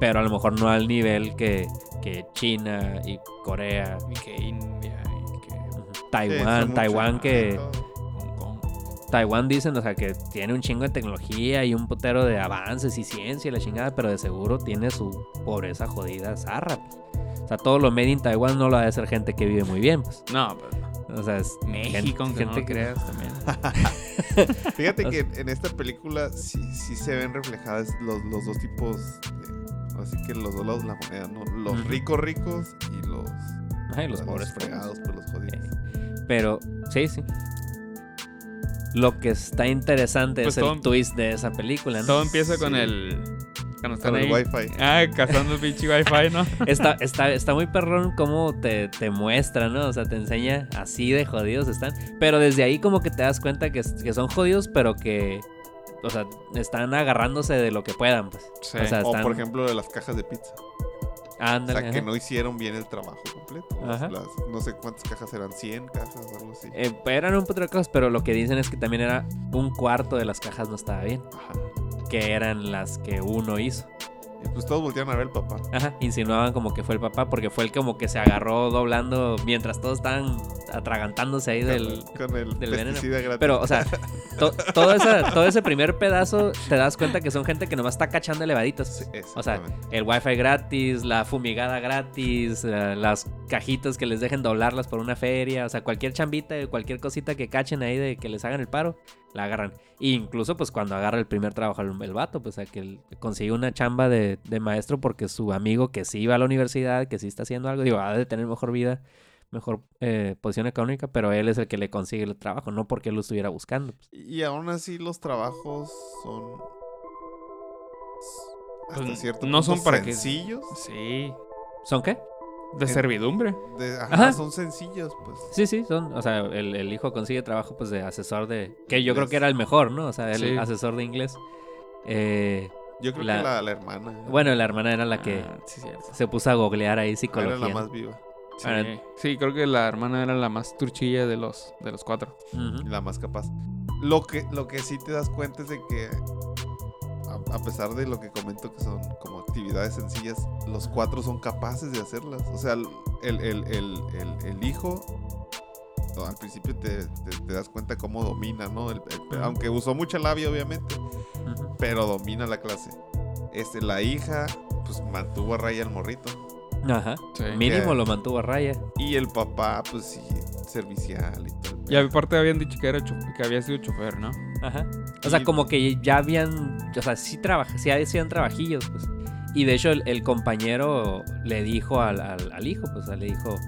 Pero a lo mejor no al nivel que, que China y Corea, Y que India y que Sí, Taiwán, Taiwán que... Taiwán dicen, o sea, que tiene un chingo de tecnología y un putero de avances y ciencia y la chingada, pero de seguro tiene su pobreza jodida zarra. pues. O sea, todo lo made in Taiwán no lo ha de ser gente que vive muy bien, pues. No, pues no. O sea, es México, aunque no lo que- creas también. Fíjate que en esta película sí, sí se ven reflejadas los, los dos tipos, así que los dos lados de la moneda, ¿no? Los ricos ricos y los, Ay, los los pobres fregados, pues los jodidos. Pero, sí, sí. Lo que está interesante Pues es todo- el twist de esa película, ¿no? Todo empieza con Sí. el. Cuando están Con el ahí. wifi. Ah, cazando el pinche wifi, ¿no? Está, está, está muy perrón cómo te, te muestra, ¿no? O sea, te enseña así de jodidos están. Pero desde ahí como que te das cuenta que, que son jodidos, pero que... O sea, están agarrándose de lo que puedan, pues. Sí. O sea, O por ejemplo de las cajas de pizza. O ándale, sea, que no hicieron bien el trabajo completo. Las- no sé cuántas cajas eran, 100 cajas, algo así. Eh, eran un putero de cosas, pero lo que dicen es que también era un cuarto de las cajas no estaba bien. Ajá. Que eran las que uno hizo. Y pues todos voltearon a ver al papá. Ajá, insinuaban como que fue el papá, porque fue el como que se agarró doblando mientras todos estaban atragantándose ahí del... con, con el del veneno. gratis. Pero, o sea, to- todo, esa- todo ese primer pedazo te das cuenta que son gente que nomás está cachando elevaditos. Sí, O sea, el wifi gratis, la fumigada gratis, eh, las cajitas que les dejen doblarlas por una feria, o sea, cualquier chambita, cualquier cosita que cachen ahí de que les hagan el paro, la agarran. E incluso pues cuando agarra el primer trabajo el, el vato, pues a que él consigue una chamba de, de maestro porque su amigo que sí iba a la universidad, que sí está haciendo algo, digo, ha de tener mejor vida, mejor eh, posición económica, pero él es el que le consigue el trabajo, no porque él lo estuviera buscando. pues. Y aún así los trabajos son... Hasta Pues, cierto no son para que- sencillos. Sí. ¿Son qué? De En- servidumbre. De- ajá, Ajá. son sencillos, pues. Sí, sí, son, o sea, el, el hijo consigue trabajo pues de asesor de, que yo creo que era el mejor, ¿no? O sea, el Sí. asesor de inglés. Eh, Yo creo La- que la, la hermana. bueno, la hermana era la que Ah, sí, se puso a googlear ahí era psicología. la más viva. Sí. Ah, Sí, creo que la hermana era la más turchilla de los, de los cuatro. Y La más capaz. Lo que, lo que sí te das cuenta es de que, a, pesar de lo que comento que son como actividades sencillas, los cuatro son capaces de hacerlas. O sea, el, el, el, el, hijo, no, al principio te, te- te das cuenta cómo domina, ¿no? El- el- aunque usó mucha labia, obviamente, pero domina la clase. Este, la hija, pues mantuvo a raya al morrito. Ajá. Sí. Mínimo Que- lo mantuvo a raya. Y el papá, pues sí, servicial y todo. el Y aparte habían dicho que, era que había sido chofer, ¿no? Ajá. O sea, como que ya habían, o sea, sí, trabaja, sí hacían trabajillos, pues. Y de hecho el, el compañero le dijo al, al- al hijo, pues le dijo,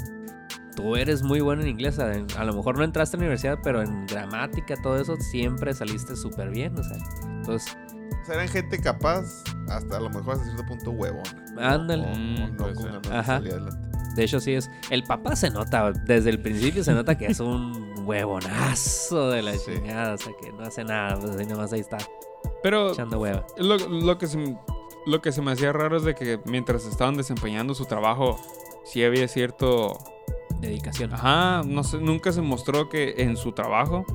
tú eres muy bueno en inglés, a, a lo mejor no entraste a la universidad, pero en gramática, todo eso, siempre saliste súper bien, o sea. Entonces, O sea, eran gente capaz, hasta a lo mejor hasta cierto punto huevón. Ándale. O, o no puede con ganas de salir adelante. de hecho sí es, el papá se nota, desde el principio se nota que es un huevonazo de la Sí. chingada, o sea, que no hace nada, pues ahí nomás ahí está, Pero echando hueva. lo, lo que se, lo que se me hacía raro es de que mientras estaban desempeñando su trabajo, sí había cierto... Dedicación. Ajá, no sé, nunca se mostró que en su trabajo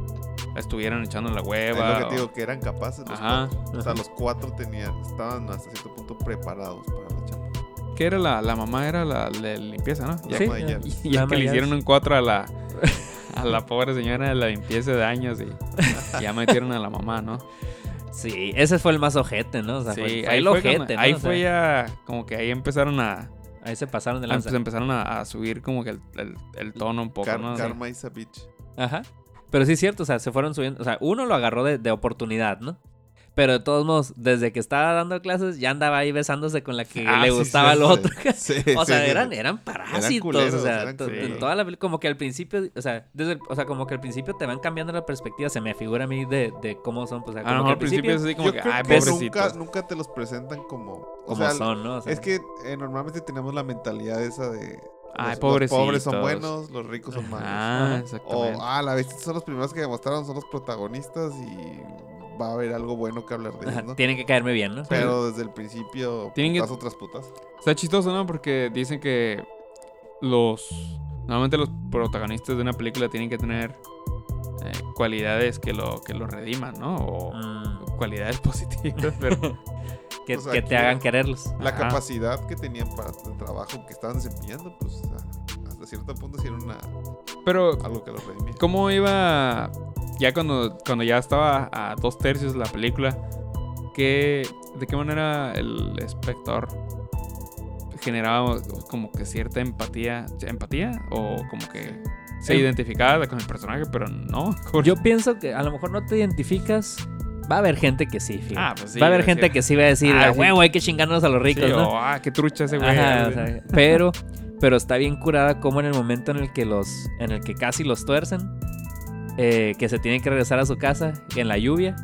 estuvieran echando la Es hueva. lo que o- te digo, que eran capaces los Ajá. cuatro. O sea, Ajá. los cuatro tenían, estaban hasta cierto punto preparados para la chamba. ¿Qué era la, la mamá? Era la, la limpieza, ¿no? La Sí, ya- llaves. Y es Llama que le ya hicieron es- un 4 a la, a la pobre señora de la limpieza de años y, ya metieron a la mamá, ¿no? Sí, ese fue el más ojete, ¿no? O sea, Sí, fue, ahí fue, ojete, ¿no? ahí O sea, fue ya como que ahí empezaron a, Ahí se pasaron de a- lanza. pues empezaron a, a subir como que el, el- el tono un poco, Car- ¿no? Karma is a bitch. Ajá. Pero sí es cierto, o sea, se fueron subiendo. O sea, uno lo agarró de, de oportunidad, ¿no? Pero de todos modos, desde que estaba dando clases, ya andaba ahí besándose con la que Ah, le sí, gustaba sí, al otro. Sí, o sea, eran, eran parásitos. culeros, o sea, en toda la como que al principio, o sea, desde el- o sea, como que al principio te van cambiando la perspectiva, se me figura a mí de, de cómo son, pues, o sea, A lo mejor que al principio es así como Yo que, creo ay, que pobrecitos. nunca, nunca te los presentan como... O como sea, son, ¿no? O sea, es que eh, normalmente tenemos la mentalidad esa de... Ay, los, los pobres son buenos, los ricos son malos. Ah, exactamente. O, ah, la vez son los primeros que demostraron, son los protagonistas y va a haber algo bueno que hablar de ellos, ¿no? tienen que caerme bien, ¿no? Pero desde el principio, Tienen que- putazo tras putazo. Está chistoso, ¿no? Porque dicen que los... Normalmente los protagonistas de una película tienen que tener eh, cualidades que lo, que lo rediman, ¿no? O Mm, cualidades positivas, pero... que, que te hagan quererlos. La Ajá. capacidad que tenían para el trabajo que estaban desempeñando, pues a- hasta cierto punto sí era una, Pero, algo que los redimía. ¿cómo iba ya cuando, cuando ya estaba a dos tercios la película? ¿qué, ¿De qué manera el espectador generaba como que cierta empatía? ¿Empatía? ¿O como que se identificaba con el personaje, pero no. Yo pienso que a lo mejor no te identificas. Va a haber gente que sí. Ah, pues sí, Va a haber gente que- que sí va a decir, Ah, sí. huevo, hay que chingarnos a los Sí, ricos, ¿no? o, ah, qué trucha ese güey. Ajá, o sea, pero, pero está bien curada como en el momento en el que los, en el que casi los tuercen, eh, que se tienen que regresar a su casa en la lluvia.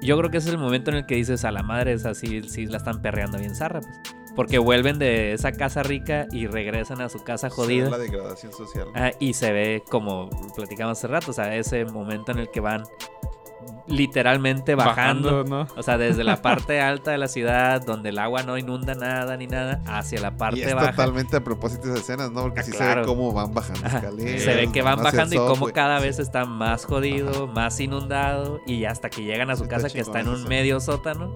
Yo creo que ese es el momento en el que dices a la madre, es así, sí la están perreando bien zarra, pues. Porque vuelven de esa casa rica y regresan a su casa Se ve jodida. La degradación social. Ah, y se ve como platicamos hace rato, o sea, ese momento en el que van literalmente bajando. ¿no? O sea, desde la parte alta de la ciudad, donde el agua no inunda nada ni nada, hacia la y parte es baja. totalmente a propósito de esas escenas, ¿no? Porque Ah, sí se ve cómo van bajando escaleras. Se ve que van bajando y cómo cada vez está más jodido, más inundado y hasta que llegan a su Sí, está casa que está en un medio sótano,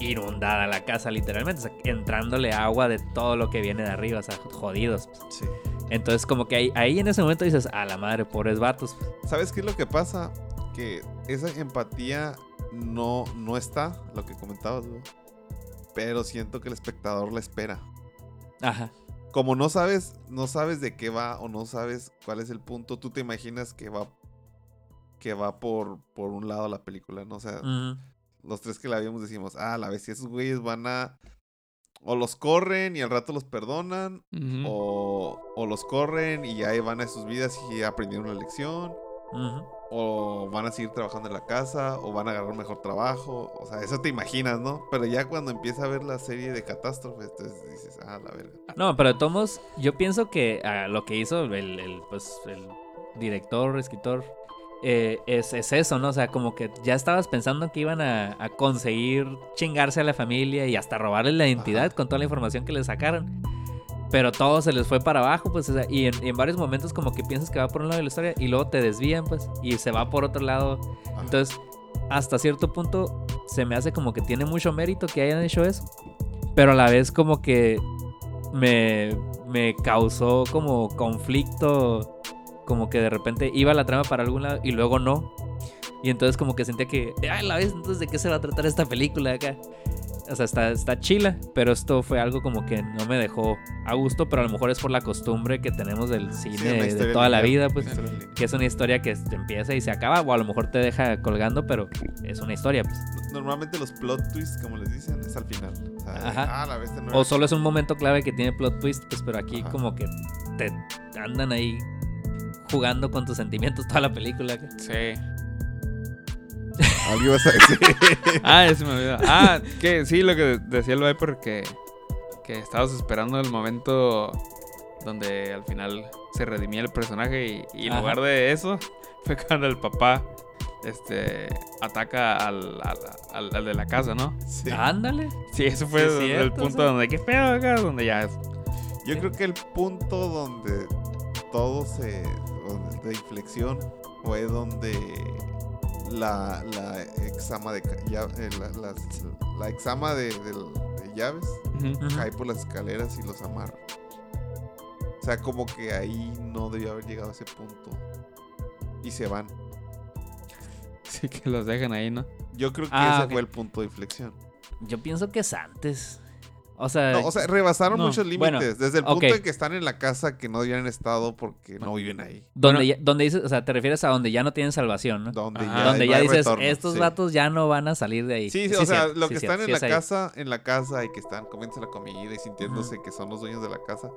inundada la casa literalmente, o sea, entrándole agua de todo lo que viene de arriba, o sea, jodidos. pues. Sí. Entonces como que ahí, ahí en ese momento dices, a la madre, pobres vatos. pues. ¿Sabes qué es lo que pasa? Que esa empatía no, no está, lo que comentabas. Pero siento que el espectador la espera. Ajá. Como no sabes, no sabes de qué va o no sabes cuál es el punto, tú te imaginas que va que va por, por un lado la película, ¿no? O sea, los tres que la vimos decimos, ah, la vez si esos güeyes van a o los corren y al rato los perdonan o, o los corren y ya van a sus vidas y aprendieron la lección Ujú. O van a seguir trabajando en la casa, o van a agarrar un mejor trabajo. O sea, eso te imaginas, ¿no? Pero ya cuando empieza a ver la serie de catástrofes, entonces dices, ah, la verga. No, pero modos, yo pienso que ah, lo que hizo el, el, pues, el director, escritor, eh, es, es eso, ¿no? O sea, como que ya estabas pensando que iban a, a conseguir chingarse a la familia y hasta robarle la identidad Ajá. con toda la información que le sacaron. Pero todo se les fue para abajo, pues, o sea, y en, y en varios momentos como que piensas que va por un lado de la historia y luego te desvían, pues, y se va por otro lado. Ajá. Entonces, hasta cierto punto se me hace como que tiene mucho mérito que hayan hecho eso. Pero a la vez como que me, me causó como conflicto. Como que de repente iba la trama para algún lado y luego no. Y entonces como que sentía que, ay, la vez, entonces de qué se va a tratar esta película acá. O sea, está, está chila, pero esto fue algo como que no me dejó a gusto, pero a lo mejor es por la costumbre que tenemos del cine de toda la lineal, vida, pues que es una historia que te empieza y se acaba, o a lo mejor te deja colgando, pero es una historia, pues. Normalmente los plot twists, como les dicen, es al final. O sea, Ajá. ah, la bestia no O solo es un momento clave que tiene plot twist, pues, pero aquí Ajá. como que te andan ahí jugando con tus sentimientos toda la película. Sí. Algo ibas a decir. Ah, ya se me olvidó. Ah, que sí, lo que decía el Viper, que, que estabas esperando el momento donde al final se redimía el personaje y, y en lugar de eso fue cuando el papá este ataca al, al, al- al de la casa, ¿no? Sí. Ándale. Sí, eso fue Sí, el cierto, punto donde qué pedo acá, donde ya Yo creo que el punto donde todo se. donde- de inflexión fue donde la, la exama de. ya- eh, la, las- la exama de, de llaves. Ujú. cae por las escaleras y los amarra. O sea, como que ahí no debió haber llegado a ese punto. Y se van. sí que los dejan ahí, ¿no? Yo creo que Ah, ese fue el punto de inflexión. Yo pienso que es antes. O sea, No, o sea, rebasaron no, muchos bueno, límites. Desde el punto ok. en que están en la casa que no habían estado porque no viven ahí. donde, bueno. ya, donde dices, o sea, te refieres a donde ya no tienen salvación, ¿no? Donde Ajá. ya, donde no ya hay dices, retorno, estos sí. vatos ya no van a salir de ahí. Sí, sí, o sea, lo sí, que están sí en es la ahí. casa, en la casa y que están comiéndose la comida y sintiéndose que son los dueños de la casa,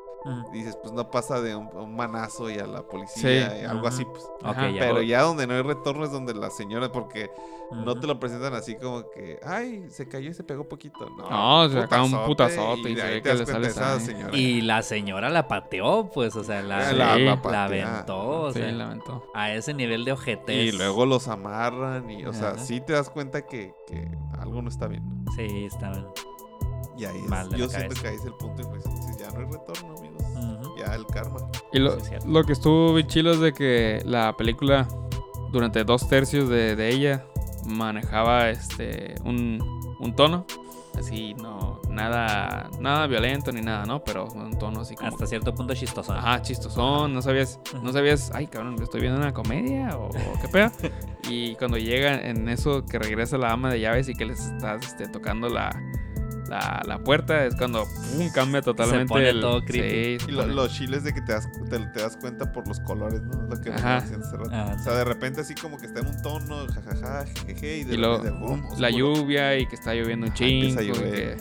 dices, pues no pasa de un, un manazo y a la policía Sí. y algo así, pues. Ya. Pero ya donde no hay retorno es donde la señora, porque no te lo presentan así como que, ay, se cayó y se pegó poquito. No, No, se acaba un y de se ahí ve te que das le cuenta sale esa sangre. señora. Y la señora la pateó, pues, o sea, la, Sí, la, la aventó, o Sí, sea, lamentó. a ese nivel de ojetez. Y luego los amarran y, o sea, sí te das cuenta que, que algo no está bien. Sí, estaban. Y ahí es- la yo siento que ahí es el punto de inflexión. Dices, ya no hay retorno, amigos. Ya el karma. Y lo, Sí, lo que estuvo bien chilo es de que la película, durante dos tercios de, de ella, manejaba este un, un tono. Así, no, nada, nada violento ni nada, ¿no? Pero un tono así como. Hasta cierto punto chistoso. Ajá, chistosón, no sabías, no sabías, ay cabrón, estoy viendo una comedia o, o qué pedo. Y cuando llega en eso que regresa la ama de llaves y que les estás este, tocando la, la, la puerta, es cuando pum, cambia totalmente pone el... todo creepy. Sí, se Y lo- los chiles de que te das, te, te das cuenta por los colores, ¿no? Lo que Ajá. hace rato. Ah, o sea, de repente así como que está en un tono, jajaja, jejeje, y de y boom, la lluvia y que está lloviendo un Ajá, empieza chingo. que-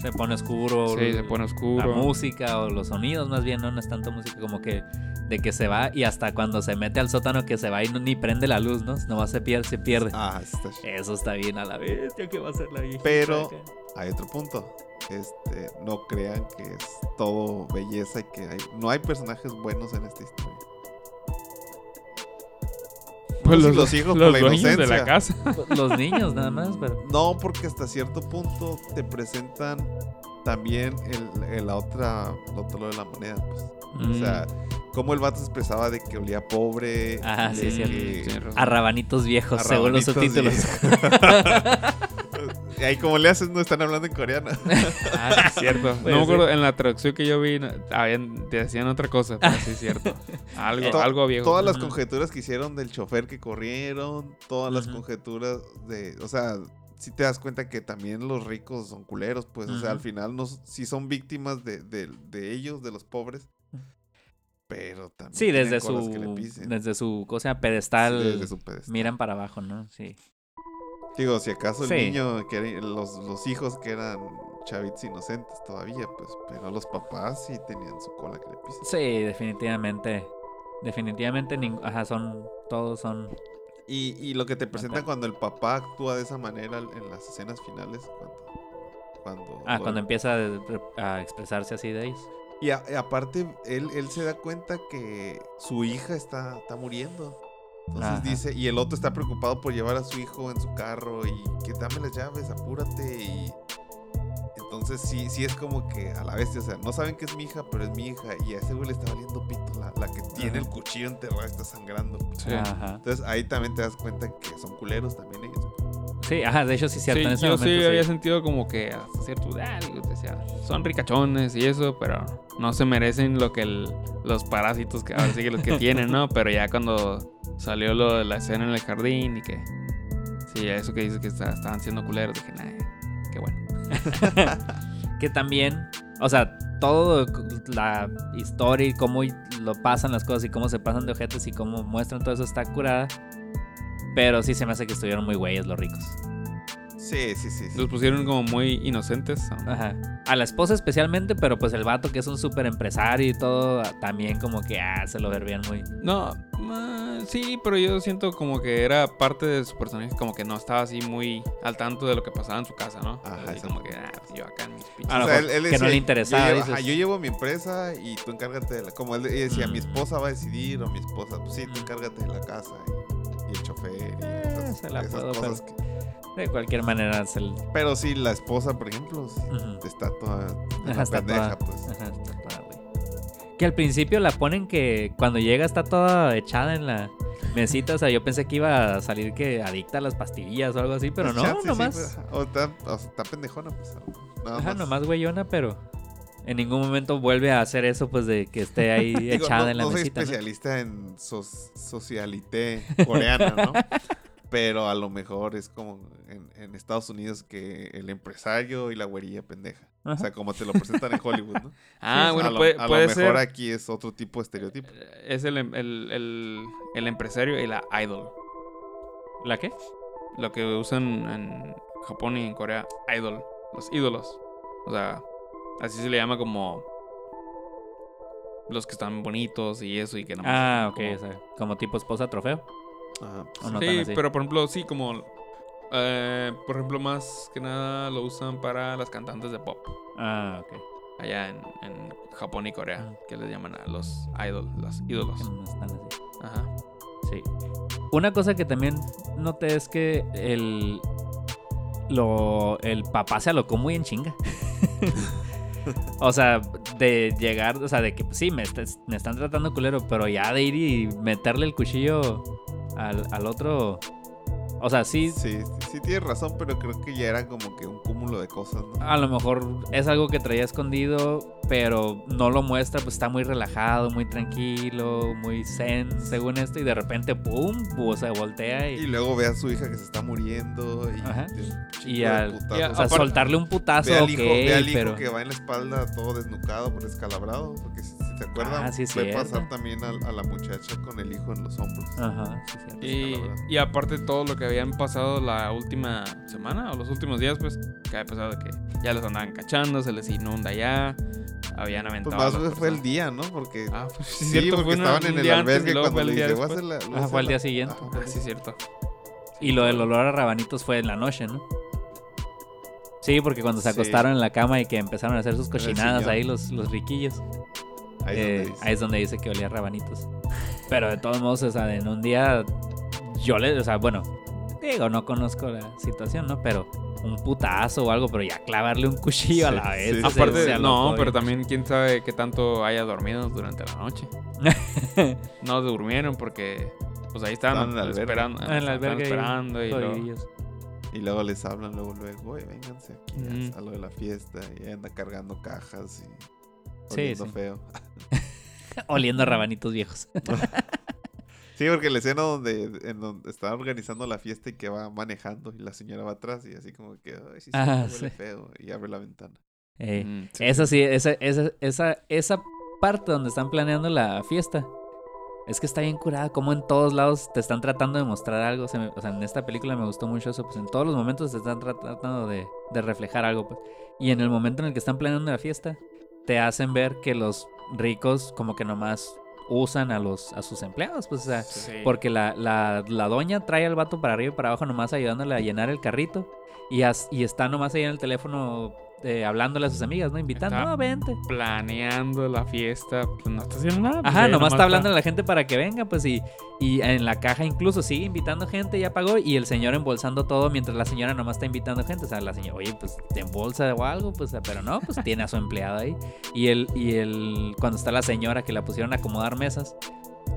Se pone oscuro. sí, se pone La oscuro. música o los sonidos, más bien, no, no es tanto música como que de que se va y hasta cuando se mete al sótano que se va y no, ni prende la luz, ¿no? Nomás se pierde, se pierde. Ah, está chido. Eso está bien a la bestia que va a ser la viejita. Pero- acá. Hay otro punto. Este, no crean que es todo belleza y que hay, no hay personajes buenos en esta historia. Pues los, los hijos por los la dueños de inocencia. la casa. Los niños nada más, pero... No, porque hasta cierto punto te presentan también el, el- la otra, el otro lado de la moneda, pues. O sea, cómo el vato se expresaba de que olía pobre. Ah, sí, que- razón. A rabanitos viejos, a según los subtítulos. y ahí como le haces, no están hablando en coreano. Ah, sí, es cierto. Pues no me sí. acuerdo, en la traducción que yo vi, habían, decían otra cosa, pero sí es cierto. Algo, To- algo viejo. Todas las conjeturas que hicieron del chofer que corrieron, todas las conjeturas de, o sea, si te das cuenta que también los ricos son culeros, pues, o sea, al final no, sí son víctimas de, de- de ellos, de los pobres, pero también Sí, desde su, que le pisen. desde su cosa Sí, pedestal, desde su pedestal. miran para abajo, ¿no? Sí. Digo, si acaso el Sí. niño, que era- los, los hijos que eran chavitos inocentes todavía, pues, pero los papás sí tenían su cola que le pisen. Sí, definitivamente. Definitivamente, ajá, son, todos son... Y, y lo que te presentan cuando el papá actúa de esa manera en las escenas finales, cuando... cuando Ah, lo- cuando empieza a, a expresarse así de ellos. Y, a- y aparte, él, él se da cuenta que su hija está, está muriendo. Entonces Ajá. dice, y el otro está preocupado por llevar a su hijo en su carro y que dame las llaves, apúrate. Y entonces sí, sí es como que a la vez, o sea, no saben que es mi hija, pero es mi hija. Y a ese güey le está valiendo pito, la, la que tiene Ajá. el cuchillo enterrado, está sangrando. Sí. Ajá. Entonces ahí también te das cuenta que son culeros también ellos. Sí, ajá, de hecho sí cierto. Sí, en ese yo momento, sí había sentido como que hasta cierto decía, son ricachones y eso, pero no se merecen lo que el- los parásitos que ahora sí que los que tienen, ¿no? Pero ya cuando salió lo de la escena en el jardín y que sí, eso que dices que está- estaban siendo culeros, dije, nah. que también, o sea, todo la historia y cómo lo pasan las cosas y cómo se pasan de ojetes y cómo muestran todo eso está curada. Pero sí se me hace que estuvieron muy güeyes los ricos. Sí, sí, sí. sí. Los pusieron como muy inocentes. ¿no? Ajá. A la esposa especialmente, pero pues el vato que es un súper empresario y todo, también como que ah, se lo verían muy... No, ah, sí, pero yo siento como que era parte de su personaje, como que no estaba así muy al tanto de lo que pasaba en su casa, ¿no? Ajá, Así como que, ah, pues yo acá en mis pinches. A lo mejor que no le interesaba, Yo llevo, dices. ajá, yo llevo mi empresa y tú encárgate de la... Como él decía, mi Mm. esposa va a decidir o mi esposa... Pues sí, tú encárgate de la casa y, y el chofer y Eh, esas, se la esas puedo, cosas. que- De cualquier manera es el... Pero sí, la esposa, por ejemplo, Ujú. está toda Ajá, una está pendeja, toda- pues. Ajá, está toda, güey. Que al principio la ponen que cuando llega está toda echada en la mesita. O sea, yo pensé que iba a salir que adicta a las pastillas o algo así, pero Pues no, chance, sí, nomás. pues, o, está, o sea, está pendejona, pues. Nada Ajá, más. nomás güeyona, pero en ningún momento vuelve a hacer eso, pues de que esté ahí Digo, echada no, en la no soy mesita. ¿no? especialista en soc- socialité coreana, ¿no? Pero a lo mejor es como en, en Estados Unidos que el empresario y la güerilla pendeja. O sea, como te lo presentan en Hollywood, ¿no? Ah, a bueno, lo, puede, a lo puede mejor ser. aquí es otro tipo de estereotipo. Es el, em- el, el, el empresario y la idol. ¿La qué? Lo que usan en Japón y en Corea, idol. Los ídolos. O sea, así se le llama como. Los que están bonitos y eso y que nomás Ah, ok, como- o sea, como tipo esposa trofeo. Ajá, pues, ¿O no sí, pero por ejemplo, sí, como. eh, por ejemplo, más que nada lo usan para las cantantes de pop. Ah, ok. Allá en, en Japón y Corea, Ah. que les llaman a los idol, los ídolos. Que no están así. Ajá. Sí. Una cosa que también noté es que el. Lo, el papá se alocó muy en chinga. o sea, de llegar, o sea, de que pues, sí, me, me están tratando culero, pero ya de ir y meterle el cuchillo al, al otro, O sea, sí, Sí, sí, tienes razón, pero creo que ya era como que un cúmulo de cosas, ¿no? a lo mejor es algo que traía escondido, pero no lo muestra, pues está muy relajado, muy tranquilo, muy zen, según esto, y de repente, ¡pum! O sea, voltea Y y, luego ve a su hija que se está muriendo y, Ajá. y al putazos. o sea, soltarle un putazo, ve al hijo, ve al hijo pero... que va en la espalda todo desnucado, por descalabrado. Porque te acuerdas, Ah, sí cierto. pasar también a, a la muchacha con el hijo en los hombros. Ajá, sí, sí. Y, aparte todo lo que habían pasado la última semana o los últimos días, pues, que había pasado de que ya los andaban cachando, se les inunda ya, habían Pues aventado. más las bien fue el día, ¿no? Porque Ah, pues sí, cierto, porque fue estaban en un el albergue cuando fue le el día dice, voy a hacer la... voy a Ajá, fue al día la-". siguiente. Ah, sí, cierto. Y lo del olor a rabanitos fue en la noche, ¿no? Sí, porque cuando se Sí. acostaron en la cama y que empezaron a hacer sus cochinadas ahí los, los riquillos, Ahí es eh, donde dice. ahí es donde dice que olía a rabanitos. Pero de todos modos, o sea, en un día yo le, o sea, bueno, digo, no conozco la situación, ¿no? Pero un putazo o algo, pero ya clavarle un cuchillo a la vez. sí, Aparte, se no, pero bien. también quién sabe qué tanto haya dormido durante la noche. No durmieron porque, pues ahí estaban esperando. En estaban albergue esperando y luego- jodidillos. Y luego les hablan luego, luego, oye, vénganse aquí a lo de la fiesta. Y anda cargando cajas y oliendo sí. feo. Oliendo a rabanitos viejos. Sí, porque la escena donde, en donde está organizando la fiesta y que va manejando y la señora va atrás y así como que, ay, sí, sí, Ah, huele feo. Y abre la ventana. Eh, Mm, sí, Esa sí. esa, esa, esa, esa parte donde están planeando la fiesta. Es que está bien curada, como en todos lados te están tratando de mostrar algo. Se me- o sea, en esta película me gustó mucho eso, pues en todos los momentos te están tra- tratando de, de reflejar algo. Pues. Y en el momento en el que están planeando la fiesta, te hacen ver que los ricos como que nomás usan a los a sus empleados, pues o sea, Sí. porque la, la, la doña trae al vato para arriba y para abajo nomás ayudándole a llenar el carrito. Y, as- y está nomás ahí en el teléfono eh, hablándole a sus amigas, ¿no? Invitando, Está- no, vente. planeando la fiesta, pues no está haciendo nada. pues, Ajá, nomás está hablando a la gente para que venga, pues y, y en la caja incluso sigue invitando gente, ya pagó, y el señor embolsando todo mientras la señora nomás está invitando gente. O sea, la señora, oye, pues te embolsa o algo, pues, pero no, pues tiene a su empleado ahí. Y el, y el, cuando está la señora que la pusieron a acomodar mesas,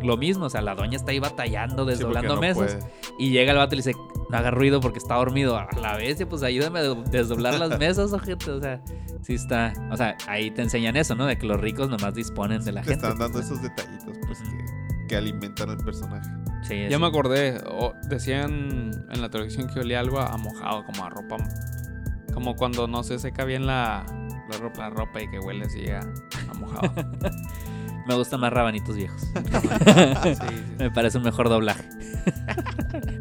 lo mismo, o sea, la doña está ahí batallando, Sí, desdoblando no mesas. puede. Y llega el vato y le dice, no haga ruido porque está dormido. A la vez, pues ayúdame a desdoblar las mesas, ojete. O sea, sí está. O sea, ahí te enseñan eso, ¿no? De que los ricos nomás disponen de la Te gente. están dando pues, esos detallitos pues que, que alimentan al personaje. Sí, Ya sí. me acordé, o- decían en la televisión que olía algo a mojado, como a ropa. Como cuando no se seca bien la, la, ropa, la ropa y que huele así a, a mojado. Me gustan más rabanitos viejos. Sí, sí. Me parece un mejor doblaje.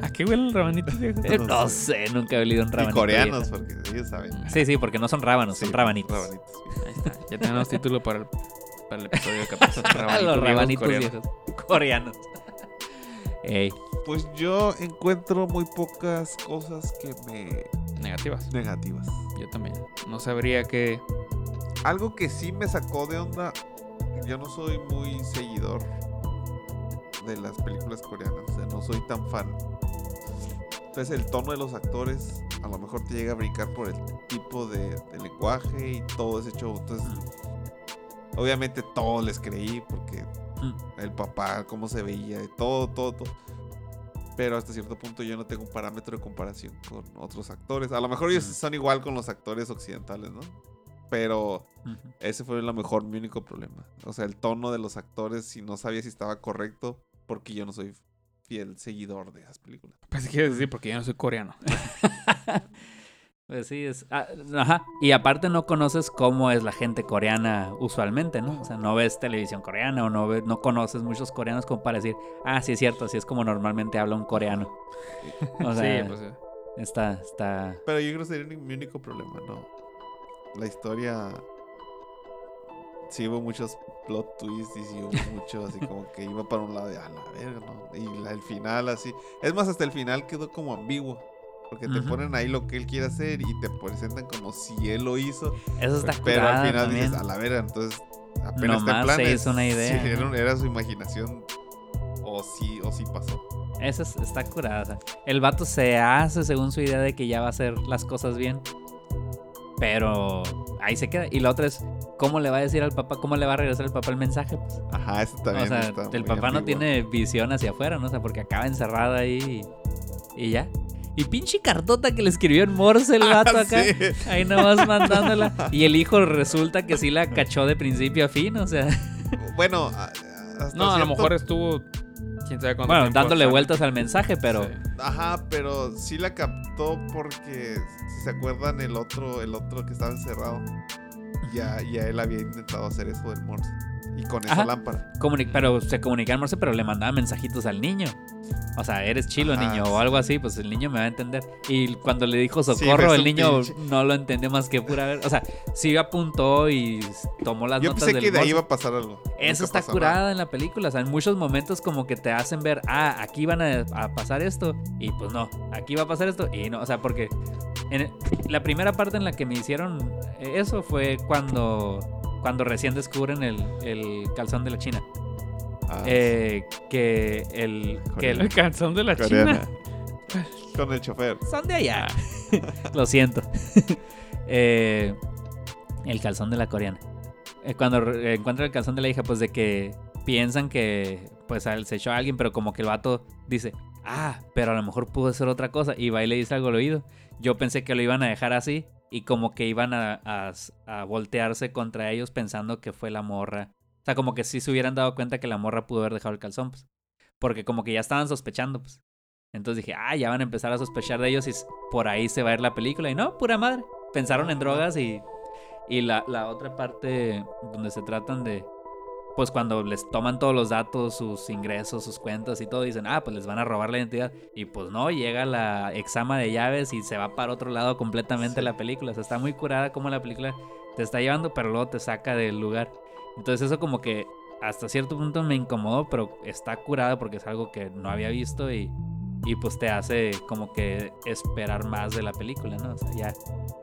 ¿A qué huele el rabanito viejo? Eh, No No sé. sé, nunca he olido un Y rabanito. coreanos, viejo. porque ellos saben. Sí, sí, porque no son rábanos, Sí, son rabanitos. rabanitos, sí. Ahí está. Ya tenemos título para el, para el episodio 14. Ah, los rabanitos coreanos. viejos. Coreanos. Ey, Pues yo encuentro muy pocas cosas que me... Negativas. negativas. Yo también. No sabría que. Algo que sí me sacó de onda, yo no soy muy seguidor de las películas coreanas, o sea, no soy tan fan. Entonces el tono de los actores a lo mejor te llega a brincar por el tipo de, de lenguaje y todo ese show. Entonces, obviamente todos les creí porque Mm. el papá, cómo se veía, y todo, todo, todo. Pero hasta cierto punto yo no tengo un parámetro de comparación con otros actores. A lo mejor ellos Mm. son igual con los actores occidentales, ¿no? Pero ese fue a lo mejor mi único problema. O sea, el tono de los actores, si no sabía si estaba correcto, porque yo no soy fiel seguidor de esas películas. Pues quieres decir, porque yo no soy coreano. Pues sí, es. ah, ajá. Y aparte no conoces cómo es la gente coreana usualmente, ¿no? O sea, no ves televisión coreana o no, ves, no conoces muchos coreanos como para decir, ah, sí es cierto, así es como normalmente habla un coreano. O sea, sí, pues. eh, está, está. Pero yo creo que sería mi único problema, ¿no? La historia. Sí hubo muchos plot twists y sí hubo mucho así como que iba para un lado de a la verga, ¿no? Y el final así. Es más, hasta el final quedó como ambiguo. Porque te ponen ahí lo que él quiere hacer y te presentan como si él lo hizo. Eso está pero al final también. dices, a la verga, entonces apenas Nomás se planes. hizo una idea, era, su imaginación. O sí, o sí pasó. Esa es- está curada. o sea, el vato se hace según su idea de que ya va a hacer las cosas bien. Pero ahí se queda. Y la otra es, ¿cómo le va a decir al papá? ¿Cómo le va a regresar el papá el mensaje? Pues, Ajá, eso también o sea, está el papá no tiene visión hacia afuera, ¿no? O sea, porque acaba encerrado ahí y, Y ya. Y pinche cartota que le escribió en Morse el vato acá. Ah, Sí. Ahí nomás mandándola. Y el hijo resulta que sí la cachó de principio a fin, o sea. Bueno, hasta No, a lo mejor estuvo. Quién sabe cuánto Bueno, tiempo dándole vueltas al mensaje, pero. Sí. Ajá, pero sí la captó porque si se acuerdan el otro, el otro que estaba encerrado, ya, ya él había intentado hacer eso del Morse. Y con esa Ajá. lámpara. comuni- pero se comunicaba en Morse, pero le mandaba mensajitos al niño. O sea, eres chilo, Ajá, niño, o algo así, pues el niño me va a entender. Y cuando le dijo socorro, el niño pinche- no lo entendió más que pura ver. O sea, sí apuntó y tomó las Yo notas pensé del que de ahí iba a pasar algo. Eso Nunca está curada nada. en la película. O sea, en muchos momentos como que te hacen ver, ah, aquí van a, a pasar esto. Y pues no, aquí va a pasar esto. Y no, o sea, porque en el- la primera parte en la que me hicieron eso fue cuando, cuando recién descubren el, el calzón de la China. Ah, Eh, que el... Que el- El calzón de la coreana. China. Con el chofer. son de allá. Lo siento. Eh, el calzón de la coreana. Eh, cuando re- encuentra el calzón de la hija, pues de que piensan que pues se echó a alguien, pero como que el vato dice, ah, pero a lo mejor pudo ser otra cosa. Y va y le dice algo al oído. Yo pensé que lo iban a dejar así y como que iban a, a- voltearse contra ellos pensando que fue la morra. O sea, como que sí se hubieran dado cuenta que la morra pudo haber dejado el calzón, pues. Porque como que ya estaban sospechando, pues. Entonces dije, ah, ya van a empezar a sospechar de ellos y por ahí se va a ir la película. Y no, pura madre. Pensaron en drogas y, y la, la otra parte donde se tratan de, pues cuando les toman todos los datos, sus ingresos, sus cuentas y todo, dicen, ah, pues les van a robar la identidad. Y pues no, llega la exama de llaves y se va para otro lado completamente Sí. la película. O sea, está muy curada como la película te está llevando, pero luego te saca del lugar. Entonces eso como que hasta cierto punto me incomodó, pero está curada porque es algo que no había visto y, y pues te hace como que esperar más de la película, ¿no? O sea, ya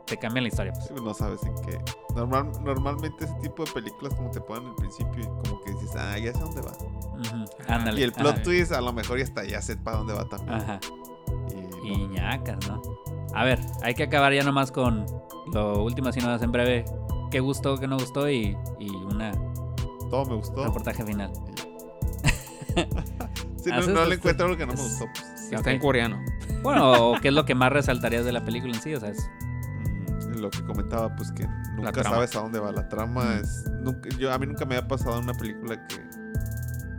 te cambia la historia. pues. Sí, No sabes en qué. Normal, normalmente ese tipo de películas como te ponen al principio y como que dices, ah, ya sé dónde va. Ándale. Y el plot ajá. twist a lo mejor ya está, ya sé para dónde va también. Ajá. Y Y no. ñacas, ¿no? A ver, hay que acabar ya nomás con lo último, si no en breve. ¿Qué gustó, qué no gustó? Y, y una todo me gustó. reportaje final. Sí, no, no le encuentro algo que no me gustó. pues. Está en coreano. Bueno, o qué es lo que más resaltarías de la película en sí, o sea, es... Mm, lo que comentaba, pues que nunca sabes a dónde va la trama. Mm. Es, nunca, yo, a mí nunca me ha pasado una película que.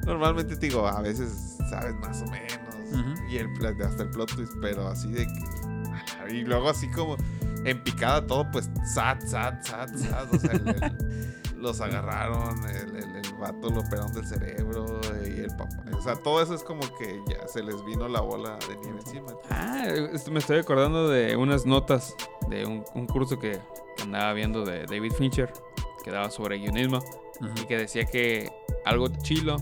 Normalmente te digo, a veces sabes más o menos. Ujú. Y el, hasta el plot twist, pero así de que. Y luego así como en picada todo, pues sad, sad, sad, sad. O sea, el- el- los agarraron, el, el, el vato lo operaron del cerebro y el papá. O sea, todo eso es como que ya se les vino la bola de nieve encima. Ah, me estoy acordando de unas notas de un, un curso que, que andaba viendo de David Fincher, que daba sobre guionismo, y que decía que algo chilo,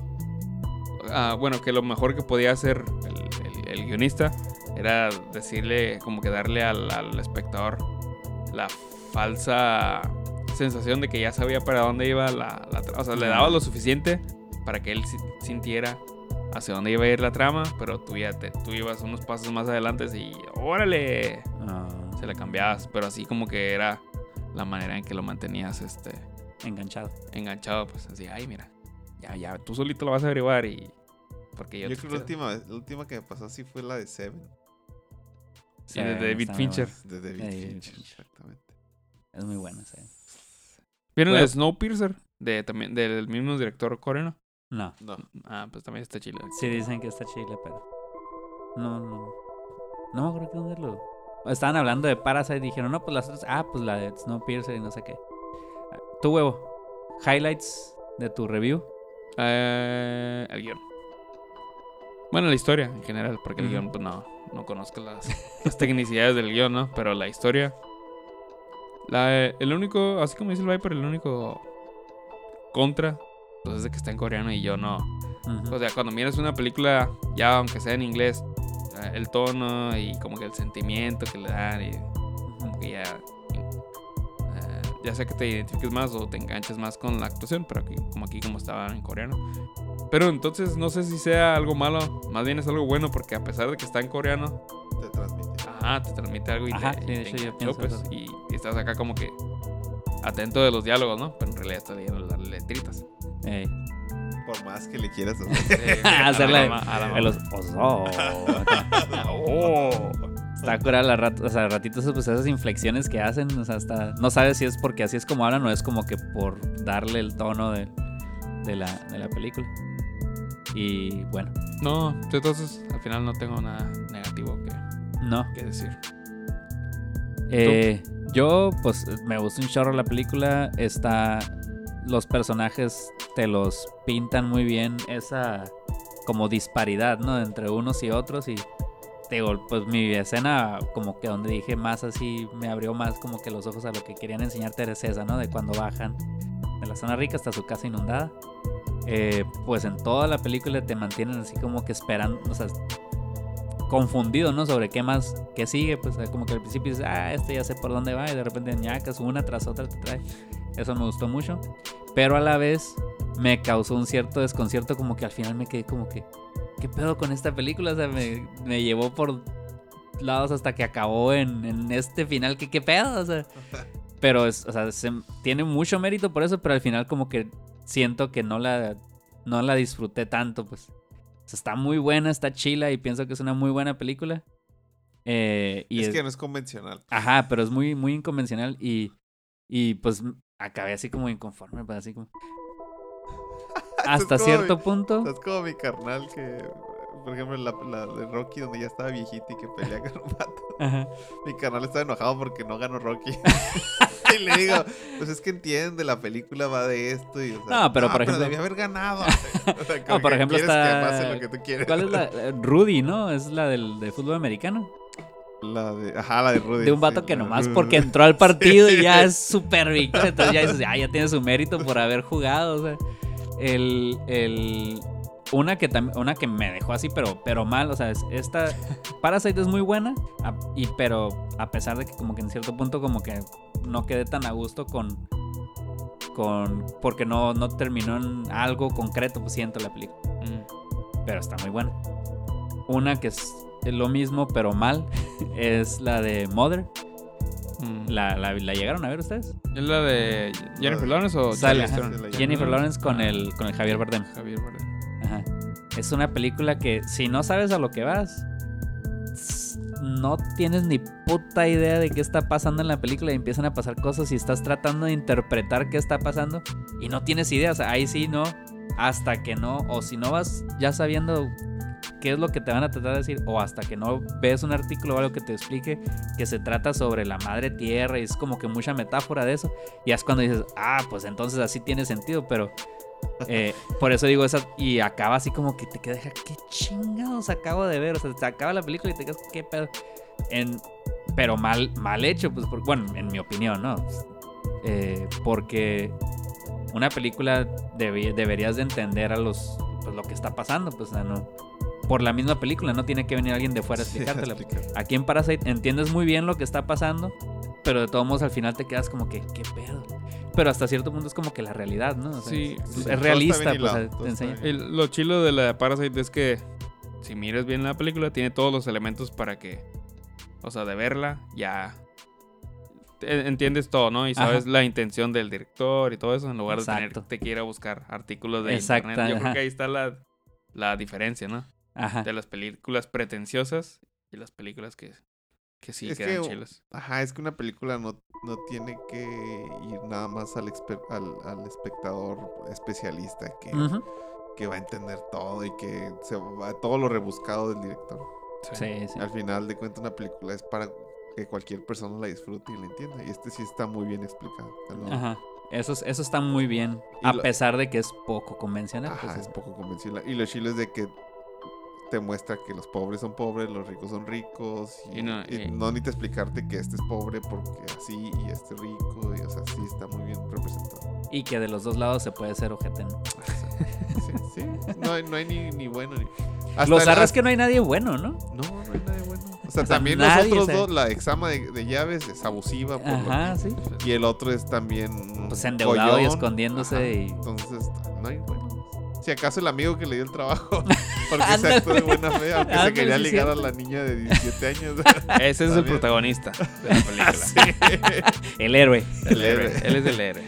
ah, bueno, que lo mejor que podía hacer el, el- el guionista era decirle, como que darle al, al espectador la falsa sensación de que ya sabía para dónde iba la, la tra- O sea, le daba lo suficiente para que él si- sintiera hacia dónde iba a ir la trama, pero tú ya te, tú ibas unos pasos más adelante y órale, Ah, se la cambiabas, pero así como que era la manera en que lo mantenías este enganchado. enganchado, pues así, ay, mira, ya, ya, tú solito lo vas a averiguar y porque yo, creo que la última, la última que me pasó así fue la de Seven. Sí, de David Fincher. De David David Fincher, Fincher. exactamente. Es muy buena, sí. ¿Vieron Bueno. el Snowpiercer? De, también, del mismo director coreano. No, No. Ah, pues también está chile. sí dicen que está chile, pero... No, no. No me acuerdo que dónde lo... Estaban hablando de Parasite y dijeron, no, pues las otras... Ah, pues la de Snowpiercer y no sé qué. Tu huevo. Highlights de tu review. Eh, el guion. Bueno, la historia en general, porque el guion, pues no, no conozco las, las tecnicidades del guion, ¿no? Pero la historia. La, el único, así como dice el Viper, el único contra, pues es de que está en coreano y yo no. Ujú. O sea, cuando miras una película, ya aunque sea en inglés, eh, el tono y como que el sentimiento que le dan y como que ya eh, ya sea que te identifiques más o te enganches más con la actuación, pero aquí, como aquí como estaba en coreano. Pero entonces no sé si sea algo malo, más bien es algo bueno porque a pesar de que está en coreano, Te transmite. Ajá, te transmite algo y Ajá, te, sí, y de te hecho yo pienso pues, eso. y, y estás acá como que atento de los diálogos, ¿no? Pero en realidad estás leyendo las letritas. Ey. Por más que le quieras hacer. Sí, Hacerla a la a los mamá. oso. Está cura la rat, o sea, ratitos pues esas inflexiones que hacen, o sea, hasta no sabes si es porque así es como hablan o es como que por darle el tono de, de la, de la película. Y bueno, No, entonces al final no tengo nada negativo que, no. que decir. Eh, yo, pues, me gusta un chorro la película. Está. Los personajes te los pintan muy bien. Esa como disparidad, ¿no? Entre unos y otros. Y te digo, pues mi escena, como que donde dije más así, me abrió más como que los ojos a lo que querían enseñarte era esa, ¿no? De cuando bajan de la zona rica hasta su casa inundada. Eh, pues en toda la película te mantienen así como que esperando, o sea, confundido, ¿no? Sobre qué más, qué sigue, pues como que al principio dices, ah, este ya sé por dónde va, y de repente ñacas, una tras otra te trae. Eso me gustó mucho. Pero a la vez me causó un cierto desconcierto, como que al final me quedé como que, ¿qué pedo con esta película? O sea, me, me llevó por lados hasta que acabó en, en este final, que qué pedo? O sea, pero es, o sea, se- tiene mucho mérito por eso, pero al final como que siento que no la, no la disfruté tanto, pues. O sea, está muy buena, está chila y pienso que es una muy buena película. Eh, y es es- que no es convencional. Ajá, pero es muy, muy inconvencional y, y pues acabé así como inconforme, pues así como... Hasta cierto mi- punto... Es como mi carnal que, por ejemplo, la, la de Rocky, donde ya estaba viejita y que pelea con un vato. Ajá. Mi carnal está enojado porque no ganó Rocky. y le digo, pues es que entiende, la película va de esto. Y, o sea, No, pero por ejemplo- debía haber ganado. O sea, No, por ejemplo, quieres que está- pase lo que tú quieres. ¿Cuál es la? eh, Rudy, ¿no? Es la del de fútbol americano. La de, ajá, la de Rudy. De un vato sí, que nomás porque entró al partido y ya es súper victoria. Entonces ya dices, ah, ya tiene su mérito por haber jugado. O sea, el, el, una que una que me dejó así, pero, pero mal. O sea, es- esta Parasite es muy buena. a- y, pero a pesar de que como que en cierto punto como que no quedé tan a gusto con. con porque no, no terminó en algo concreto, pues siento la película. Mm. Pero está muy buena. Una que es lo mismo, pero mal, es la de Mother. Mm. ¿La, la, la llegaron a ver ustedes? ¿Es la de Jennifer Lawrence o Sale Jennifer Mm. Lawrence con Ah, el, con el Javier Bardem. Javier Bardem. Ajá. Es una película que si no sabes a lo que vas, no tienes ni puta idea de qué está pasando en la película y empiezan a pasar cosas y estás tratando de interpretar qué está pasando y no tienes idea. O sea, ahí sí no, hasta que no, o si no vas ya sabiendo qué es lo que te van a tratar de decir, o hasta que no ves un artículo o algo que te explique que se trata sobre la madre tierra y es como que mucha metáfora de eso, y es cuando dices, ah, pues entonces así tiene sentido, pero eh, por eso digo esa, y acaba así como que te quedas, qué chingados acabo de ver, o sea, te acaba la película y te quedas, qué pedo, en, pero mal, mal hecho, pues, por- bueno, en mi opinión, ¿no? Eh, porque una película deberías de entender a los, pues, lo que está pasando, pues, o sea, no, por la misma película, no tiene que venir alguien de fuera a Sí, explicártela. explicar. Aquí en Parasite entiendes muy bien lo que está pasando, pero de todos modos al final te quedas como que, ¿qué pedo? Pero hasta cierto punto es como que la realidad, ¿no? O sea, Sí, es, sí, realista, pues hilado, te enseña. El- lo chilo de la de Parasite es que si miras bien la película, tiene todos los elementos para que, o sea, de verla, ya te- entiendes todo, ¿no? Y Ajá. sabes la intención del director y todo eso, en lugar de tener que ir a buscar artículos de Exacto, internet. Yo ajá. creo que ahí está la, la diferencia, ¿no? Ajá. De las películas pretenciosas y las películas que, que sí Es quedan que- chilas. Ajá, es que una película no, no tiene que ir nada más al, exper- al, al espectador especialista que, que va a entender todo y que se va todo lo rebuscado del director. Sí, sí. Al final de cuentas una película es para que cualquier persona la disfrute y la entienda. Y este sí está muy bien explicado. No- Ajá. Eso, es- eso está muy bien, Y a lo- pesar de que es poco convencional. Ajá, pues, es poco convencional. Y lo chilo es de que te muestra que los pobres son pobres, los ricos son ricos. Y, Y no- y y- no necesita explicarte que este es pobre porque así y este es rico. Y, o sea, sí está muy bien representado. Y que de los dos lados se puede ser ojete. ¿no? Sí, sí. No hay, no hay ni, ni bueno ni. Hasta Lo el- zarra es hasta- que no hay nadie bueno, ¿no? No, no hay nada bueno. O sea, O sea, también nadie, nosotros o sea. dos, la exama de, de llaves es abusiva. Por Ajá, sí. Y el otro es también. Pues endeudado y escondiéndose Ajá. y- Entonces, no hay bueno. Si acaso el amigo que le dio el trabajo. Porque se actuó de buena fe, aunque se quería sí, ligar a la niña de 17 años. Ese es el protagonista de la película. El héroe. El héroe. Él es el héroe.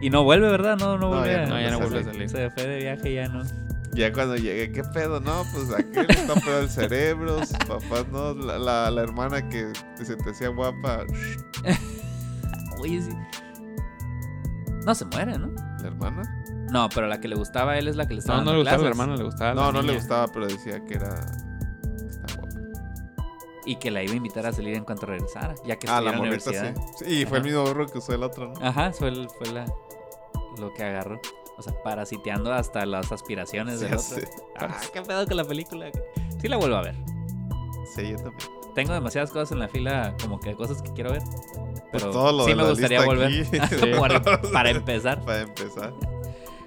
Y no vuelve, ¿verdad? No, no No, vuelve. ya a- No, ya no vuelve a salir. Se fue de viaje ya no. Ya cuando llegué, ¿qué pedo? No, pues aquel está pedo el cerebro, sus papás, no, la, la, la hermana que se te hacía guapa, Oye, sí. No se muere, ¿no? la hermana. No, pero la que le gustaba a él es la que le estaba No, no dando le gustaba a la clases. hermana, le gustaba a la No, no le gustaba, pero decía que era. Está guapa. Y que la iba a invitar a salir en cuanto regresara, ya que Ah, estuviera la en la morrita universidad. sí. Sí, y fue el Ajá. mismo burro que usó el otro, ¿no? Ajá, fue, el- fue la, lo que agarró. O sea, parasiteando hasta las aspiraciones Sí, del otro. sí. Ah, qué pedo con la película. Sí la vuelvo a ver. Sí, yo también. Tengo demasiadas cosas en la fila, como que cosas que quiero ver. Pero todo lo sí de me la gustaría lista volver. aquí. Por- para empezar. Para empezar,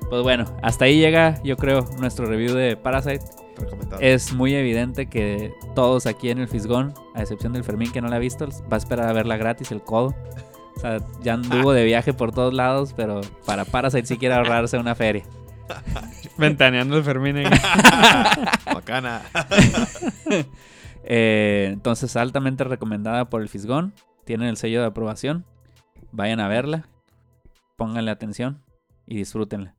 Pues bueno, hasta ahí llega, yo creo, nuestro review de Parasite. recomendado. Es muy evidente que todos aquí en el Fisgón, a excepción del Fermín que no la ha visto, va a esperar a verla gratis, el codo. O sea, ya anduvo de viaje por todos lados, pero para Parasite sí quiere ahorrarse una feria. Ventaneando el Fermín ahí. Bacana. Eh, entonces, altamente recomendada por el Fisgón. Tienen el sello de aprobación. Vayan a verla. Pónganle atención y disfrútenla.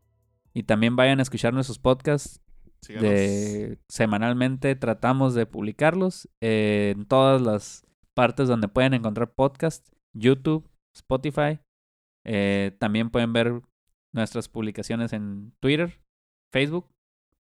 Y también vayan a escuchar nuestros podcasts de semanalmente tratamos de publicarlos eh, en todas las partes donde pueden encontrar podcast, YouTube, Spotify. Eh, también pueden ver nuestras publicaciones en Twitter, Facebook,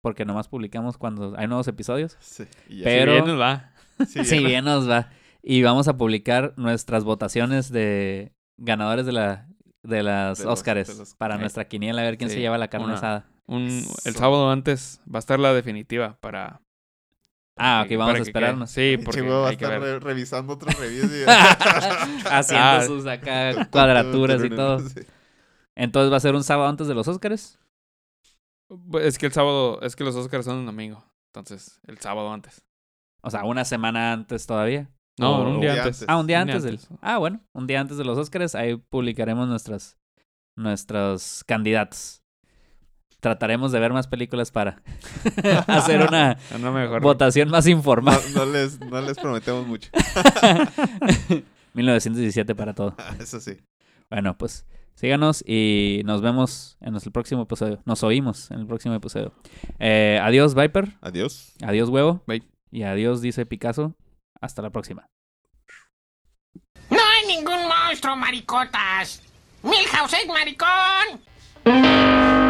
porque nomás publicamos cuando hay nuevos episodios. Sí, y. Pero- Si bien nos va. Sí, Si bien nos va. Y vamos a publicar nuestras votaciones de ganadores de la de las De los- Óscares de los- para nuestra quiniela a ver quién Sí, se lleva la carne una- asada. Un, el sábado antes va a estar la definitiva para... Ah, ok, vamos a esperarnos. Sí, porque va a estar re- revisando otros reviews. y- Haciendo Ah. sus acá cuadraturas y todo. Sí. Entonces va a ser un sábado antes de los Óscares. Pues, Es que el sábado, es que los Oscars son un domingo. Entonces, el sábado antes. O sea, una semana antes todavía. No, un día antes. antes. Ah, un día Un día antes del. antes. Ah, bueno, un día antes de los Óscares. Ahí publicaremos nuestras nuestros candidatos. Trataremos de ver más películas para hacer una No mejor. votación más informada. No, no les, no les prometemos mucho. 1917 para todo. Eso sí. Bueno, pues síganos y nos vemos en el próximo episodio. Nos oímos en el próximo episodio. Eh, adiós, Viper. Adiós. Adiós, huevo. Bye. Y adiós, dice Picasso. Hasta la próxima. No hay ningún monstruo, maricotas. Milhouse es maricón.